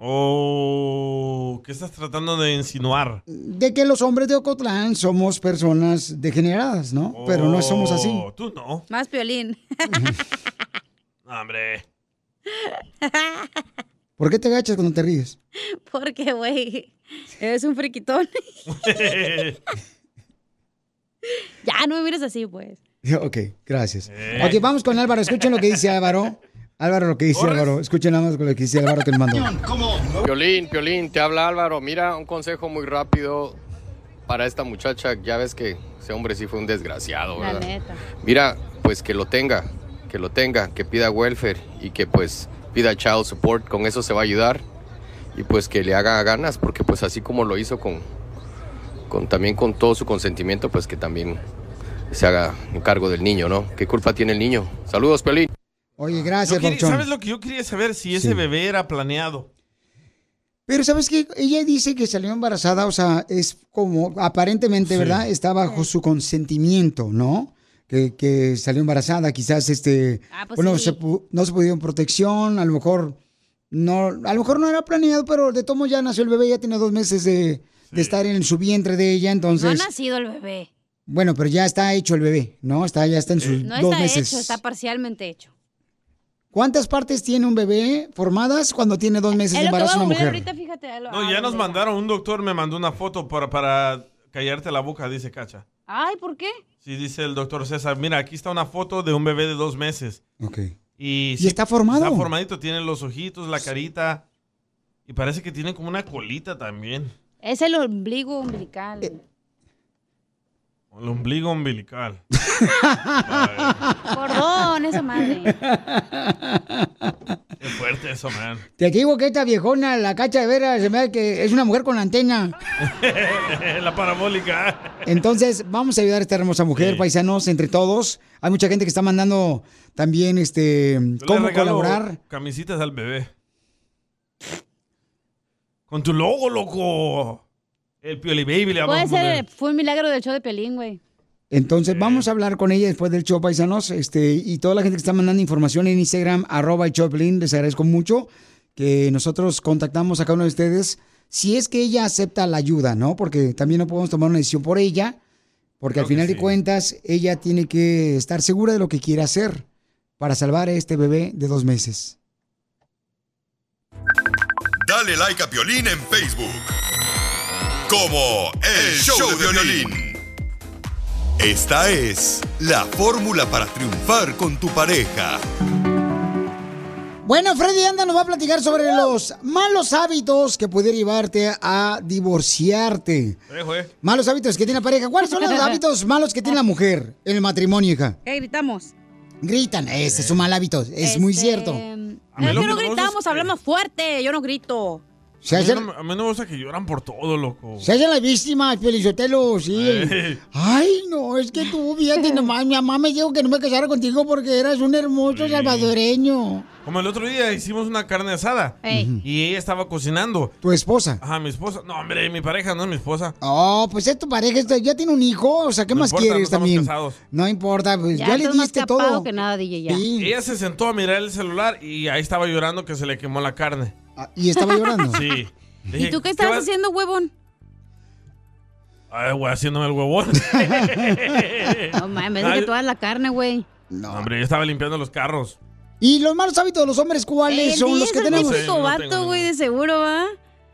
Oh, ¿qué estás tratando de insinuar? de que los hombres de Ocotlán somos personas degeneradas, ¿no? Pero no somos así. Oh, Tú no. Más piolín. No, hombre. ¿Por qué te agachas cuando te ríes? Porque, güey, eres un friquitón. ya, no me mires así, pues. ok, gracias. Ok, vamos con Álvaro. Escuchen lo que dice Álvaro. Álvaro, lo que dice Álvaro. Escuchen nada más lo que dice Álvaro que le mandó. Piolín, Piolín, te habla Álvaro. Mira, un consejo muy rápido para esta muchacha. Ya ves que ese hombre sí fue un desgraciado, La ¿verdad? neta. Mira, pues que lo tenga, que lo tenga, que pida welfare y que pues pida child support. Con eso se va a ayudar y pues que le haga ganas, porque pues así como lo hizo con, con también con todo su consentimiento, pues que también se haga cargo del niño, ¿no? ¿Qué culpa tiene el niño? Saludos, Piolín. Oye, Yo gracias, quería-. ¿Sabes lo que yo quería saber? Si ese Sí. bebé era planeado. Pero ¿sabes qué? Ella dice que salió embarazada, o sea, es como, aparentemente, Sí. ¿verdad? Está bajo su consentimiento, ¿no? Que, que salió embarazada, quizás, este, Ah, pues bueno, sí. se no se pudo en protección, a lo mejor no, a lo mejor no era planeado, pero de modos ya nació el bebé, ya tiene dos meses de, de estar en su vientre de ella, No ha entonces... nacido el bebé. Bueno, pero ya está hecho el bebé, ¿no? Está, ya está en sus No dos está meses. hecho, está parcialmente hecho. ¿Cuántas partes tiene un bebé formadas cuando tiene dos meses Es de embarazo una mujer? ahorita, fíjate. lo- No, ya nos mandaron, un doctor me mandó una foto para, para callarte la boca, dice Cacha. Ay, ¿por qué? Sí, dice el doctor César, mira, aquí está una foto de un bebé de dos meses. Ok. Y, ¿Y está formado? Está formadito, tiene los ojitos, la carita. Y parece que tiene como una colita también. Es el ombligo umbilical. El ombligo umbilical. Cordón, esa madre. Qué fuerte eso, man. Te digo que esta viejona, la cacha de veras, se me da que es una mujer con antena. la parabólica. Entonces, vamos a ayudar a esta hermosa mujer, paisanos, entre todos. Hay mucha gente que está mandando también este Yo cómo colaborar. Camisitas al bebé. Con tu logo, loco. El Pioli Baby le vamos Puede a poner. ser, fue un milagro del show de Pelín, güey. Entonces, vamos a hablar con ella después del show, paisanos. Este, y toda la gente que está mandando información en Instagram, arroba el Choplin, les agradezco mucho que nosotros contactamos a cada uno de ustedes. Si es que ella acepta la ayuda, ¿no? Porque también no podemos tomar una decisión por ella, porque al final de cuentas, ella tiene que estar segura de lo que quiere hacer para salvar a este bebé de dos meses. Dale like a Piolín en Facebook. Como El Show de Violín. Esta es la fórmula para triunfar con tu pareja. Bueno, Freddy Anda nos va a platicar sobre los malos hábitos que pudiera llevarte a divorciarte. Eh. Malos hábitos que tiene la pareja. ¿Cuáles son los hábitos malos que tiene la mujer en el matrimonio, hija? ¿Qué gritamos? Gritan, ese es un mal hábito, es muy Este, cierto. A mí Es lo que no gritamos, hablamos fuerte. Yo no grito. Se A mí, hacen, no, a mí no me gusta que lloran por todo, loco. se hacen las víctimas, Felizotelo, sí. Ey. Ay, no, es que tú, fíjate nomás, mi mamá me dijo que no me casara contigo porque eras un hermoso salvadoreño. Como el otro día hicimos una carne asada. Ey. Y ella estaba cocinando. ¿Tu esposa? Ajá, mi esposa. No, hombre, mi pareja, no es mi esposa. Oh, pues es tu pareja, ya tiene un hijo, o sea, ¿qué No más importa, quieres también? casados. No importa, pues ya, Ya, le diste todo. que nada, DJ, ya. Sí. Ella se sentó a mirar el celular y ahí estaba llorando que se le quemó la carne. Ah, ¿Y estaba llorando? Sí. ¿Y tú qué estabas haciendo, huevón? Ay, güey, haciéndome el huevón. No mames, es que tú das la carne, güey. No, hombre, yo estaba limpiando los carros. ¿Y los malos hábitos de los hombres cuáles El son los que es el tenemos? típico No vato, güey, de seguro, ¿va?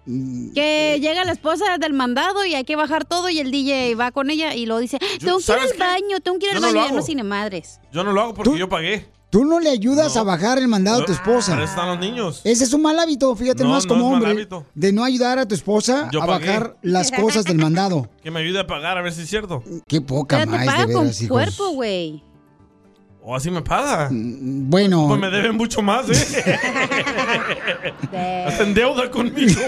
Que llega la esposa del mandado y hay que bajar todo y el DJ va con ella y lo dice, tengo que ir ¿sabes al baño, tengo que ir al no baño, hago. no cine madres. Yo no lo hago porque yo pagué. Tú no le ayudas a bajar el mandado a tu esposa. Para eso están los niños. Ese es un mal hábito, fíjate No, más no como es mal hombre, hábito. de no ayudar a tu esposa Yo a pagué. bajar las cosas del mandado. Que me ayude a pagar a ver si es cierto. Qué poca Pero te más, paga de con veras, hijos. cuerpo, güey. O así me paga. Bueno, Pues me deben mucho más, ¿eh? Hasta en deuda conmigo.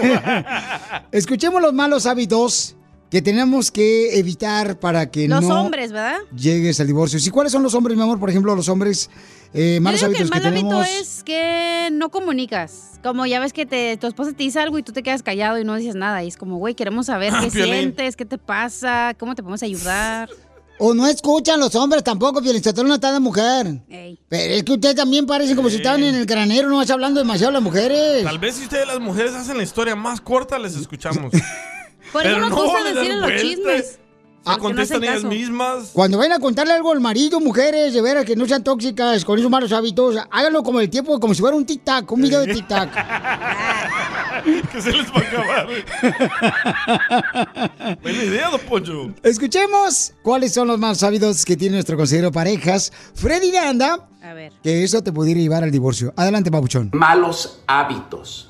escuchemos los malos hábitos que tenemos que evitar para que Los no hombres, ¿verdad? llegues al divorcio. ¿Y cuáles son los hombres, mi amor? Por ejemplo, los hombres eh, malos Yo digo que el hábitos mal que, hábito tenemos. es que no comunicas. Como ya ves que te, tu esposa te dice algo y tú te quedas callado y no dices nada. Y es como, güey, queremos saber Ah, qué Piolín. sientes, qué te pasa, cómo te podemos ayudar. O no escuchan los hombres tampoco, Pielinsotelo no está de mujer. Ey. Pero es que ustedes también parecen como si estaban en el granero, no vas hablando demasiado las mujeres. Tal vez si ustedes las mujeres hacen la historia más corta, les escuchamos. Por eso no, gusta le dan decirle los chismes. Se no contestan hacen ellas mismas. Cuando vayan a contarle algo al marido, mujeres, de veras que no sean tóxicas con esos malos hábitos, háganlo como el tiempo, como si fuera un tic-tac, un video de tic-tac. que se les va a acabar. Buena idea, don Poncho. Escuchemos cuáles son los malos hábitos que tiene nuestro consejero parejas, Freddy Anda, A ver. que eso te pudiera llevar al divorcio. Adelante, papuchón. malos hábitos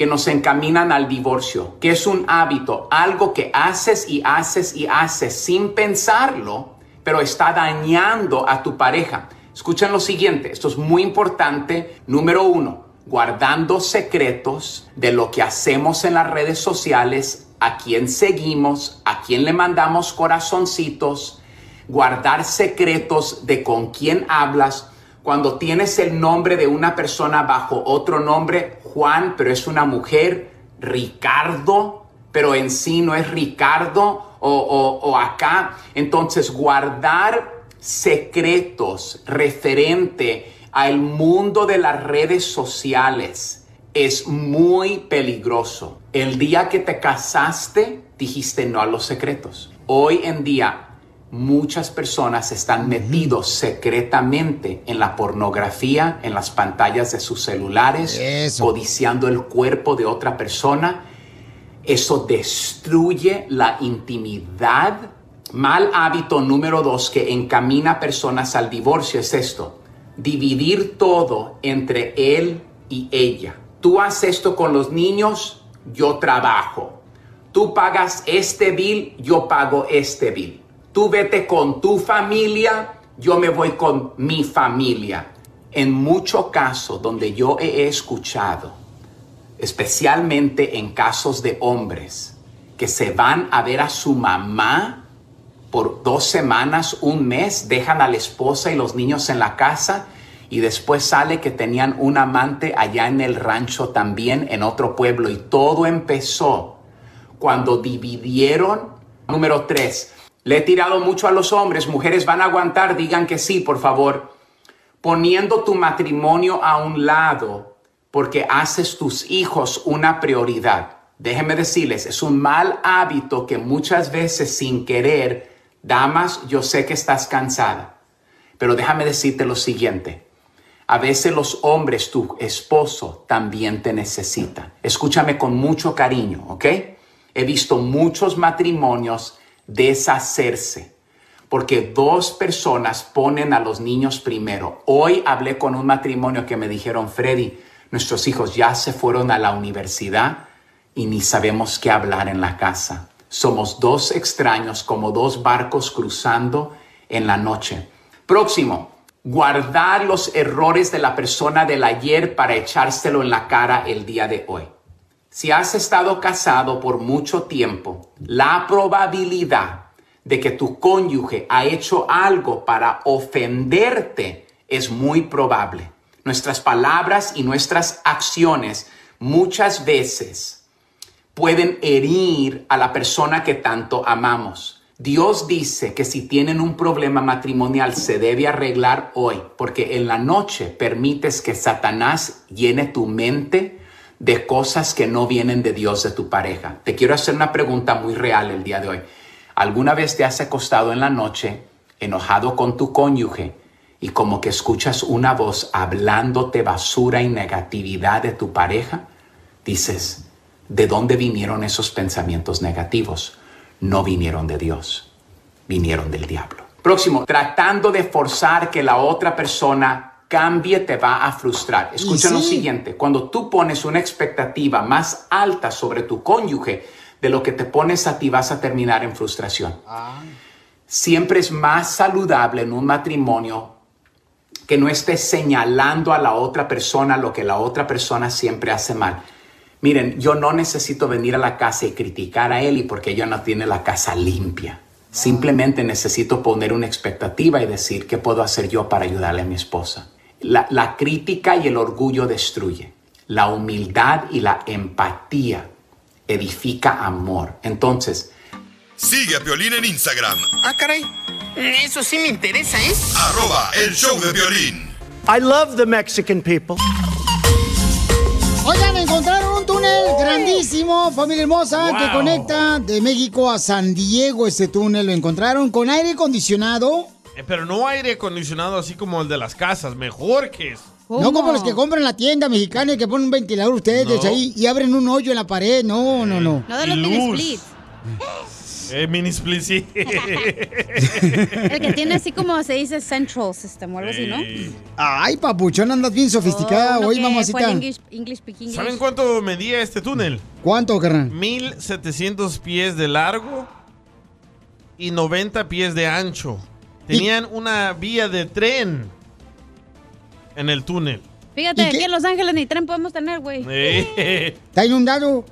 que nos encaminan al divorcio, que es un hábito, algo que haces y haces y haces sin pensarlo, pero está dañando a tu pareja. Escuchen lo siguiente, esto es muy importante. Número uno, guardando secretos de lo que hacemos en las redes sociales, a quién seguimos, a quién le mandamos corazoncitos, guardar secretos de con quién hablas. Cuando tienes el nombre de una persona bajo otro nombre, Juan, pero es una mujer, Ricardo, pero en sí no es Ricardo o, o- o acá. Entonces, guardar secretos referente al mundo de las redes sociales es muy peligroso. El día que te casaste, dijiste no a los secretos. Hoy en día, muchas personas están metidos secretamente en la pornografía, en las pantallas de sus celulares, codiciando el cuerpo de otra persona. Eso destruye la intimidad. Mal hábito número dos que encamina personas al divorcio es esto, dividir todo entre él y ella. Tú haces esto con los niños, yo trabajo. Tú pagas este bill, yo pago este bill. Tú vete con tu familia, yo me voy con mi familia. En muchos casos donde yo he escuchado, especialmente en casos de hombres, que se van a ver a su mamá por dos semanas, un mes, dejan a la esposa y los niños en la casa y después sale que tenían un amante allá en el rancho también, en otro pueblo. Y todo empezó cuando dividieron. Número tres, le he tirado mucho a los hombres, mujeres van a aguantar, digan que sí, por favor. Poniendo tu matrimonio a un lado porque haces tus hijos una prioridad. Déjenme decirles, es un mal hábito que muchas veces sin querer, damas, yo sé que estás cansada, pero déjame decirte lo siguiente. A veces los hombres, tu esposo, también te necesita. Escúchame con mucho cariño, ¿ok? He visto muchos matrimonios deshacerse porque dos personas ponen a los niños primero. Hoy hablé con un matrimonio que me dijeron, Freddy, nuestros hijos ya se fueron a la universidad y ni sabemos qué hablar en la casa. Somos dos extraños como dos barcos cruzando en la noche. Próximo, guardar los errores de la persona del ayer para echárselo en la cara el día de hoy. Si has estado casado por mucho tiempo, la probabilidad de que tu cónyuge ha hecho algo para ofenderte es muy probable. Nuestras palabras y nuestras acciones muchas veces pueden herir a la persona que tanto amamos. Dios dice que si tienen un problema matrimonial se debe arreglar hoy, porque en la noche permites que Satanás llene tu mente de cosas que no vienen de Dios de tu pareja. Te quiero hacer una pregunta muy real el día de hoy. ¿Alguna vez te has acostado en la noche enojado con tu cónyuge y como que escuchas una voz hablándote basura y negatividad de tu pareja? Dices, ¿de dónde vinieron esos pensamientos negativos? no vinieron de Dios, vinieron del diablo. Próximo, tratando de forzar que la otra persona cambie te va a frustrar. Escucha lo siguiente, cuando tú pones una expectativa más alta sobre tu cónyuge de lo que te pones a ti vas a terminar en frustración. Siempre es más saludable en un matrimonio que no estés señalando a la otra persona lo que la otra persona siempre hace mal Miren, yo no necesito venir a la casa y criticar a Eli porque ella no tiene la casa limpia. Simplemente necesito poner una expectativa y decir qué puedo hacer yo para ayudarle a mi esposa. La, la crítica y el orgullo destruye. La humildad y la empatía edifica amor. Entonces, Sigue a Violín en Instagram. Ah, caray. Eso sí me interesa, ¿eh? Arroba el show de violín. I love the Mexican people. Oigan, encontraron un túnel grandísimo, familia hermosa, que conecta de México a San Diego. Este túnel lo encontraron con aire acondicionado. Eh, Pero no aire acondicionado así como el de las casas, mejor que es. No como los que compran en la tienda mexicana y que ponen un ventilador ustedes No. ahí y abren un hoyo en la pared. No, no, no. No de los mini split. Eh, mini split, sí. El que tiene así como se dice central system o algo así, ¿no? Ay, papuchón, andas bien sofisticada Uno hoy, mamacita. English, English. ¿Saben cuánto medía este túnel? ¿Cuánto, carnal? 1700 pies de largo y 90 pies de ancho. Tenían una vía de tren en el túnel. Fíjate, aquí en Los Ángeles ni tren podemos tener, güey. Está inundado.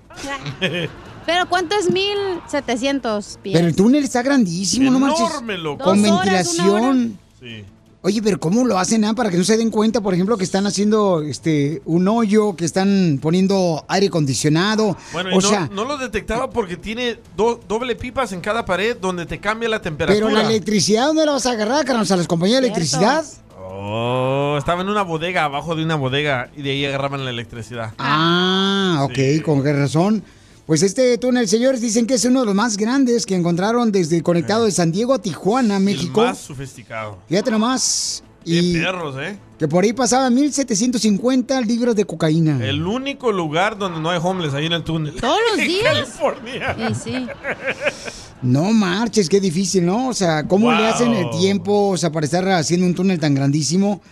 Pero ¿cuánto es 1700 pies? Pero el túnel está grandísimo, no marches. Enorme, loco. Con horas, ventilación. Sí. Oye, pero ¿cómo lo hacen ah, para que no se den cuenta, por ejemplo, que están haciendo este un hoyo, que están poniendo aire acondicionado? Bueno, y o no, sea, no lo detectaba porque tiene do- doble pipas en cada pared donde te cambia la temperatura. pero la electricidad, ¿dónde la vas a agarrar, carnal? O sea, las compañías de electricidad. Oh, estaba en una bodega, abajo de una bodega, y de ahí agarraban la electricidad. Ah, ok, con qué razón. Pues este túnel, señores, dicen que es uno de los más grandes que encontraron desde conectado de San Diego a Tijuana, México. Más sofisticado. Fíjate nomás. Qué Y perros, ¿eh? que por ahí pasaban 1750 libros de cocaína. El único lugar donde no hay homeless ahí en el túnel. Todos los días. California. Y sí. No marches, qué difícil, ¿no? O sea, ¿cómo le hacen el tiempo o sea, para estar haciendo un túnel tan grandísimo?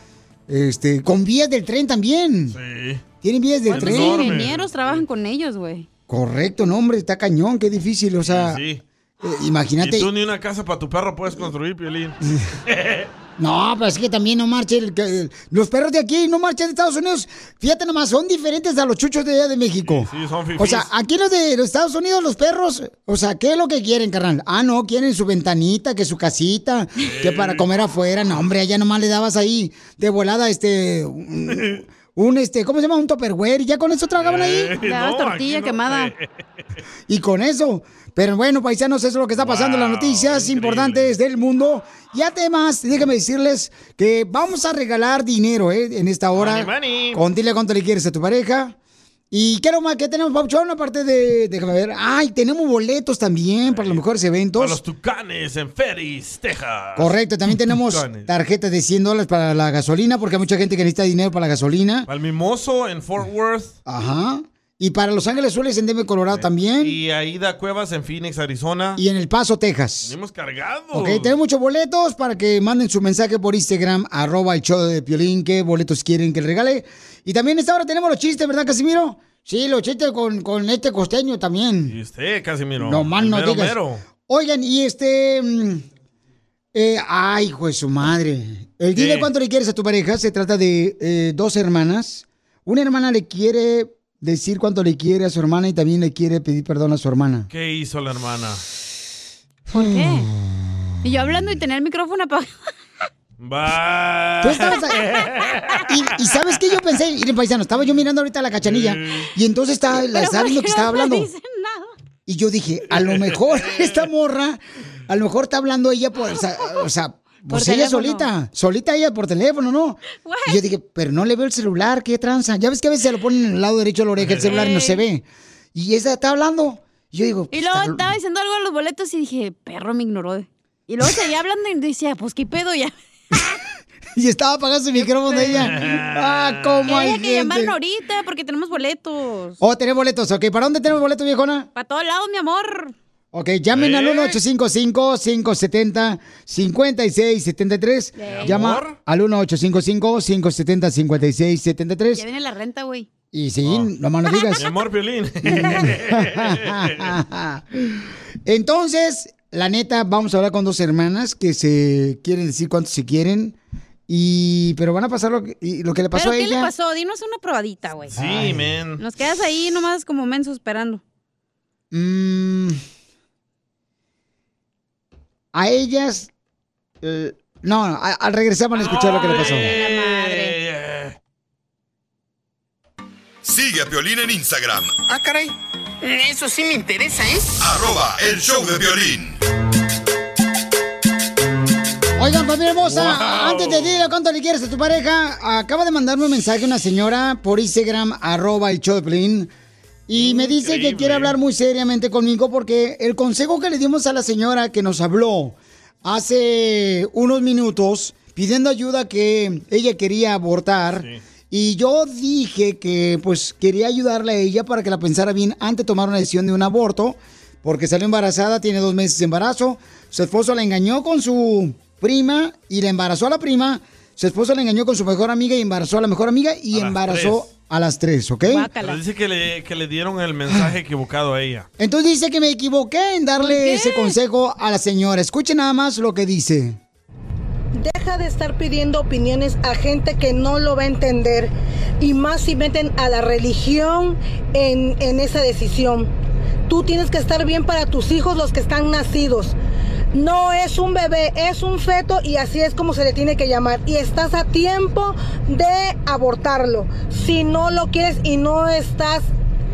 Este, con vías del tren también. Sí. Tienen vías del ¿Cuántos tren. ingenieros trabajan con ellos, güey? Correcto, no, hombre, está cañón, qué difícil. O sea, Sí. eh, imagínate. Y tú ni una casa para tu perro puedes construir, Piolín. No, pero es que también no marchen. Los perros de aquí no marchan de Estados Unidos. Fíjate nomás, son diferentes a los chuchos de allá de México. Sí, son fifís. O sea, aquí los de los Estados Unidos, los perros, o sea, ¿qué es lo que quieren, carnal? Ah, no, quieren su ventanita, que su casita, que para comer afuera. No, hombre, allá nomás le dabas ahí de volada, este, un, este, ¿cómo se llama? Un topperware, y ya con eso tragaban ahí. Eh, no, tortilla no quemada. Y con eso. Pero bueno, paisanos, eso es lo que está pasando en las noticias importantes del mundo. Y además, déjame decirles que vamos a regalar dinero ¿eh? en esta hora. Money, money. Con dile cuánto le quieres a tu pareja. Y quiero más que tenemos, Pauchón, aparte de, déjame ver. Ay, tenemos boletos también para los mejores eventos. Para los tucanes en Ferris, Texas. Correcto, también tenemos Tucanes. tarjetas de 100 dólares para la gasolina, porque hay mucha gente que necesita dinero para la gasolina. Para el mimoso en Fort Worth. Ajá. Y para Los Ángeles Azules en Denver, Colorado también. Y Aida Cuevas en Phoenix, Arizona. Y en El Paso, Texas. Venimos cargados. Ok, tenemos muchos boletos para que manden su mensaje por Instagram, arroba el show de Piolín, qué boletos quieren que le regale. Y también esta hora tenemos los chistes, ¿verdad, Casimiro? Sí, los chistes con, con este costeño también. Y usted, Casimiro. No más El no mero, digas. mero. Oigan, y este... mm, eh, ay, hijo de su madre. El dile ¿Qué? cuánto le quieres a tu pareja se trata de eh, dos hermanas. Una hermana le quiere decir cuánto le quiere a su hermana y también le quiere pedir perdón a su hermana. ¿Qué hizo la hermana? ¿Por qué? Y yo hablando y tenía el micrófono apagado. Va. Tú estabas Y, y ¿sabes qué yo pensé? Miren, paisano, estaba yo mirando ahorita la cachanilla y entonces estaba, la estaba ¿por viendo que estaba hablando. dicen nada? Y yo dije, a lo mejor esta morra, a lo mejor está hablando ella por, o sea, o sea, pues Por ella teléfono. solita, solita ella por teléfono, ¿no? Y yo dije, pero no le veo el celular, qué tranza. Ya ves que a veces se lo ponen en el lado derecho de la oreja el celular y no se ve. Y esa está hablando. Y yo digo, Y pues, luego está- estaba diciendo algo de los boletos y dije, perro, me ignoró. Y luego seguía hablando y decía, pues qué pedo ya. y estaba apagando su micrófono de ella. Ah, cómo hay que llamaron gente. ahorita porque tenemos boletos. Oh, tenemos boletos, ok. ¿Para dónde tenemos boletos, viejona? Para todos lados, mi amor. Ok, llamen al ¿Eh? 1-855-570-5673. ¿Eh? Llama ¿Amor? al 1-855-570-5673. Ya viene la renta, güey. Y sí, no más no digas. Mi amor, Piolín. Entonces, la neta, vamos a hablar con dos hermanas que se quieren decir cuánto se quieren. Y, pero van a pasar lo que, y lo que le pasó ¿Pero a qué ella. le pasó? Dinos una probadita, güey. Sí, man. Nos quedas ahí nomás como menso esperando. Mm, a ellas. eh, no, a- al regresar van a escuchar lo que le pasó. Sigue a Piolín en Instagram, Ah, caray. Eso sí me interesa, ¿eh? arroba el show de violín. Oigan, familia hermosa, Wow. antes de decirle cuánto le quieres a tu pareja, acaba de mandarme un mensaje una señora por Instagram, arroba el Piolín, y me dice que quiere hablar muy seriamente conmigo porque el consejo que le dimos a la señora que nos habló hace unos minutos pidiendo ayuda que ella quería abortar, y yo dije que pues quería ayudarle a ella para que la pensara bien antes de tomar una decisión de un aborto, porque salió embarazada, tiene dos meses de embarazo, su esposo la engañó con su prima y la embarazó a la prima, su esposo la engañó con su mejor amiga y embarazó a la mejor amiga y A embarazó tres. a las tres, ¿ok? Pero dice que le, que le dieron el mensaje equivocado a ella. Entonces dice que me equivoqué en darle ese consejo a la señora. Escuchen nada más lo que dice. Deja de estar pidiendo opiniones a gente que no lo va a entender y más si meten a la religión en, en esa decisión. Tú tienes que estar bien para tus hijos, los que están nacidos. No es un bebé, es un feto y así es como se le tiene que llamar. Y estás a tiempo de abortarlo. Si no lo quieres y no estás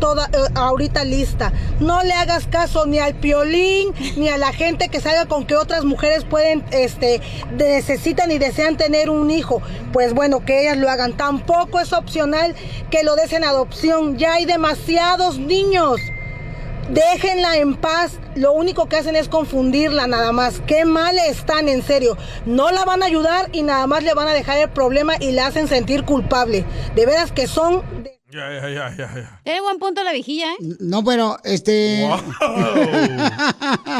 toda eh, ahorita lista. No le hagas caso ni al piolín ni a la gente que salga con que otras mujeres pueden, este, necesitan y desean tener un hijo. Pues bueno, que ellas lo hagan. Tampoco es opcional que lo des en adopción. Ya hay demasiados niños. Déjenla en paz. Lo único que hacen es confundirla nada más. Qué mal están, en serio. No la van a ayudar y nada más le van a dejar el problema y la hacen sentir culpable. De veras que son... Ya, ya, ya, ya, ya. Tiene buen punto la viejilla, ¿eh? No, pero este.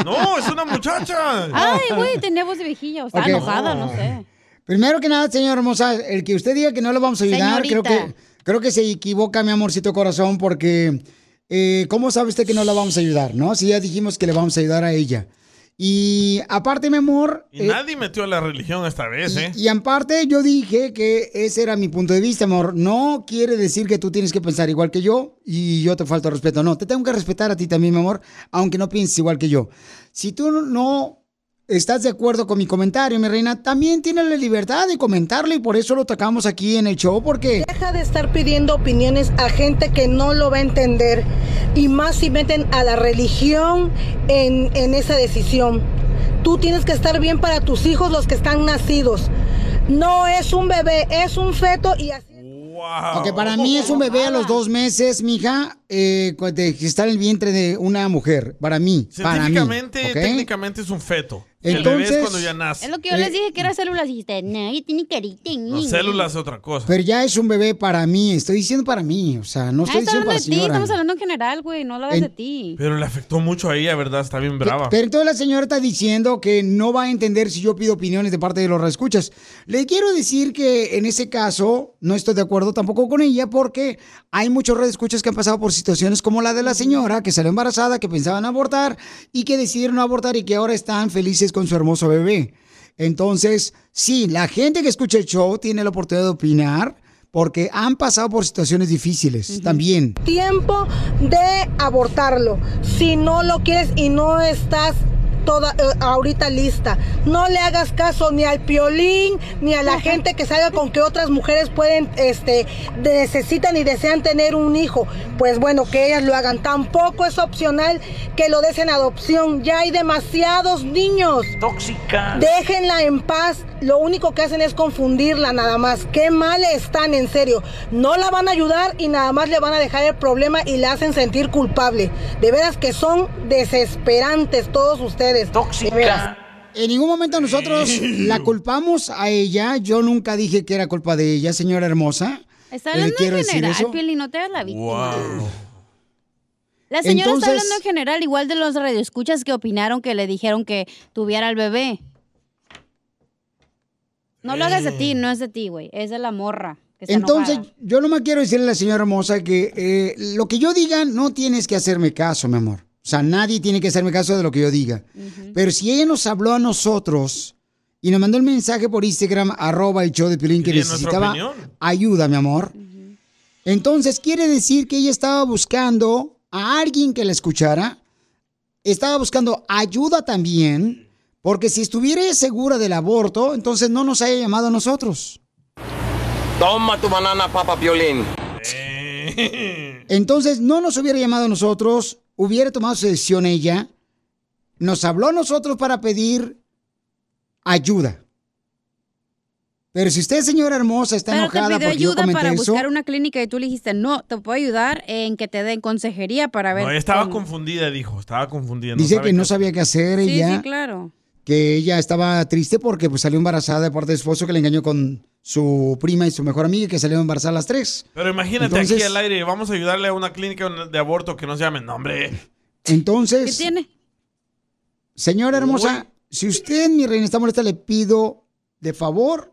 No, es una muchacha. Ay, güey, tenía voz de viejilla. O está enojada, no sé. Primero que nada, señora hermosa, el que usted diga que no lo vamos a ayudar, creo que, creo que se equivoca, mi amorcito corazón, porque eh, ¿cómo sabe usted que no la vamos a ayudar, no? Si ya dijimos que le vamos a ayudar a ella. Y aparte, mi amor, Y nadie metió a la religión esta vez, ¿eh? y aparte yo dije que ese era mi punto de vista, amor. No quiere decir que tú tienes que pensar igual que yo y yo te falto respeto. No, te tengo que respetar a ti también, mi amor, aunque no pienses igual que yo. Si tú no estás de acuerdo con mi comentario, mi reina, también tienes la libertad de comentarlo y por eso lo tocamos aquí en el show, porque... Deja de estar pidiendo opiniones a gente que no lo va a entender. Y más si meten a la religión en, en esa decisión. Tú tienes que estar bien para tus hijos, los que están nacidos. No es un bebé, es un feto y así. Porque para mí es un bebé a los dos meses, mija, eh, de está en el vientre de una mujer. Para mí, técnicamente es un feto. El bebé es Entonces- cuando ya nace. Es lo que yo les dije que era células y dijiste, no, y tiene carita. Las células es otra cosa. Pero ya es un bebé para mí, estoy diciendo para mí, o sea, no Ah, estoy está diciendo hablando para de ti, estamos hablando en general, güey, no hablabas En- de ti. Pero le afectó mucho a ella, ¿verdad? Está bien brava. Pero entonces la señora está diciendo que no va a entender si yo pido opiniones de parte de los reescuchas. Le quiero decir que en ese caso no estoy de acuerdo tampoco con ella porque hay muchos reescuchas que han pasado por situaciones como la de la señora que salió embarazada, que pensaban abortar y que decidieron abortar y que ahora están felices con su hermoso bebé. Entonces, sí, la gente que escucha el show tiene la oportunidad de opinar porque han pasado por situaciones difíciles también. Tiempo de abortarlo. Si no lo quieres y no estás toda eh, ahorita lista, no le hagas caso ni al piolín ni a la gente que salga con que otras mujeres pueden, este, necesitan y desean tener un hijo. Pues bueno, que ellas lo hagan. Tampoco es opcional que lo des en adopción. Ya hay demasiados niños. Tóxica. Déjenla en paz. Lo único que hacen es confundirla nada más. Qué mal están, en serio. No la van a ayudar y nada más le van a dejar el problema y la hacen sentir culpable. De veras que son desesperantes todos ustedes. Tóxica. En ningún momento nosotros la culpamos a ella. Yo nunca dije que era culpa de ella, señora hermosa. Está Le hablando quiero en decir general, eso. Pieli, no te hagas la víctima. Wow. La señora Entonces- está hablando en general, igual de los radioescuchas que opinaron que le dijeron que tuviera al bebé. No lo hagas de ti, no es de ti, güey. Es de la morra. que está Entonces, enojada. yo nomás quiero decirle a la señora hermosa que eh, lo que yo diga no tienes que hacerme caso, mi amor. O sea, nadie tiene que hacerme caso de lo que yo diga. Pero si ella nos habló a nosotros y nos mandó el mensaje por Instagram, arroba el show de Piolín, que necesitaba ayuda, mi amor. Entonces, quiere decir que ella estaba buscando a alguien que la escuchara. Estaba buscando ayuda también. Porque si estuviera segura del aborto, entonces no nos haya llamado a nosotros. Toma tu banana, papa Piolín. Entonces no nos hubiera llamado a nosotros, hubiera tomado su decisión ella, nos habló a nosotros para pedir ayuda. Pero si usted, señora hermosa, está Pero te enojada pidió porque yo ayuda comenté para eso, buscar una clínica y tú le dijiste, no, te puedo ayudar en que te den consejería para ver. No, ella estaba cómo". confundida, dijo. Estaba confundida. dice que no sabía qué hacer Sí, ella, sí, claro. Que ella estaba triste porque pues, salió embarazada de parte de su esposo que le engañó con su prima y su mejor amiga y que salieron embarazadas las tres. Pero imagínate Entonces- aquí al aire, vamos a ayudarle a una clínica de aborto que no se llame. No, hombre. Entonces, ¿Qué tiene? Señora hermosa, si usted, mi reina, está molesta, le pido de favor,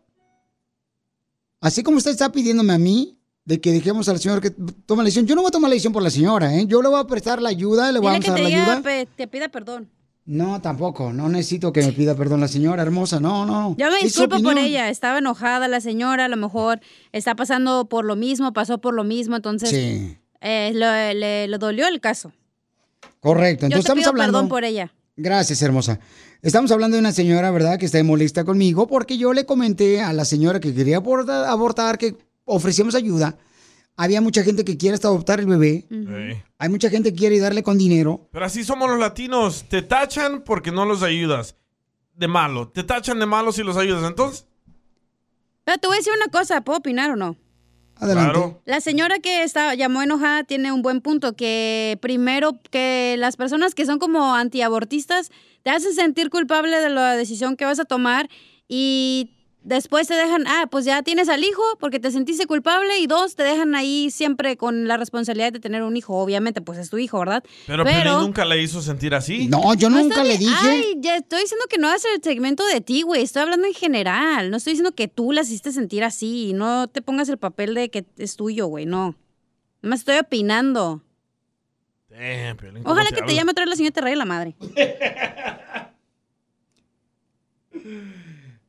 así como usted está pidiéndome a mí, de que dejemos al señor que tome la decisión. Yo no voy a tomar la decisión por la señora, ¿eh? Yo le voy a prestar la ayuda, le voy a Dile dar la ayuda. pe- te pida perdón. No, tampoco. No necesito que me pida perdón la señora hermosa. No, no. Yo me disculpo por ella. Estaba enojada la señora, a lo mejor está pasando por lo mismo, pasó por lo mismo, entonces Sí. eh, lo- le, le dolió el caso. Correcto. Yo Entonces te estamos pido hablando. perdón por ella. Gracias, hermosa. Estamos hablando de una señora, ¿verdad?, que está molesta conmigo porque yo le comenté a la señora que quería abortar, abortar que ofrecíamos ayuda. Había mucha gente que quiere hasta adoptar el bebé. Ey. Hay mucha gente que quiere darle con dinero. Pero así somos los latinos. Te tachan porque no los ayudas. De malo. Te tachan de malo si los ayudas. Entonces, Pero te voy a decir una cosa, ¿puedo opinar o no? Adelante. La señora que está, llamó enojada tiene un buen punto, que primero que las personas que son como antiabortistas te hacen sentir culpable de la decisión que vas a tomar y después te dejan, ah, pues ya tienes al hijo porque te sentiste culpable y dos, te dejan ahí siempre con la responsabilidad de tener un hijo, obviamente, pues es tu hijo, ¿verdad? Pero, Piolín nunca le hizo sentir así. No, yo nunca le dije. Ay, ya estoy diciendo que no hagas el segmento de ti, güey. Estoy hablando en general. No estoy diciendo que tú la hiciste sentir así. No te pongas el papel de que es tuyo, güey. No. Nada más estoy opinando. Damn, Piolín, ¿cómo Ojalá te que te llame otra vez la señora y te raye la madre.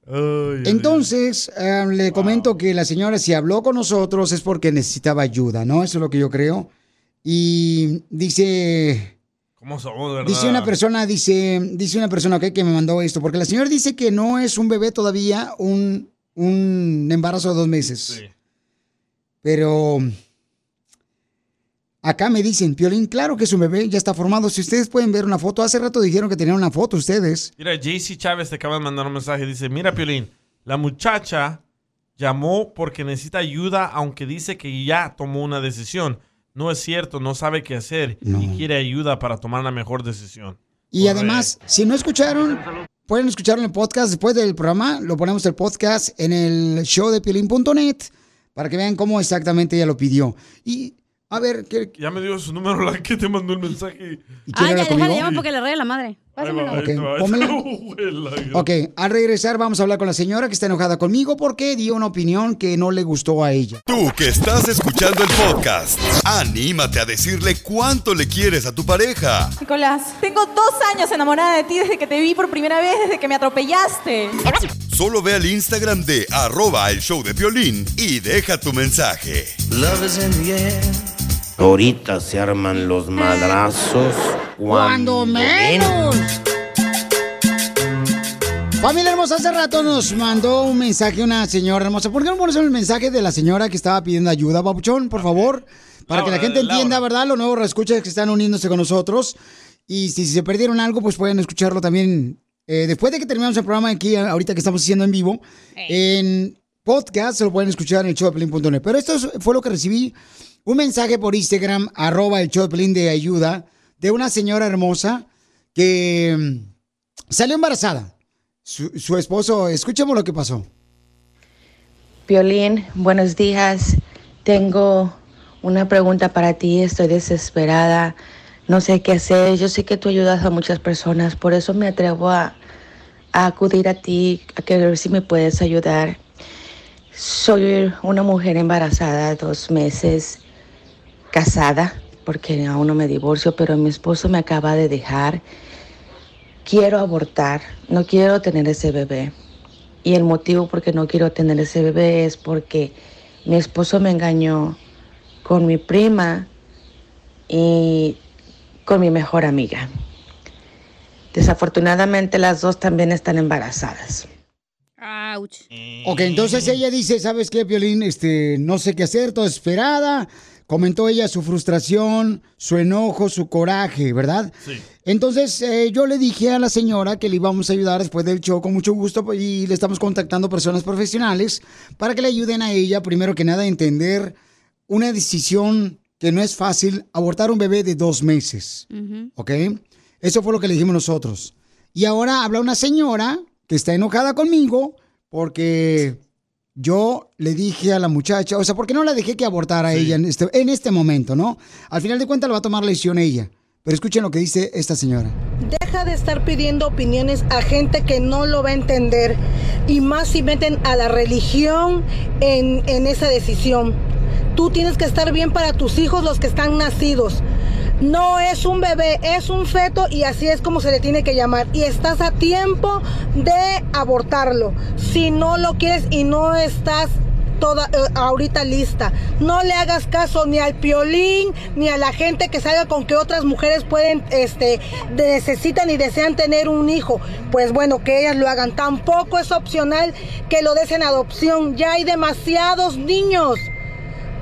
Entonces, eh, le comento que la señora si habló con nosotros es porque necesitaba ayuda, ¿no? Eso es lo que yo creo. Y dice, ¿Cómo somos, verdad? dice una persona, dice, dice una persona que me mandó esto, porque la señora dice que no es un bebé todavía, un, un embarazo de dos meses. Pero acá me dicen, Piolín, claro que es un bebé, ya está formado. Si ustedes pueden ver una foto, hace rato dijeron que tenían una foto ustedes. Mira, JC Chávez te acaba de mandar un mensaje. Dice, mira, Piolín, la muchacha llamó porque necesita ayuda, aunque dice que ya tomó una decisión. No es cierto, no sabe qué hacer y quiere ayuda para tomar la mejor decisión. Y además, si no escucharon, pueden escucharlo en el podcast después del programa. Lo ponemos el podcast en el show de piolín.net para que vean cómo exactamente ella lo pidió. Y a ver, ¿qué, Ya me dio su número la que te mandó el mensaje. Ah, ya, conmigo? déjale, llama porque le raye la madre. Pásamelo. Ok, pónmela. Ok, al regresar vamos a hablar con la señora que está enojada conmigo porque dio una opinión que no le gustó a ella. Tú que estás escuchando el podcast, anímate a decirle cuánto le quieres a tu pareja. Nicolás, tengo dos años enamorada de ti desde que te vi por primera vez, desde que me atropellaste. Solo ve al Instagram de arroba el show de violín y deja tu mensaje. Ahorita se arman los madrazos. Cuando menos. Familia hermosa, hace rato nos mandó un mensaje una señora hermosa. ¿Por qué no pones el mensaje de la señora que estaba pidiendo ayuda, Papuchón, por favor? Para que la gente Laura. entienda, ¿verdad? Los nuevos escuchas que están uniéndose con nosotros. Y si se perdieron algo, pues pueden escucharlo también eh, después de que terminamos el programa aquí, ahorita que estamos haciendo en vivo. En podcast se lo pueden escuchar en el showdeplin.net. Pero esto es- fue lo que recibí. Un mensaje por Instagram, arroba el show de ayuda, de una señora hermosa que mm, salió embarazada. Su, esposo, escuchemos lo que pasó. Violín, buenos días. Tengo una pregunta para ti. Estoy desesperada. No sé qué hacer. Yo sé que tú ayudas a muchas personas. Por eso me atrevo a, a acudir a ti, a ver si me puedes ayudar. Soy una mujer embarazada, dos meses, casada, porque aún no me divorcio, pero mi esposo me acaba de dejar. Quiero abortar. No quiero tener ese bebé. Y el motivo por qué no quiero tener ese bebé es porque mi esposo me engañó con mi prima y con mi mejor amiga. Desafortunadamente las dos también están embarazadas. Ouch. Ok, entonces ella dice, ¿sabes qué, Violín? Este, no sé qué hacer, toda desesperada. Comentó ella su frustración, su enojo, su coraje, ¿verdad? Sí. Entonces eh, yo le dije a la señora que le íbamos a ayudar después del show con mucho gusto pues, y le estamos contactando personas profesionales para que le ayuden a ella, primero que nada, a entender una decisión que no es fácil, abortar un bebé de dos meses. ¿Ok? Eso fue lo que le dijimos nosotros. Y ahora habla una señora que está enojada conmigo porque yo le dije a la muchacha, o sea, ¿por qué no la dejé que abortara ella en este, en este momento, no? Al final de cuentas lo va a tomar la decisión ella. Pero escuchen lo que dice esta señora. Deja de estar pidiendo opiniones a gente que no lo va a entender y más si meten a la religión en, en esa decisión. Tú tienes que estar bien para tus hijos, los que están nacidos. No es un bebé, es un feto y así es como se le tiene que llamar. Y estás a tiempo de abortarlo. Si no lo quieres y no estás toda eh, ahorita lista. No le hagas caso ni al piolín ni a la gente que salga con que otras mujeres pueden, este, necesitan y desean tener un hijo. Pues bueno, que ellas lo hagan. Tampoco es opcional que lo des en adopción. Ya hay demasiados niños.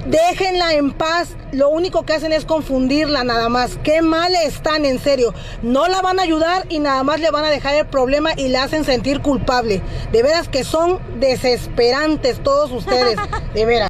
Déjenla en paz. Lo único que hacen es confundirla nada más. Qué mal están, en serio. No la van a ayudar y nada más le van a dejar el problema y la hacen sentir culpable. De veras que son desesperantes todos ustedes. De veras.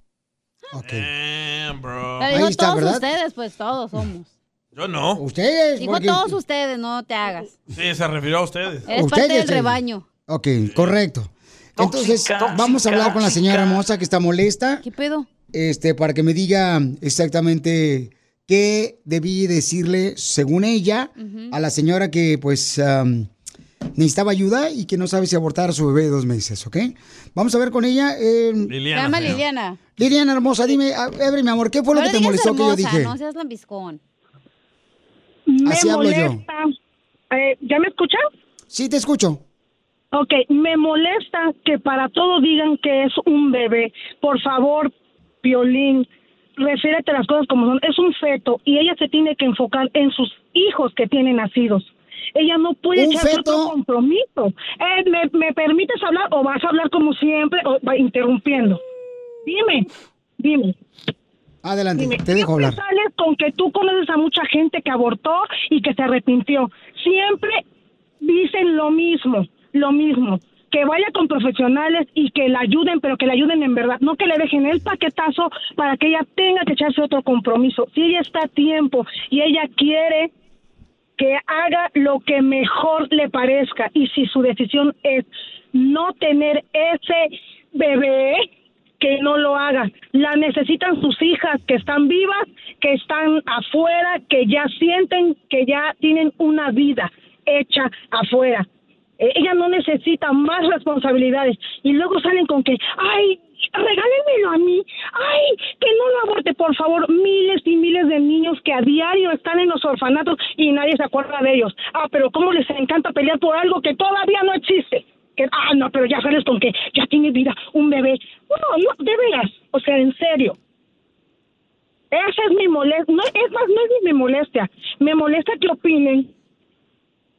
Damn, bro. Pero dijo todos ustedes, pues todos somos. Yo no. Ustedes. Dijo porque- todos ustedes, no te hagas. Sí, se refirió a ustedes. Eres parte del rebaño. Ok, correcto. Entonces, Tóxica. vamos a hablar con la señora hermosa que está molesta. ¿Qué pedo? Este, para que me diga exactamente qué debí decirle, según ella, a la señora que, pues, am, necesitaba ayuda y que no sabe si abortar a su bebé de dos meses, ¿ok? Vamos a ver con ella. eh, Se llama Liliana. Liliana hermosa, dime, Ebre, mi amor, ¿qué fue lo No que te molestó que yo dije? No seas lambiscón. Me Así hablo yo. molesta. Eh, ¿Ya me escuchan? Sí, te escucho. Ok, me molesta que para todo digan que es un bebé. Por favor, Piolín, refiérete a las cosas como son. Es un feto y ella se tiene que enfocar en sus hijos que tiene nacidos. Ella no puede ¿Un echarse feto? otro compromiso. Eh, ¿me, ¿Me permites hablar o vas a hablar como siempre o va interrumpiendo? Dime, dime. Adelante, Dime, te dejo hablar. sales con que tú conoces a mucha gente que abortó y que se arrepintió. Siempre dicen lo mismo, lo mismo. Que vaya con profesionales y que la ayuden, pero que la ayuden en verdad. No que le dejen el paquetazo para que ella tenga que echarse otro compromiso. Si ella está a tiempo y ella quiere que haga lo que mejor le parezca y si su decisión es no tener ese bebé que no lo haga. La necesitan sus hijas que están vivas, que están afuera, que ya sienten que ya tienen una vida hecha afuera. Eh, Ella no necesita más responsabilidades y luego salen con que, ay, regálenmelo a mí, ay, que no lo aborte, por favor, miles y miles de niños que a diario están en los orfanatos y nadie se acuerda de ellos. Ah, pero cómo les encanta pelear por algo que todavía no existe. Que, ah, no, pero ya sales con que ya tiene vida un bebé. No, no, de veras, o sea, en serio. Esa es mi molestia, no, es más, no es mi molestia, me molesta que opinen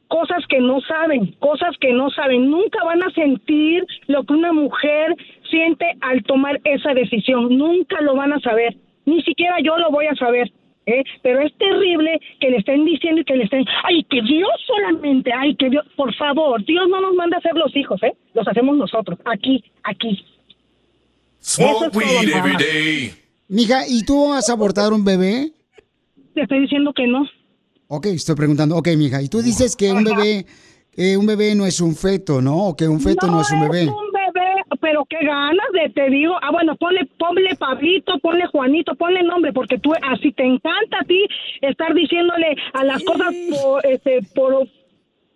cosas que no saben, cosas que no saben. Nunca van a sentir lo que una mujer siente al tomar esa decisión. Nunca lo van a saber. Ni siquiera yo lo voy a saber. ¿eh? Pero es terrible que le estén diciendo y que le estén, ay, que Dios solamente, ay, que Dios, por favor, Dios no nos manda a hacer los hijos, ¿eh? Los hacemos nosotros, aquí, aquí. Es todo. Mija, ¿y tú vas a abortar un bebé? Te estoy diciendo que no. Ok, estoy preguntando. Ok, mija, y tú dices que un bebé, eh, un bebé no es un feto, ¿no? O que un feto no, es un bebé. un bebé, pero qué ganas de te digo. Ah, bueno, ponle, ponle Pablito, ponle Juanito, ponle nombre, porque tú así te encanta a ti estar diciéndole a las cosas por, este, por,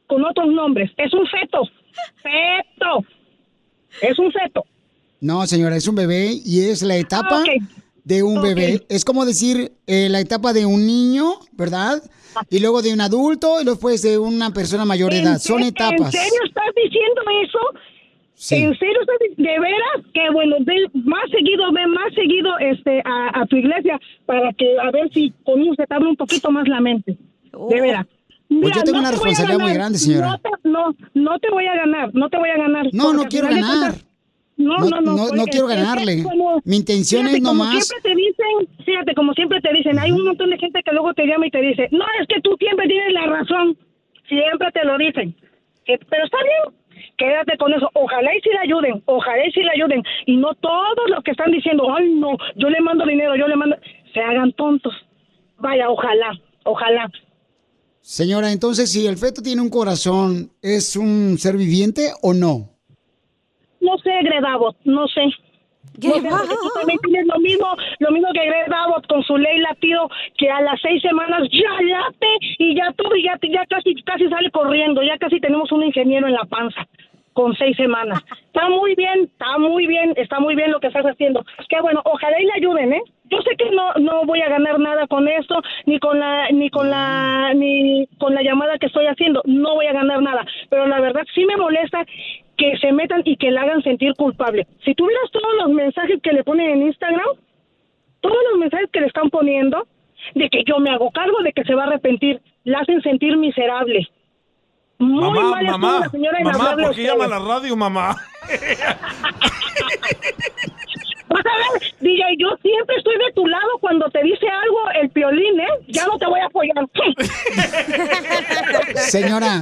con otros nombres. Es un feto. Feto. Es un feto. No, señora, es un bebé y es la etapa Ah, ok. de un bebé. Es como decir eh, la etapa de un niño, ¿verdad? Y luego de un adulto y después de una persona mayor de ¿En edad. Son etapas. ¿En serio estás diciendo eso? Sí. ¿En serio estás de veras? Que bueno, ve más seguido, ve más seguido este a, a tu iglesia para que a ver si con uno se te abre un poquito más la mente. De veras. Pues yo tengo una te responsabilidad muy grande, señora. No, te- no, no te voy a ganar, no te voy a ganar. No, no quiero ganar. cuentas- No, No, no, no. no- quiero ganarle. como- Mi intención fíjate, es como nomás- siempre te dicen, fíjate, como siempre te dicen, hay un montón de gente que luego te llama y te dice, no, es que tú siempre tienes la razón. Siempre te lo dicen. Pero está bien, quédate con eso. Ojalá y si le ayuden, ojalá y si le ayuden. Y no todos los que están diciendo, ay, no, yo le mando dinero, yo le mando, se hagan tontos. Vaya, ojalá, ojalá. Señora, entonces, si el feto tiene un corazón, ¿es un ser viviente o no? No sé, Greg Abbott, no sé. No sé, tú también tienes lo mismo, lo mismo que Greg Abbott con su ley latido, que a las seis semanas ya late y ya todo, y ya, ya casi, casi sale corriendo, ya casi tenemos un ingeniero en la panza con seis semanas. Está muy bien, está muy bien, está muy bien lo que estás haciendo. Que bueno, ojalá y le ayuden, ¿eh? Yo sé que no, no voy a ganar nada con esto, ni con la, ni con la, ni con la llamada que estoy haciendo. No voy a ganar nada. Pero la verdad sí me molesta que se metan y que la hagan sentir culpable. Si tuvieras todos los mensajes que le ponen en Instagram, todos los mensajes que le están poniendo, de que yo me hago cargo, de que se va a arrepentir, la hacen sentir miserable. Muy mamá, mal mamá, la señora mamá, ¿por qué llama a la radio, mamá? Vas a ver, DJ, yo siempre estoy de tu lado cuando te dice algo el piolín, ¿eh? Ya no te voy a apoyar. Señora,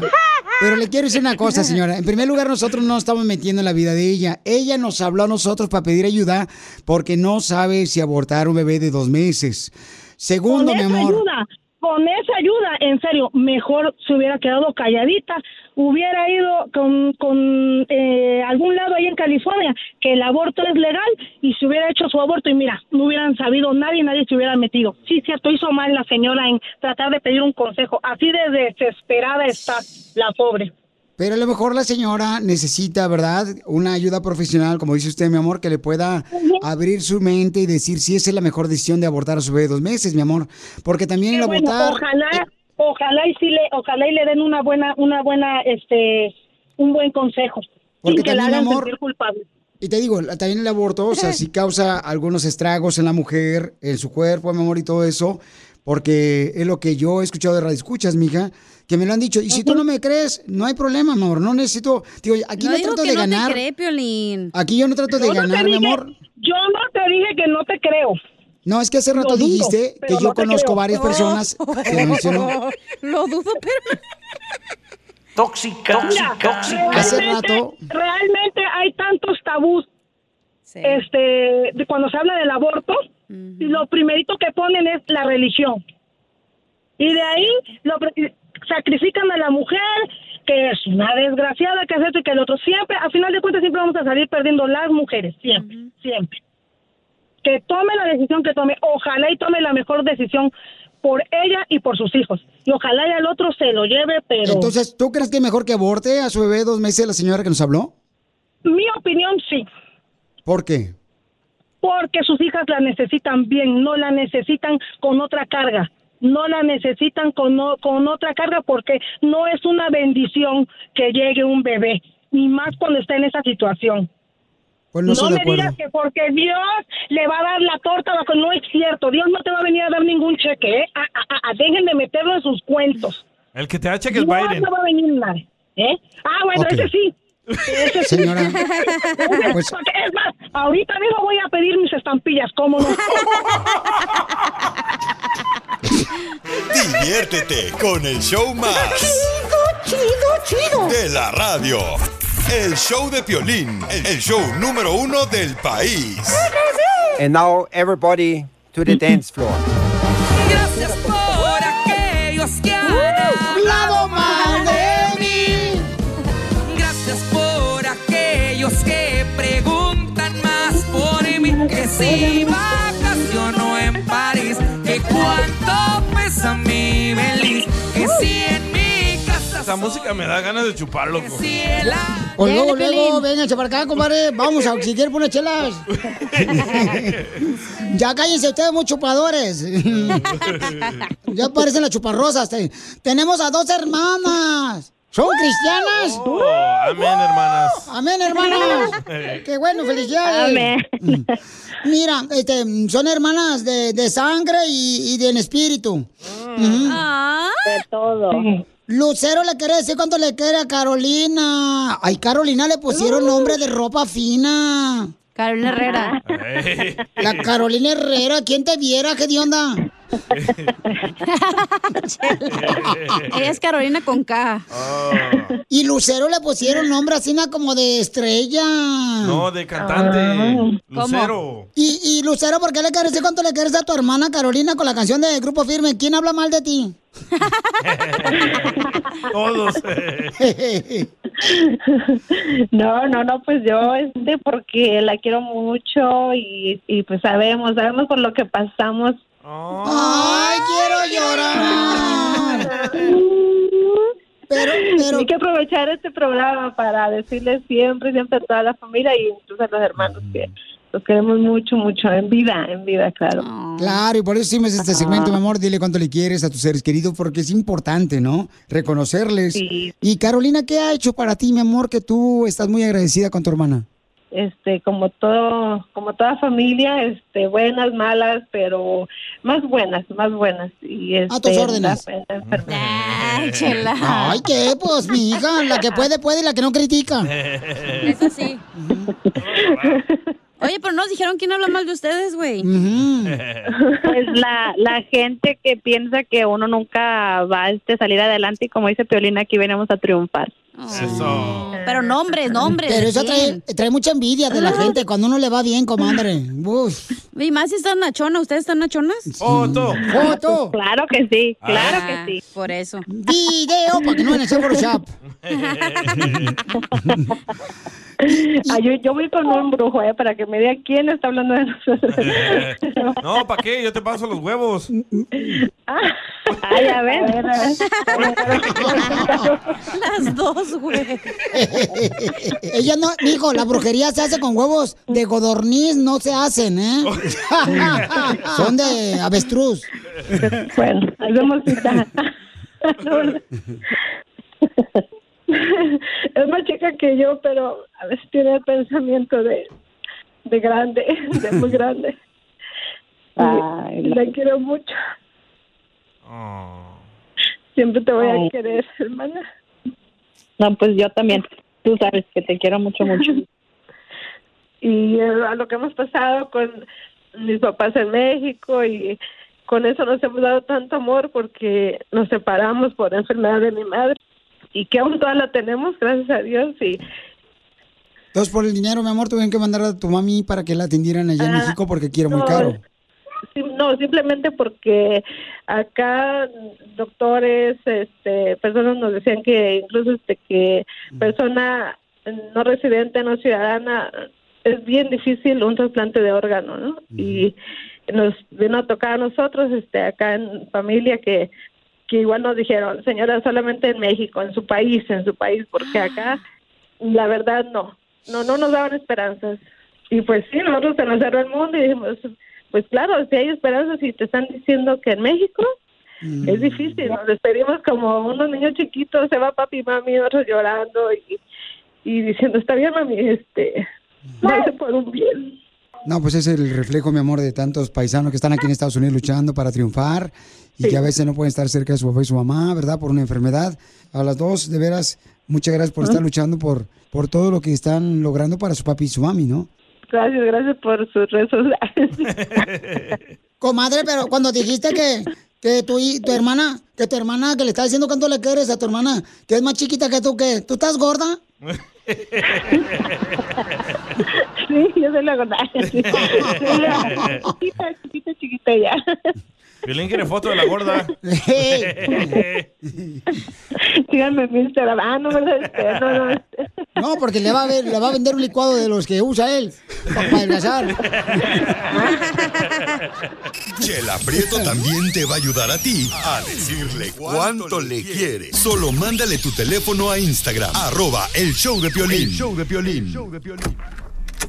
Pero le quiero decir una cosa, señora. En primer lugar, nosotros no estamos metiendo en la vida de ella. Ella nos habló a nosotros para pedir ayuda porque no sabe si abortar un bebé de dos meses. Segundo, con mi amor. ayuda, con esa ayuda, en serio, mejor se hubiera quedado calladita, hubiera ido con, con eh, algún lado ahí en California, que el aborto es legal, y se hubiera hecho su aborto, y mira, no hubieran sabido nadie, nadie se hubiera metido. Sí, cierto, hizo mal la señora en tratar de pedir un consejo. Así de desesperada está la pobre. Pero a lo mejor la señora necesita, ¿verdad? Una ayuda profesional, como dice usted, mi amor, que le pueda abrir su mente y decir si esa es la mejor decisión de abortar a su bebé de dos meses, mi amor. Porque también el bueno, abortar... ojalá, ojalá y sí le, ojalá y le den una buena, una buena, este, un buen consejo. Porque sin que la también, hagan amor, sentir culpable. Y te digo, la- también el aborto, o sea, sí causa algunos estragos en la mujer, en su cuerpo, mi amor, y todo eso, porque es lo que yo he escuchado de radio escuchas, mija, que me lo han dicho. Y si tú no me crees, no hay problema, mi amor, no necesito, digo, aquí no, trato que de no ganar. te cree, Piolín. Aquí yo no trato de Yo no te ganar, mi amor. Yo no te dije que no te creo. No, es que hace rato dudo, dijiste que yo conozco creo. varias personas que mencionó. Lo dudo, pero... Tóxica, Mira, tóxica. Hace realmente- rato- Realmente hay tantos tabús. Este, de cuando se habla del aborto, y lo primerito que ponen es la religión. Y de ahí lo sacrifican a la mujer, que es una desgraciada, que es esto y que el otro. Siempre, al final de cuentas, siempre vamos a salir perdiendo las mujeres, siempre, siempre. Que tome la decisión que tome, ojalá y tome la mejor decisión por ella y por sus hijos. Y ojalá y al otro se lo lleve, pero... Entonces, ¿tú crees que es mejor que aborte a su bebé dos meses la señora que nos habló? Mi opinión, sí. ¿Por qué? Porque sus hijas la necesitan bien, no la necesitan con otra carga. No la necesitan con, o- con otra carga porque no es una bendición que llegue un bebé, ni más cuando está en esa situación. Pues no, de me acuerdo. digas que porque Dios le va a dar la torta, bajo- no es cierto. Dios no te va a venir a dar ningún cheque, ¿eh? Ah, ah, ah, dejen de meterlo en sus cuentos. El que te da cheque es Dios Biden. no va a venir nadie, ¿eh? Ah, bueno, ese sí. Señora, pues- Porque es más, ahorita mismo voy a pedir mis estampillas, ¿cómo no? Diviértete con el show más. Chido, chido, chido. De la radio. El show de Piolín, el show número uno del país. And now everybody to the dance floor. Gracias por aquellos que han si vacaciono en París, que cuánto pesa mi feliz. Que si en mi casa Esa música me da ganas de chupar, loco. si el Pues luego, luego, vénganse para acá, compadre. Vamos a si quieren poner chelas. ya cállense ustedes, muy chupadores. ya parecen las chuparrosas. Te- Tenemos a dos hermanas. ¿Son cristianas? Oh, amén, hermanas. Amén, hermanas. Qué bueno, felicidades. Amén. Mira, este, son hermanas de, de sangre y, y de en espíritu. Ujú. De todo. Lucero le quiere decir cuánto le quiere a Carolina. Ay, Carolina le pusieron nombre de ropa fina. Carolina Herrera. La Carolina Herrera, ¿quién te viera? ¿Qué de onda? Ella es Carolina con K. Y Lucero le pusieron nombre así como de estrella. No, de cantante. Ah. Lucero. Y, y Lucero, ¿por qué le quieres decir cuánto le quieres a tu hermana Carolina con la canción de Grupo Firme? ¿Quién habla mal de ti? Todos. No, no, no, pues yo, este, porque la quiero mucho y, y pues sabemos, sabemos por lo que pasamos. ¡Ay, quiero llorar! Pero, pero... Hay que aprovechar este programa para decirle siempre, siempre a toda la familia y incluso a los hermanos que los queremos mucho, mucho, en vida, en vida, claro. Claro, y por eso hicimos este segmento, mi amor. Dile cuánto le quieres a tus seres queridos, porque es importante, ¿no? Reconocerles. Y Carolina, ¿qué ha hecho para ti, mi amor, que tú estás muy agradecida con tu hermana? Este, como todo, como toda familia, este, buenas, malas, pero más buenas, más buenas. Y este, A tus órdenes. la- la enfermedad. Ay, ¿qué? Pues, mi hija, la que puede, puede y la que no critica. Eso sí. Oye, pero nos dijeron quién habla mal de ustedes, güey. Pues la, la gente que piensa que uno nunca va a este, salir adelante y como dice Piolina, aquí venimos a triunfar. Eso. Pero nombres, nombres. Pero eso ¿de trae, trae mucha envidia de la gente cuando uno le va bien, comadre. Uf. Y más si están nachonas. ¿Ustedes están nachonas? Foto. Foto. Claro que sí, claro Ah, que sí. Por eso. Video para que no vayan a hacer Yo, yo voy con un brujo, ¿eh? Para que me diga quién está hablando de nosotros. No, ¿para qué? Yo te paso los huevos. Ah, ya ven. Las dos, güey. Ella no, mijo, la brujería se hace con huevos de godorniz, no se hacen, ¿eh? Son de avestruz. Bueno, hacemos cita. Es más chica que yo, pero a veces tiene el pensamiento de, de grande, de muy grande. Ay, la quiero mucho. Siempre te voy a querer, hermana. No, pues yo también. Tú sabes que te quiero mucho, mucho. y eh, a lo que hemos pasado con mis papás en México y con eso nos hemos dado tanto amor porque nos separamos por enfermedad de mi madre y que aún toda la tenemos, gracias a Dios. Y Entonces, por el dinero, mi amor, tuvieron que mandar a tu mami para que la atendieran allá en Ah, México porque quiero muy no, caro. sim- no, simplemente porque acá doctores, este, personas nos decían que incluso este que persona no residente, no ciudadana, es bien difícil un trasplante de órgano, ¿no? Y nos vino a tocar a nosotros, este, acá en familia que que igual nos dijeron, señora, solamente en México, en su país, en su país, porque acá, la verdad, no, no, no nos daban esperanzas. Y pues sí, nosotros se nos cerró el mundo y dijimos, pues claro, si hay esperanzas y te están diciendo que en México es difícil, nos despedimos como unos niños chiquitos, se va papi y mami, otros llorando y, y diciendo, está bien mami, este, váyase por un bien. No, pues es el reflejo, mi amor, de tantos paisanos que están aquí en Estados Unidos luchando para triunfar y que a veces no pueden estar cerca de su papá y su mamá, ¿verdad? Por una enfermedad. A las dos, de veras, muchas gracias por estar luchando por, por todo lo que están logrando para su papi y su mami, ¿no? Gracias, gracias por sus rezos. Comadre, pero cuando dijiste que, que tu, tu hermana, que tu hermana, que le estás diciendo cuánto le quieres a tu hermana, que es más chiquita que tú, que tú estás gorda. Sí, yo soy la gorda. Sí. Chiquita, chiquita, chiquita ya. Violín quiere foto de la gorda. Síganme en mi Instagram. Ah, no, ¿verdad? Este, no, no. este. No, porque le va a, ver, le va a vender un licuado de los que usa él para adelgazar. Chela Prieto también te va a ayudar a ti a decirle cuánto le quiere. Solo mándale tu teléfono a Instagram, arroba el show de Piolín. El show de Piolín.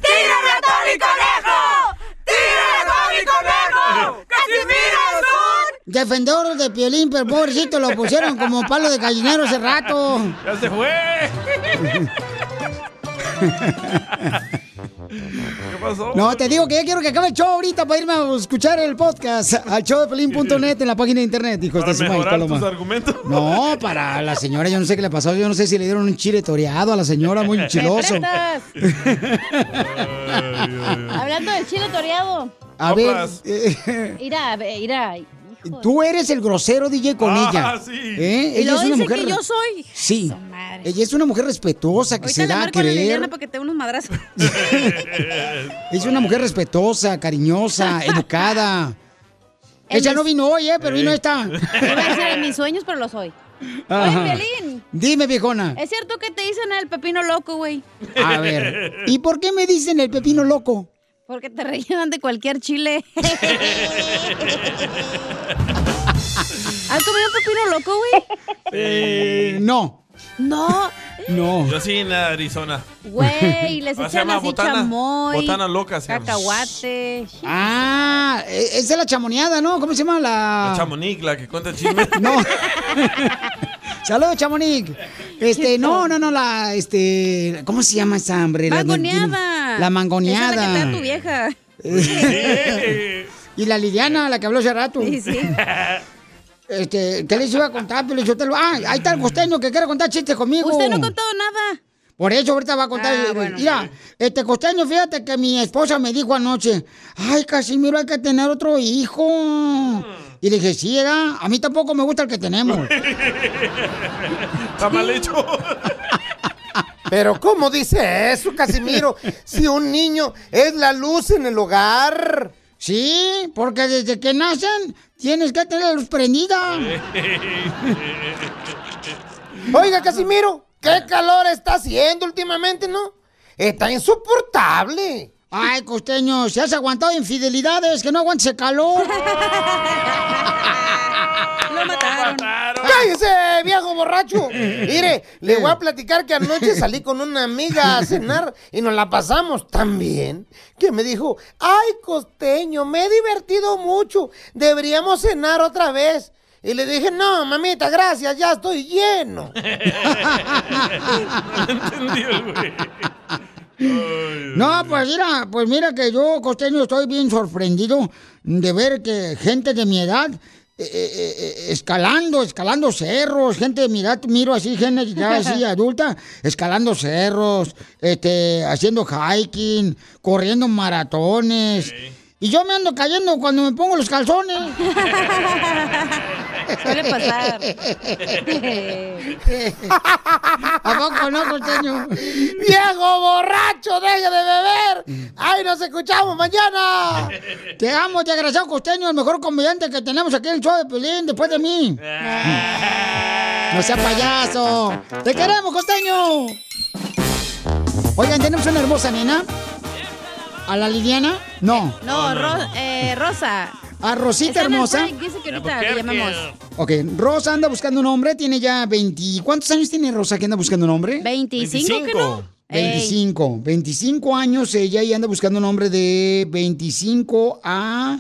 ¡Tírame a Tony Conejo! ¡Tírame a Tony Conejo! ¡Casimiro es un... Defensor de Piolín, pero pobrecito, lo pusieron como palo de gallinero hace rato. ¡Ya se fue! ¿Qué pasó? No, te digo que ya quiero que acabe el show ahorita para irme a escuchar el podcast al showdepelín.net en la página de internet, hijos Para de su mejorar tus argumentos. No, para la señora, yo no sé qué le pasó, yo no sé si le dieron un chile toreado a la señora, muy chiloso. Hablando del chile toreado. A ver, eh, Irá, irá. tú eres el grosero DJ con Ah, ella. sí. ¿Eh? Y Ella luego es una dice mujer. que yo soy. Sí. Ella es una mujer respetuosa que Ahorita se da a. Liliana para que te unos madrazos. Es una mujer respetuosa, cariñosa, educada. El Ella no vino hoy, ¿eh? Pero vino esta. Iba a decir en mis sueños, pero lo soy. Ajá. Oye, Piolín. Dime, viejona. ¿Es cierto que te dicen el pepino loco, güey? A ver. ¿Y por qué me dicen el pepino loco? Porque te rellenan de cualquier chile. ¿Has comido un pepino loco, güey? Eh, no. No. No. Yo sí en Arizona. Güey, les echan así botana. chamoy. Botana loca se. Cacahuate. Ah, e- esa es la chamoneada, ¿no? ¿Cómo se llama la...? La Chamonix, la que cuenta chisme. No. Saludos, Chamonix. Este, no, no, no, la, este, ¿cómo se llama esa hambre? Mangoneada. la mangoneada. Esa es la que tu vieja. y la Liliana, la que habló hace rato. Sí, sí. Este, ¿qué les iba a contar? Pero yo te lo... Ah, ahí está el costeño que quiere contar chistes conmigo. Usted no ha contado nada. Por eso ahorita va a contar. Ah, bueno. Mira, este costeño, fíjate que mi esposa me dijo anoche, ay, Casimiro, hay que tener otro hijo. Y le dije, sí, era. A mí tampoco me gusta el que tenemos. Está mal hecho. Pero ¿cómo dice eso, Casimiro? Si un niño es la luz en el hogar. Sí, porque desde que nacen tienes que tener la luz prendida. Oiga, Casimiro, qué calor está haciendo últimamente, ¿no? Está insoportable. Ay, costeño, si has aguantado infidelidades, que no aguantes el calor. Lo mataron. ¡Cállese, viejo borracho! Mire, le voy a platicar que anoche salí con una amiga a cenar y nos la pasamos tan bien que me dijo, ¡ay, costeño, me he divertido mucho! Deberíamos cenar otra vez. Y le dije, no, mamita, gracias, ya estoy lleno. Entendió el güey. No, pues mira, pues mira que yo, costeño, estoy bien sorprendido de ver que gente de mi edad eh, eh, eh, escalando, escalando cerros, gente de mi edad, miro así, gente ya así adulta, escalando cerros, este, haciendo hiking, corriendo maratones. Y yo me ando cayendo cuando me pongo los calzones. Suele pasar. ¿A poco no, costeño? ¡Viejo borracho, deje de beber! ¡Ay, nos escuchamos mañana! Te amo, desgraciado costeño, el mejor comediante que tenemos aquí en el show de Pelín, después de mí. No sea payaso. ¡Te queremos, costeño! Oigan, tenemos una hermosa nena. ¿A la Liliana? No. No, Ro- eh, Rosa. A Rosita hermosa. break, Dice que ahorita le llamamos. Ok, Rosa anda buscando un hombre, tiene ya 20... ¿Cuántos años tiene Rosa que anda buscando un hombre? 25, ¿que no? Ey. 25, 25 años ella y anda buscando un hombre de 25 a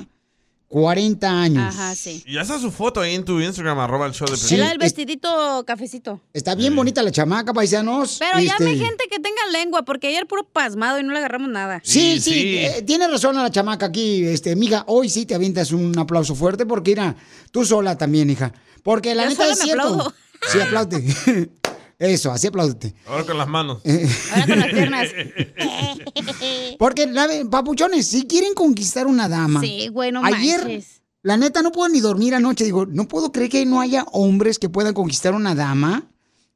40 años. Ajá, sí. Y ya está su foto ahí en tu Instagram, arroba el show de Sí, Era el es- vestidito cafecito. Está bien bonita la chamaca, paisanos. Pero Este, llame gente que tenga lengua, porque ayer puro pasmado y no le agarramos nada. Sí, sí, eh, tiene razón a la chamaca aquí, este, mija, hoy sí te avientas un aplauso fuerte porque mira, tú sola también, hija. Porque la Yo neta sola es me cierto. aplaudo. Sí, aplaude. Eso, así apláudete. Ahora con las manos. Ahora con las piernas. Porque, la, papuchones, si quieren conquistar una dama. Sí, güey, no Ayer, manches. la neta, no puedo ni dormir anoche. Digo, no puedo creer que no haya hombres que puedan conquistar una dama.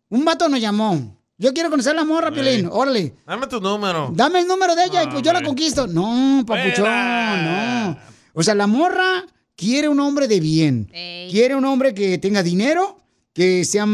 Un vato nos llamó. Yo quiero conocer a la morra, Piolín. Órale. Dame tu número. Dame el número de ella y pues yo la conquisto. No, papuchón, no. O sea, la morra quiere un hombre de bien. Quiere un hombre que tenga dinero, que sea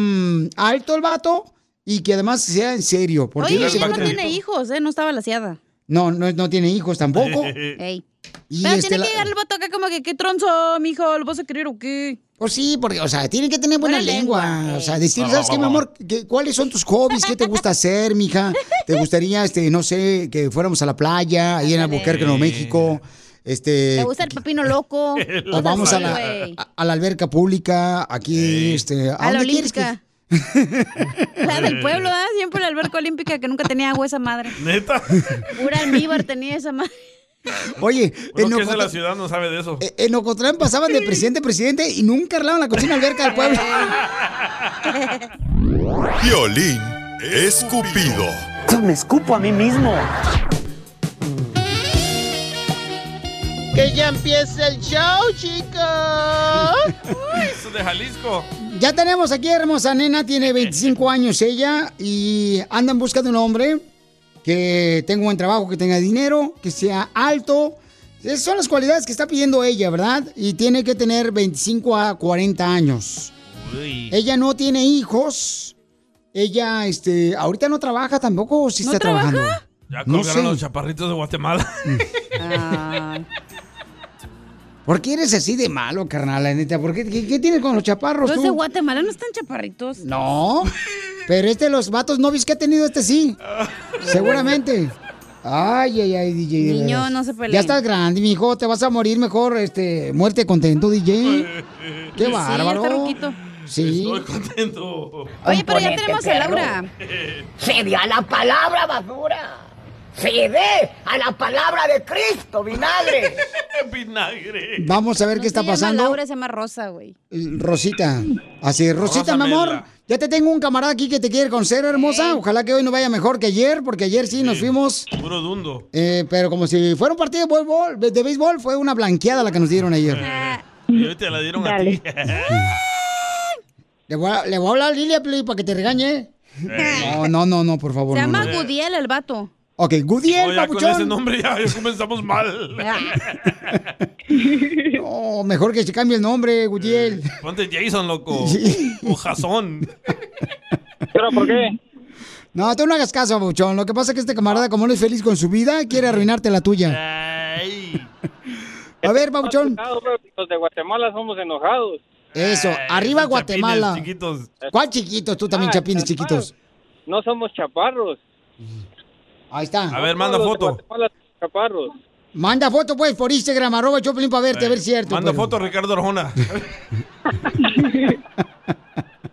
alto el vato y que además sea en serio. Porque Oye, ella no tiene hijos, ¿eh? No está balaseada. no, no, no tiene hijos tampoco. Ey. Y Pero este, tiene la- que llegar el vato acá como que, ¿qué tronzo, mijo? ¿Lo vas a querer o qué? Pues sí, porque, o sea, tiene que tener buena, Buena lengua. lengua, O sea, decir, ¿sabes qué, mi amor? ¿Qué- ¿Cuáles son tus hobbies? ¿Qué te gusta hacer, mija? ¿Te gustaría, este, no sé, que fuéramos a la playa, ahí en Albuquerque, Nuevo México? Este, ¿Te gusta el pepino loco? o vamos a la, Güey. a, a la alberca pública, aquí, este, ¿a, A la olímpica. La del pueblo, ¿ah? Siempre la alberca olímpica que nunca tenía agua esa madre. ¿Neta? Pura almíbar tenía esa madre. Oye, en, que es de la Ocotlán- ciudad no sabe de eso. en Ocotlán pasaban de presidente a presidente y nunca arreglaban la cocina alberca del pueblo. Violín escupido. Me escupo a mí mismo. Que ya empiece el show, chicos. Eso de Jalisco. Ya tenemos aquí, hermosa nena, tiene 25 años ella y andan buscando un hombre que tenga un buen trabajo, que tenga dinero, que sea alto. Esas son las cualidades que está pidiendo ella, ¿verdad? Y tiene que tener 25 a 40 años. Ella no tiene hijos. Ella, este, ahorita no trabaja tampoco, ¿o sí ¿No está trabaja? trabajando. Ya No colgaron sé. los chaparritos de Guatemala. ¿Por qué eres así de malo, carnal, la neta? ¿Por qué, qué, qué tienes con los chaparros Los tú? de Guatemala no están chaparritos. No, pero este, los vatos novios que ha tenido este sí. Seguramente. Ay, ay, ay, DJ. de Niño, no se peleen. Ya estás grande, mijo, te vas a morir mejor, este, muerte contento, DJ. Qué Sí, bárbaro. está. Sí. Estoy contento. Oye, pero ya tenemos a perro. Laura. Cede a la palabra, basura. Cede a la palabra de Cristo, vinagre. Vinagre. Vamos a ver qué está Se pasando. Laura se llama Rosa, güey. Rosita. Así, Rosita, Rosa mi amor. Mela. Ya te tengo un camarada aquí que te quiere conocer, hermosa. Ojalá que hoy no vaya mejor que ayer, porque ayer sí, nos fuimos. Puro dundo. eh, pero como si fuera un partido de béisbol, de béisbol, fue una blanqueada la que nos dieron ayer. Y hoy te la dieron a ti. Le voy, a, le voy a hablar a Lilia Play para que te regañe. No, no, no, no, por favor. Se no, llama no. Gudiel el vato. Ok, Gudiel, ya con ese nombre ya, ya comenzamos mal. No, mejor que se cambie el nombre, Gudiel. Ponte Jason, loco. O Jason. ¿Pero por qué? No, tú no hagas caso, papuchón. Lo que pasa es que este camarada, como no es feliz con su vida, quiere arruinarte la tuya. A ver, papuchón. Los de Guatemala somos enojados. Eso, arriba son Guatemala. chiquitos. ¿Cuál chiquitos? Tú también, Ah, chapines chaparros. chiquitos. No somos chaparros. Ahí está. A ver, manda foto. Manda foto, pues, por Instagram, arroba Choplin para verte, a ver si es cierto. Manda pues. foto Ricardo Arjona.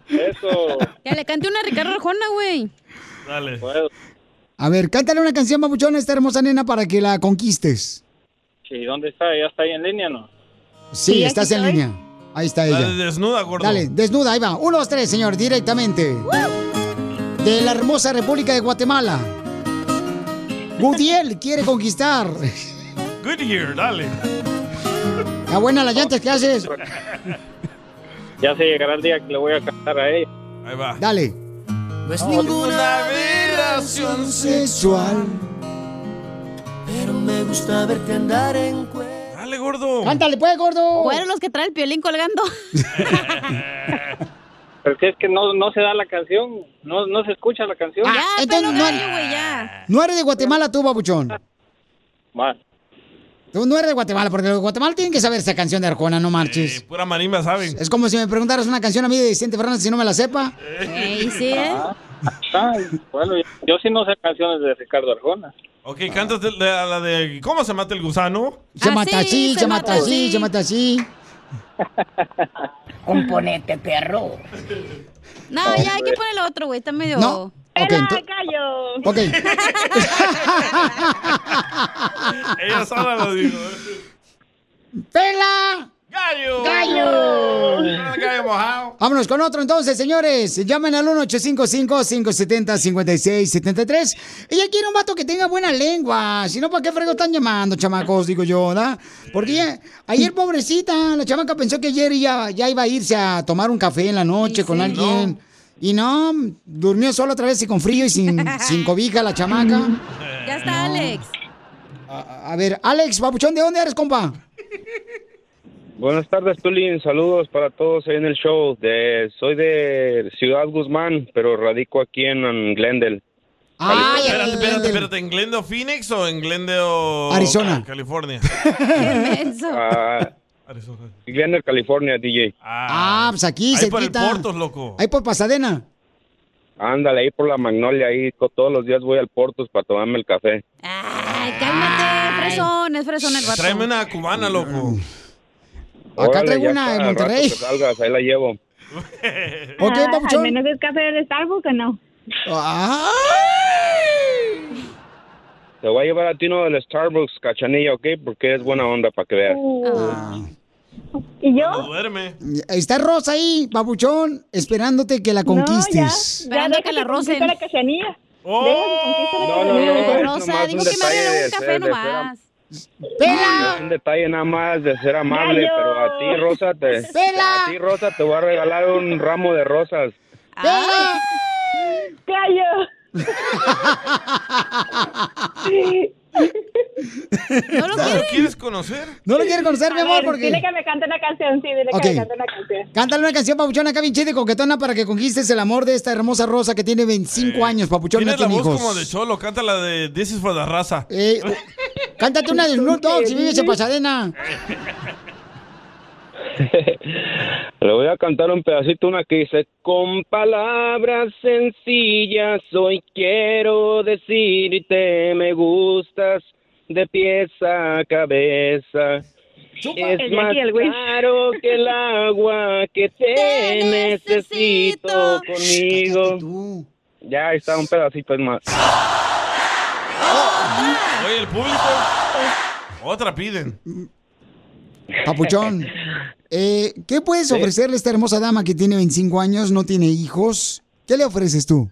Eso. Ya le cante una a Ricardo Arjona, güey. Dale. A ver, cántale una canción, papuchón, a esta hermosa nena para que la conquistes. Sí, ¿dónde está? ¿Ya está ahí en línea no? Sí, Sí, estás en estoy. línea. Ahí está Dale, ella. desnuda, gordo. Dale, desnuda, ahí va. Uno, dos, tres, señor, directamente. De la hermosa República de Guatemala. Gudiel quiere conquistar. Goodyear, dale. Está buena las llantas que haces. Ya se llegará el día que le voy a cantar a ella. Ahí va. Dale. No es ninguna aberración sexual. Pero me gusta verte andar en cuero. Dale, gordo. Cántale, pues, gordo. Fueron los que trae el piolín colgando. Pero que es que no, no se da la canción. No, no se escucha la canción. Ah, entonces no, no eres de Guatemala tú, babuchón. Va. Tú no eres de Guatemala, porque los de Guatemala tienen que saber esa canción de Arjona, no marches. Pura marimba, ¿saben? Es como si me preguntaras una canción a mí de Vicente Fernández si no me la sepa. Ey, sí, ¿eh? Ah, bueno, yo, yo sí no sé canciones de Ricardo Arjona. Ok, cántate la, la de. ¿Cómo se mata el gusano? Se mata así, se, mata así, se mata así. Componente, perro. No, ya hay que poner el otro, güey. Está medio. No. Ok, ento- gallo! Ok. Ella sola lo dijo. ¡Pela! ¡Gallo! ¡Gallo! ¡Gallo mojado! Vámonos con otro entonces, señores. Llamen al 1-855-570-5673. Ella quiere un vato que tenga buena lengua. Si no, ¿para qué frego están llamando, chamacos? Digo yo, ¿verdad? Porque ella- ayer, pobrecita, la chamaca pensó que ayer ya, ya iba a irse a tomar un café en la noche con alguien. Y no, durmió sola otra vez y con frío y sin, sin cobija la chamaca. Ya está, Alex. A, a ver, Alex, babuchón, ¿de dónde eres, compa? Buenas tardes, Tulín. Saludos para todos ahí en el show. De, soy de Ciudad Guzmán, pero radico aquí en, en Glendale. Ah, espérate, espérate, espérate. ¿En Glendale, Phoenix o en Glendale, Arizona. Ca- California? Ah, Glendale, California, DJ. Ah, pues aquí, Ahí por el. Portos, loco. Ahí por Pasadena. Ándale, ahí por la Magnolia, ahí todos los días voy al Portos para tomarme el café. Ay, cálmate, fresón. Es fresón el vato. Tráeme una cubana, loco. Acá Órale, traigo una rato Monterrey. que salgas, ahí la llevo. Ok, Ah, papuchón. ¿Al menos es café de Starbucks o no? Te voy a llevar a ti uno del Starbucks, cachanilla, ¿ok? Porque es buena onda para que veas. ¿Y yo? duerme. Está Rosa ahí, babuchón, esperándote que la conquistes. Ya, ya que la rocen. la cachanilla. Oh. No, no, no, Rosa, digo que me un café nomás. Es un detalle nada más de ser amable, Gallo. pero a ti, Rosa, te, Pela. a ti, Rosa, te voy a regalar un ramo de rosas. ¡Gallo! ¿No lo ¿Lo quieres conocer? ¿No lo quiere conocer, mi amor? ver, Porque... Dile que me cante una canción, sí, dile Ok. que me cante una canción. Cántale una canción, papuchón, acá bien chida y coquetona para que conquistes el amor de esta hermosa Rosa que tiene 25 años, papuchón, no Tienes la tiene voz hijos. como de cholo. Canta la de This is for the raza. Eh, Cántate una de Snoop Dogg si vives en Pasadena. Le voy a cantar un pedacito, una que dice, con palabras sencillas hoy quiero decirte me gustas de pies a cabeza. Es más claro que el agua que te necesito conmigo. Ya ahí está un pedacito es más. Oye, el público. Otra piden. Papuchón. Eh, ¿Qué puedes Sí. ofrecerle a esta hermosa dama que tiene 25 años, no tiene hijos? ¿Qué le ofreces tú?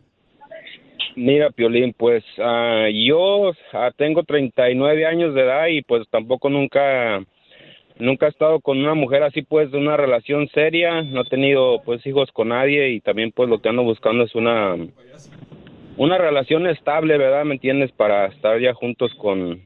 Mira, Piolín, pues ah, yo ah, tengo 39 años de edad y pues tampoco nunca nunca he estado con una mujer así pues de una relación seria, no he tenido pues hijos con nadie y también pues lo que ando buscando es una una relación estable, ¿verdad? ¿Me entiendes? Para estar ya juntos con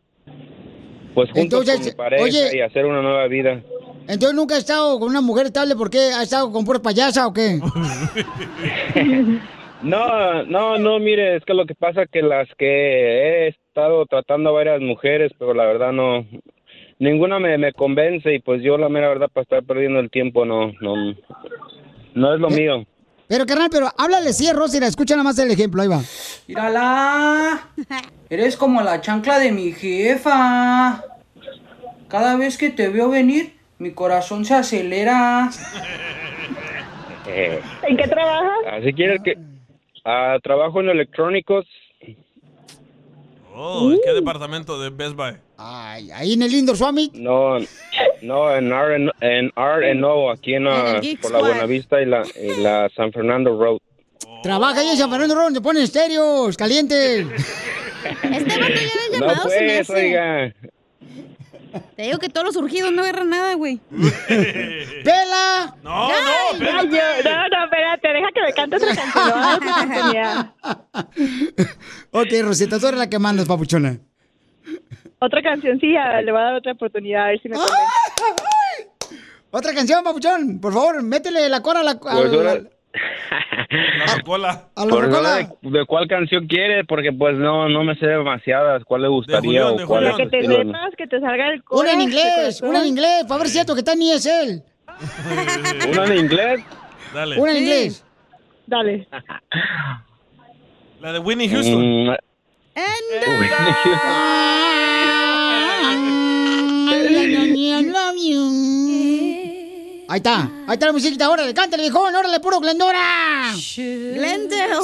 pues juntos Entonces, con mi pareja oye- y hacer una nueva vida. Entonces nunca ha estado con una mujer estable, ¿por qué? ¿Ha estado con pura payasa o qué? No, no, no, mire, es que lo que pasa es que las que he estado tratando a varias mujeres, pero la verdad no, ninguna me, me convence y pues yo la mera verdad para estar perdiendo el tiempo no, no, no es lo mío. Pero carnal, pero háblale sí a Rosy, escucha nada más el ejemplo, ahí va. Mírala. Eres como la chancla de mi jefa. Cada vez que te veo venir, mi corazón se acelera. Eh, ¿En qué trabajas? así quieres que ah, trabajo en electrónicos. Oh, ¿en qué departamento de Best Buy? Ay, ahí en el Indoor Summit. No, no, en R en R&O, aquí en, ah, En Geek por la. Buenavista y la, y la San Fernando Road. Trabaja ahí en San Fernando Ron, te ponen estéreos, calientes. Este vato ya No llamado, se me pues, hace. oiga. Te digo que todos los surgidos no agarran nada, güey. ¡Pela! No, no, Ay, yo- no, no, espérate, deja que me cante otra canción. No, otra oportunidad. Ok, Rosita, tú eres la que mandas, papuchona. Otra cancioncilla, le voy a dar otra oportunidad a ver si me convence. Otra canción, papuchón. Por favor, métele la cora a la... a Pues la- cola. a la Pues, ahora de, de cuál canción quiere? Porque pues no no me sé demasiadas. ¿Cuál le gustaría Julián, o cuál La que su te estilo? sepas, que te salga el Una en inglés, una en inglés, para ver si que está ni es él. ¿Una en inglés? Dale. Una en inglés. Dale. La de Winnie Houston. Mm, Ahí está, ahí está la musiquita, órale, cántale, viejón, órale, puro Glendora. Glendale.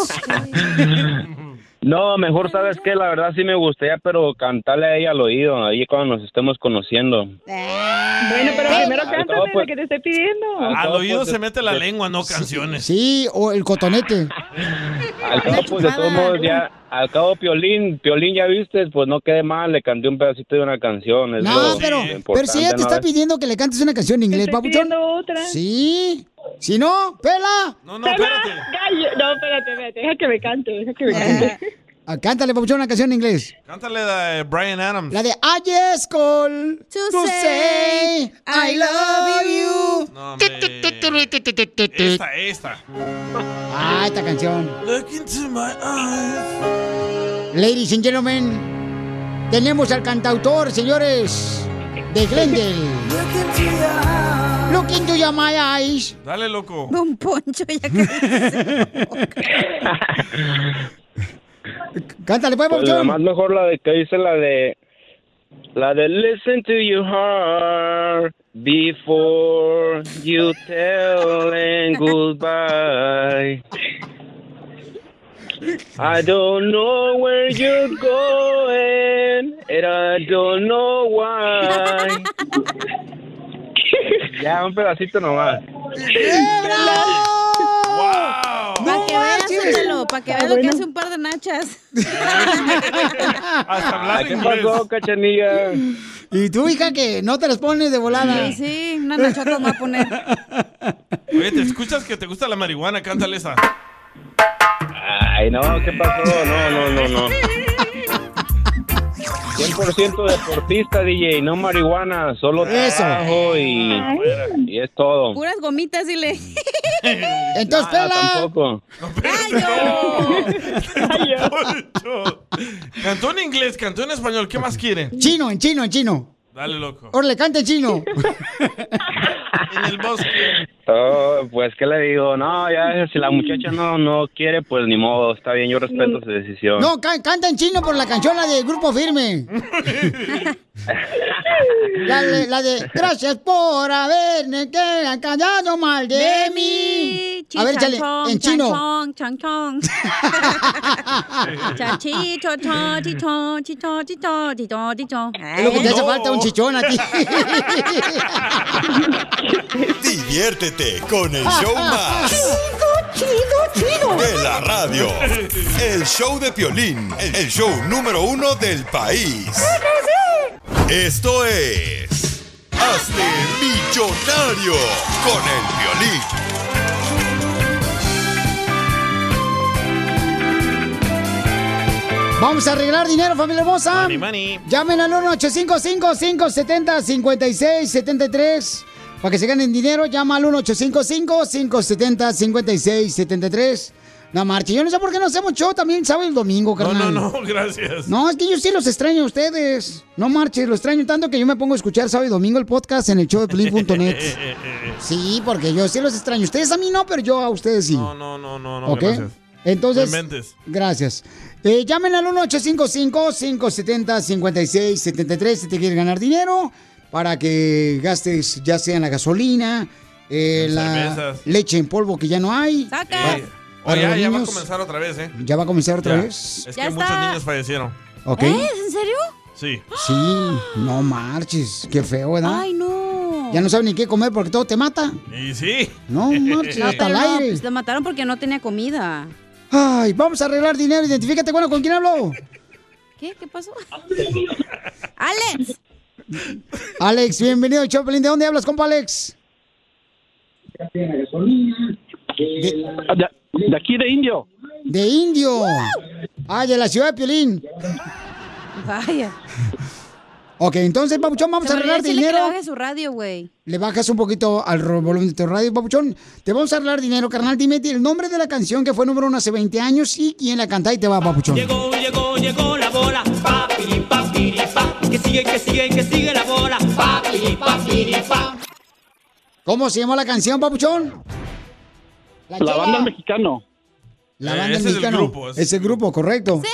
No, mejor sabes que la verdad sí me gustaría, pero cantarle a ella al oído, ahí cuando nos estemos conociendo. Bueno, pero primero cabo, lo pues- que te estoy pidiendo. Al oído pues, se mete la de- lengua, no canciones. Sí, o el cotonete. Al cabo, pues de todos modos ya, al cabo Piolín, Piolín ya viste, pues no quede mal, le canté un pedacito de una canción. es No, lo- pero, pero si ella te ¿no? está pidiendo que le cantes una canción en inglés, papuchón. pidiendo otra. Sí. Si no, pela. No, no, Pela, espérate. gallo. No, espérate, espérate, deja que me cante, deja que me cante. Ah, cántale, papuchón, una canción en inglés. Cántale la de Brian Adams. La de I just call to, say I love you. No. Esta, esta. Ah, esta canción. Look into my eyes. Ladies and gentlemen, tenemos al cantautor, señores, de Glendale. Look into your my eyes. Dale, loco. Don Poncho, ya que Cántale, pues, Pues nada papuchón. más mejor la de que dice la de la de listen to your heart before you tell and goodbye. I don't know where you're going and I don't know why. ya un pedacito nomás. Para que veas, para que veas lo que hace un par de nachas. Hasta hablar ¿Qué pasó, cachanilla? Y tú, hija, que no te las pones de volada. Sí, sí, una nachota me va a poner. Oye, ¿te escuchas que te gusta la marihuana? Cántale esa. Ay, no, ¿qué pasó? No, no, no, no. 100% deportista, DJ, no marihuana, solo Eso. trabajo y, y es todo. Puras gomitas, dile. Entonces, Nada, pela. tampoco. Poncho. Cantó en inglés, cantó en español. ¿Qué más quiere? Chino, en chino, en chino. Dale, loco. Órale, canta en chino. En el bosque. Oh, pues, ¿qué le digo? No, ya, si la muchacha no, no quiere, pues ni modo, está bien, yo respeto su decisión. No, ca- canta en chino por la canción, la de Grupo Firme. La de, la de Gracias por haberme callado mal de mí. A ver, échale, en chino. Chong, chong, chong. Chachi, cho, cho, chi, cho, chi, cho, chi, cho, chi, cho, chi, cho. Es lo que te hace falta un chichón a ti. Diviértete con el show más. Chido, chido, De la radio. El show de Piolín. El show número uno del país. Esto es... Hazte millonario con el Piolín. Vamos a arreglar dinero, familia hermosa. Money, money. Llamen al 1-855-570-5673 para que se ganen dinero. Llama al 1-855-570-5673. No marche, yo no sé por qué no hacemos show también sábado y el domingo, No, carnal. no, no, gracias. No, es que yo sí los extraño a ustedes. No marche, lo extraño tanto que yo me pongo a escuchar sábado y domingo el podcast en el show de Pelín.net. Sí, porque yo sí los extraño. Ustedes a mí no, pero yo a ustedes sí. No, no, no, no, no, ¿Ok? gracias. Entonces, No gracias. Eh, llamen al 1-855-570-5673 si te quieres ganar dinero para que gastes ya sea en la gasolina, eh, la cervezas. leche en polvo que ya no hay. ¡Saca! Para ya, ya va a comenzar otra vez, ¿eh? ¿Ya va a comenzar otra Ya. vez? Es que muchos niños fallecieron. Ok. ¿Eh? ¿En serio? Sí. Sí, no marches, qué feo, ¿verdad? Ay, no. Ya no saben ni qué comer porque todo te mata. Y sí. No marches, No, hasta el no, aire. pues lo mataron porque no tenía comida. Ay, vamos a arreglar dinero. Identifícate, bueno, ¿con quién hablo? ¿Qué? ¿Qué pasó? ¡Alex! Alex, bienvenido, Chopelín. ¿De dónde hablas, compa Alex? De, de aquí de Indio. De Indio. Ah, de la ciudad de Piolín. Vaya. Ok, entonces, Papuchón, vamos a arreglar decirle que dinero. le baje su radio, güey. Le bajas un poquito al volumen de tu radio, Papuchón. Te vamos a arreglar dinero, carnal. Dime el nombre de la canción que fue número uno hace 20 años y quién la canta y te va, Papuchón. Llegó, llegó, llegó la bola. Papiri, papiri, pa. Que sigue, que sigue, que sigue la bola. Papiri, papiri, pa. ¿Cómo se llama la canción, Papuchón? La, banda Mexicano. La Eh, banda ese es el mexicana. grupo, ese Es el grupo, correcto. ¡Sí!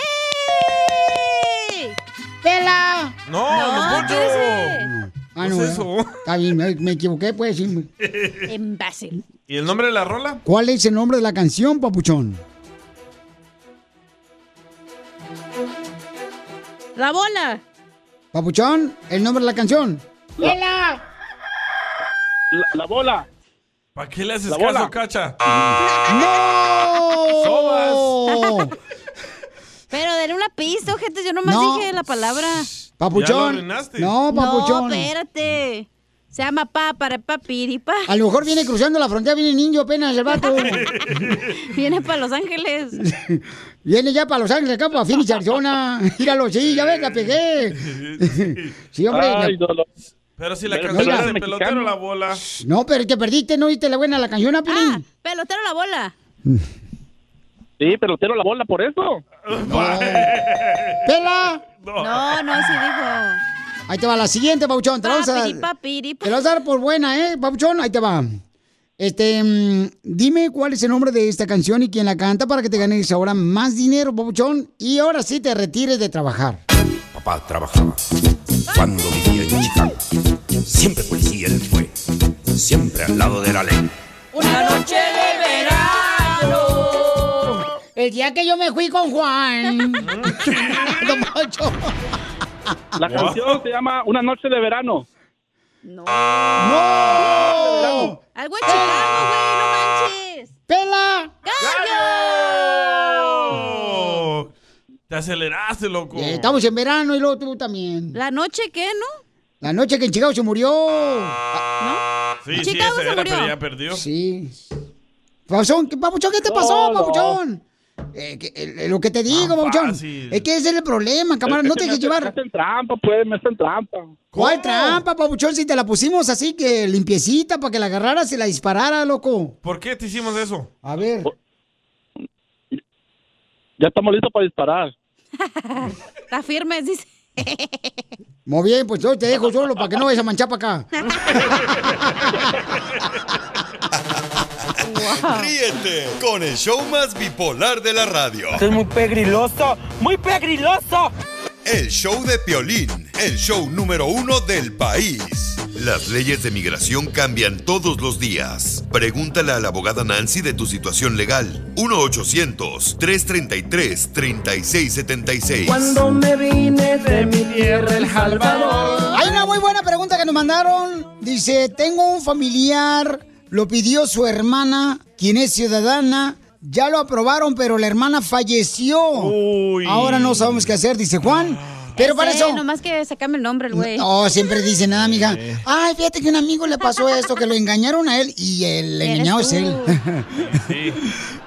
No, no, Poncho. Ah, ¿Qué no, es eso? Está bien, me, me equivoqué, pues. sí. Imbécil. ¿Y el nombre de la rola? ¿Cuál es el nombre de la canción, Papuchón? La bola. Papuchón, el nombre de la canción. La, la bola. ¿Para qué le haces La caso, bola. cacha? ¡No! Pero denle una pista, gente. Yo nomás No. dije la palabra. Papuchón. No, Papuchón. No, espérate. Se llama pa para papiripa. A lo mejor viene cruzando la frontera, viene niño apenas el vato. Viene para Los Ángeles. Viene ya para Los Ángeles, acá para Phoenix, Arizona. Míralo, sí, ya ves, la pegué. Sí, hombre. Ay, la- no, no. Pero si la canción de mexicano. pelotero la bola. No, pero te perdiste, no oíste la buena la canción, ¿a Piolín? Pelotero la bola. Sí, pelotero la bola, por eso. ¡Pela! No, no, sí dijo. Ahí te va la siguiente, Pauchón. Te la vamos a, te la vamos a dar por buena, ¿eh, Pauchón? Ahí te va. Este, mm, dime cuál es el nombre de esta canción y quién la canta para que te ganes ahora más dinero, Pauchón. Y ahora sí te retires de trabajar. Papá trabajaba cuando vivía en Chicago. Siempre policía él fue, siempre al lado de la ley. Una noche de verano. El día que yo me fui con Juan. Don Poncho. La canción se llama Una noche de verano. ¡No! Algo de Chicago, güey, no manches. ¡Pela! ¡Oh! Te aceleraste, loco. Eh, estamos en verano y luego tú también. ¿La noche qué, no? La noche que en Chicago se murió. Sí, sí, Chicago ese se era, murió. pero ya perdió. Sí. Papuchón, ¿qué, Papuchón, ¿qué te pasó, No, no. Papuchón? Eh, que- eh, lo que te digo, fácil. Es que ese es el problema, camarada. Es No te dejes llevar. Me hacen trampa, pues, me hacen trampa. ¿Cuál trampa, Papuchón? Si te la pusimos así que limpiecita para que la agarraras y la disparara, loco. ¿Por qué te hicimos eso? A ver. Ya estamos listos para disparar. Está firme, dice. Muy bien, pues yo te dejo solo para que no vayas a manchar para acá. Ríete con el show más bipolar de la radio. es muy pegriloso, muy pegriloso. El show de Piolín. el show número uno del país. Las leyes de migración cambian todos los días. Pregúntale a la abogada Nancy de tu situación legal. 1-800-333-3676. Cuando me vine de mi tierra, El Salvador. Hay una muy buena pregunta que nos mandaron. Dice, tengo un familiar, lo pidió su hermana, quien es ciudadana. Ya lo aprobaron, pero la hermana falleció. Ahora no sabemos qué hacer, dice Juan. Pero para eso... Nomás que se cambie el nombre el güey. No, siempre dice nada, amiga. Ay, fíjate que un amigo le pasó esto, que lo engañaron a él y el engañado es tú. él.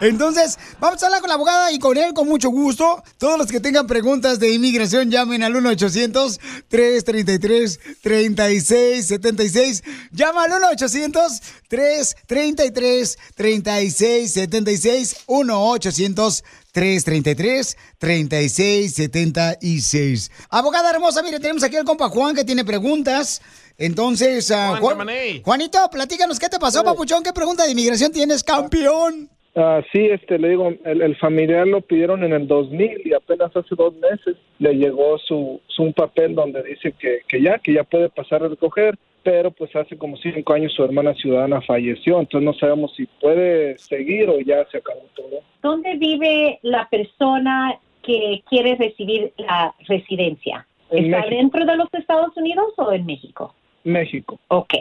Entonces, vamos a hablar con la abogada y con él con mucho gusto. Todos los que tengan preguntas de inmigración llamen al 1-800-333-3676. Llama al 1-800-333-3676. 1-800-333-3676. Abogada hermosa, mire, tenemos aquí al compa Juan que tiene preguntas. Entonces, ah, Juan Juan- Camaney. Juanito, platícanos qué te pasó, papuchón. ¿Qué pregunta de inmigración tienes, campeón? Ah, sí, este, le digo, el, el familiar lo pidieron en el 2000 y apenas hace dos meses le llegó su, su un papel donde dice que, que ya, que ya puede pasar a recoger, pero pues hace como cinco años su hermana ciudadana falleció, entonces no sabemos si puede seguir o ya se acabó todo. ¿Dónde vive la persona que quiere recibir la residencia? En ¿Está México. dentro de los Estados Unidos o en México? México. Ok.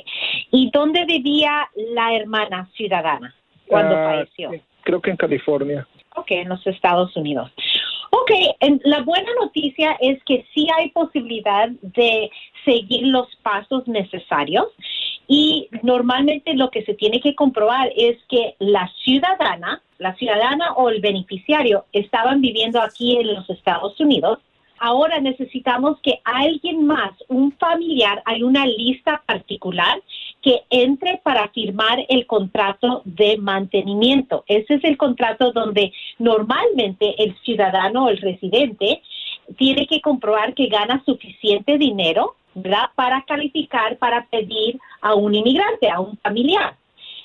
¿Y dónde vivía la hermana ciudadana cuando Ah, falleció? Creo que en California. Ok, en los Estados Unidos. Ok, en- la buena noticia es que sí hay posibilidad de seguir los pasos necesarios y normalmente lo que se tiene que comprobar es que la ciudadana, la ciudadana o el beneficiario estaban viviendo aquí en los Estados Unidos. Ahora necesitamos que alguien más, un familiar, hay una lista particular que entre para firmar el contrato de mantenimiento. Ese es el contrato donde normalmente el ciudadano o el residente tiene que comprobar que gana suficiente dinero, Para calificar, para pedir a un inmigrante, a un familiar.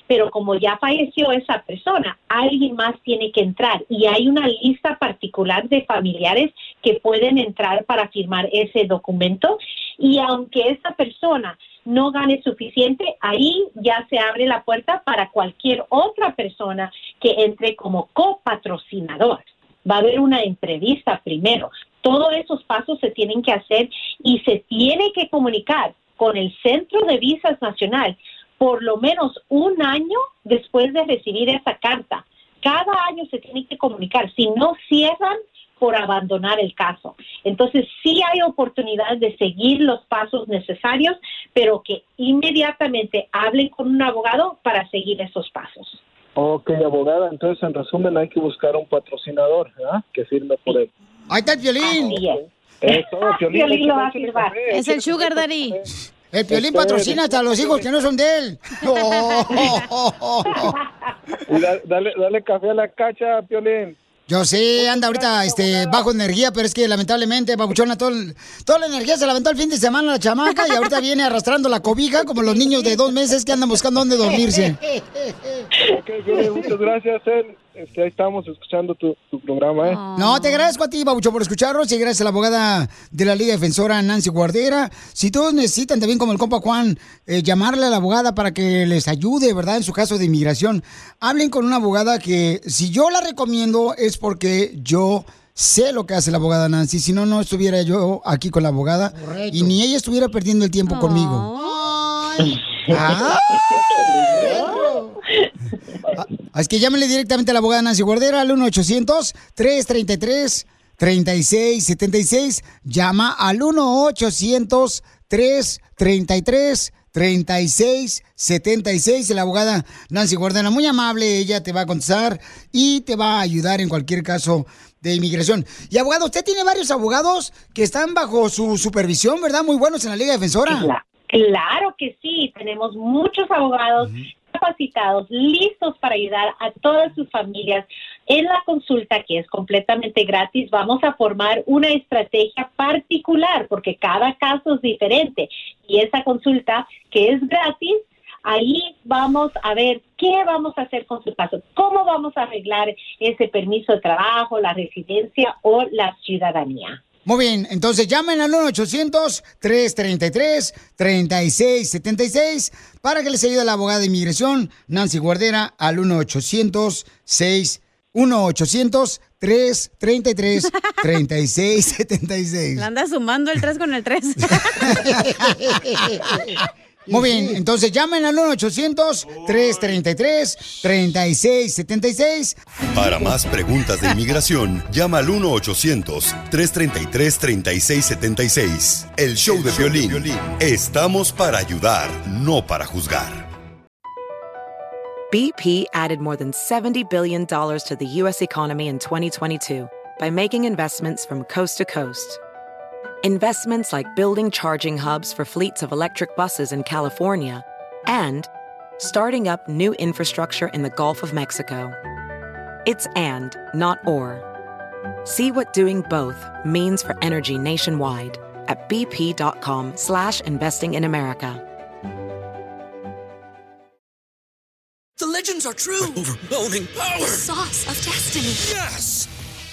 Pero como ya falleció esa persona, alguien más tiene que entrar y hay una lista particular de familiares que pueden entrar para firmar ese documento y aunque esa persona no gane suficiente, ahí ya se abre la puerta para cualquier otra persona que entre como copatrocinador. Va a haber una entrevista primero. Todos esos pasos se tienen que hacer y se tiene que comunicar con el Centro de Visas Nacional por lo menos un año después de recibir esa carta. Cada año se tiene que comunicar. Si no cierran, por abandonar el caso. Entonces, sí hay oportunidad de seguir los pasos necesarios, pero que inmediatamente hablen con un abogado para seguir esos pasos. Ok, abogada, entonces en resumen hay que buscar un patrocinador que firme por él. Ahí está el violín. Eso, Piolín, Piolín lo va a café, Es el Sugar. Daddy. El violín Este, patrocina hasta los hijos que no son de él. Y da- dale, dale café a la cacha, Piolín. Yo sé, anda ahorita este, bajo energía, pero es que lamentablemente, Pabuchona, todo el- toda la energía se la aventó el fin de semana la chamaca y ahorita viene arrastrando la cobija como los niños de dos meses que andan buscando dónde dormirse. Ok, Piolín, muchas gracias, él. Este, ahí estamos escuchando tu, tu programa, ¿eh? No, te agradezco a ti, Babucho, por escucharnos y gracias a la abogada de la Liga Defensora, Nancy Guardera. Si todos necesitan también, como el compa Juan, eh, llamarle a la abogada para que les ayude, ¿verdad? En su caso de inmigración, hablen con una abogada que, si yo la recomiendo, es porque yo sé lo que hace la abogada Nancy. Si no, no estuviera yo aquí con la abogada y ni ella estuviera perdiendo el tiempo conmigo. Ah. Así que llámenle directamente a la abogada Nancy Guardera al 1-800-333-3676. Llama al 1-800-333-3676. La abogada Nancy Guardera, muy amable, ella te va a contestar y te va a ayudar en cualquier caso de inmigración. Y abogado, usted tiene varios abogados que están bajo su supervisión, ¿verdad? Muy buenos en la Liga Defensora. Cla- Claro que sí, tenemos muchos abogados capacitados, listos para ayudar a todas sus familias en la consulta que es completamente gratis. Vamos a formar una estrategia particular porque cada caso es diferente y esa consulta que es gratis Ahí vamos a ver qué vamos a hacer con su caso, cómo vamos a arreglar ese permiso de trabajo, la residencia o la ciudadanía. Muy bien, entonces llamen al 1-800-333-3676 para que les ayude la abogada de inmigración, Nancy Guardera, al 1-800-6... 1-800-333-3676. La anda sumando el 3 con el 3. Muy bien, entonces llamen al 1-800-333-3676. Para más preguntas de inmigración, llama al 1-800-333-3676. El show de violín. Estamos para ayudar, no para juzgar. BP added more than $70 billion to the U.S. economy in 2022 by making investments from coast to coast. Investments like building charging hubs for fleets of electric buses in California and starting up new infrastructure in the Gulf of Mexico. It's and, not or. See what doing both means for energy nationwide at bp.com slash investing in America. The legends are true. overwhelming power! The sauce of destiny. Yes!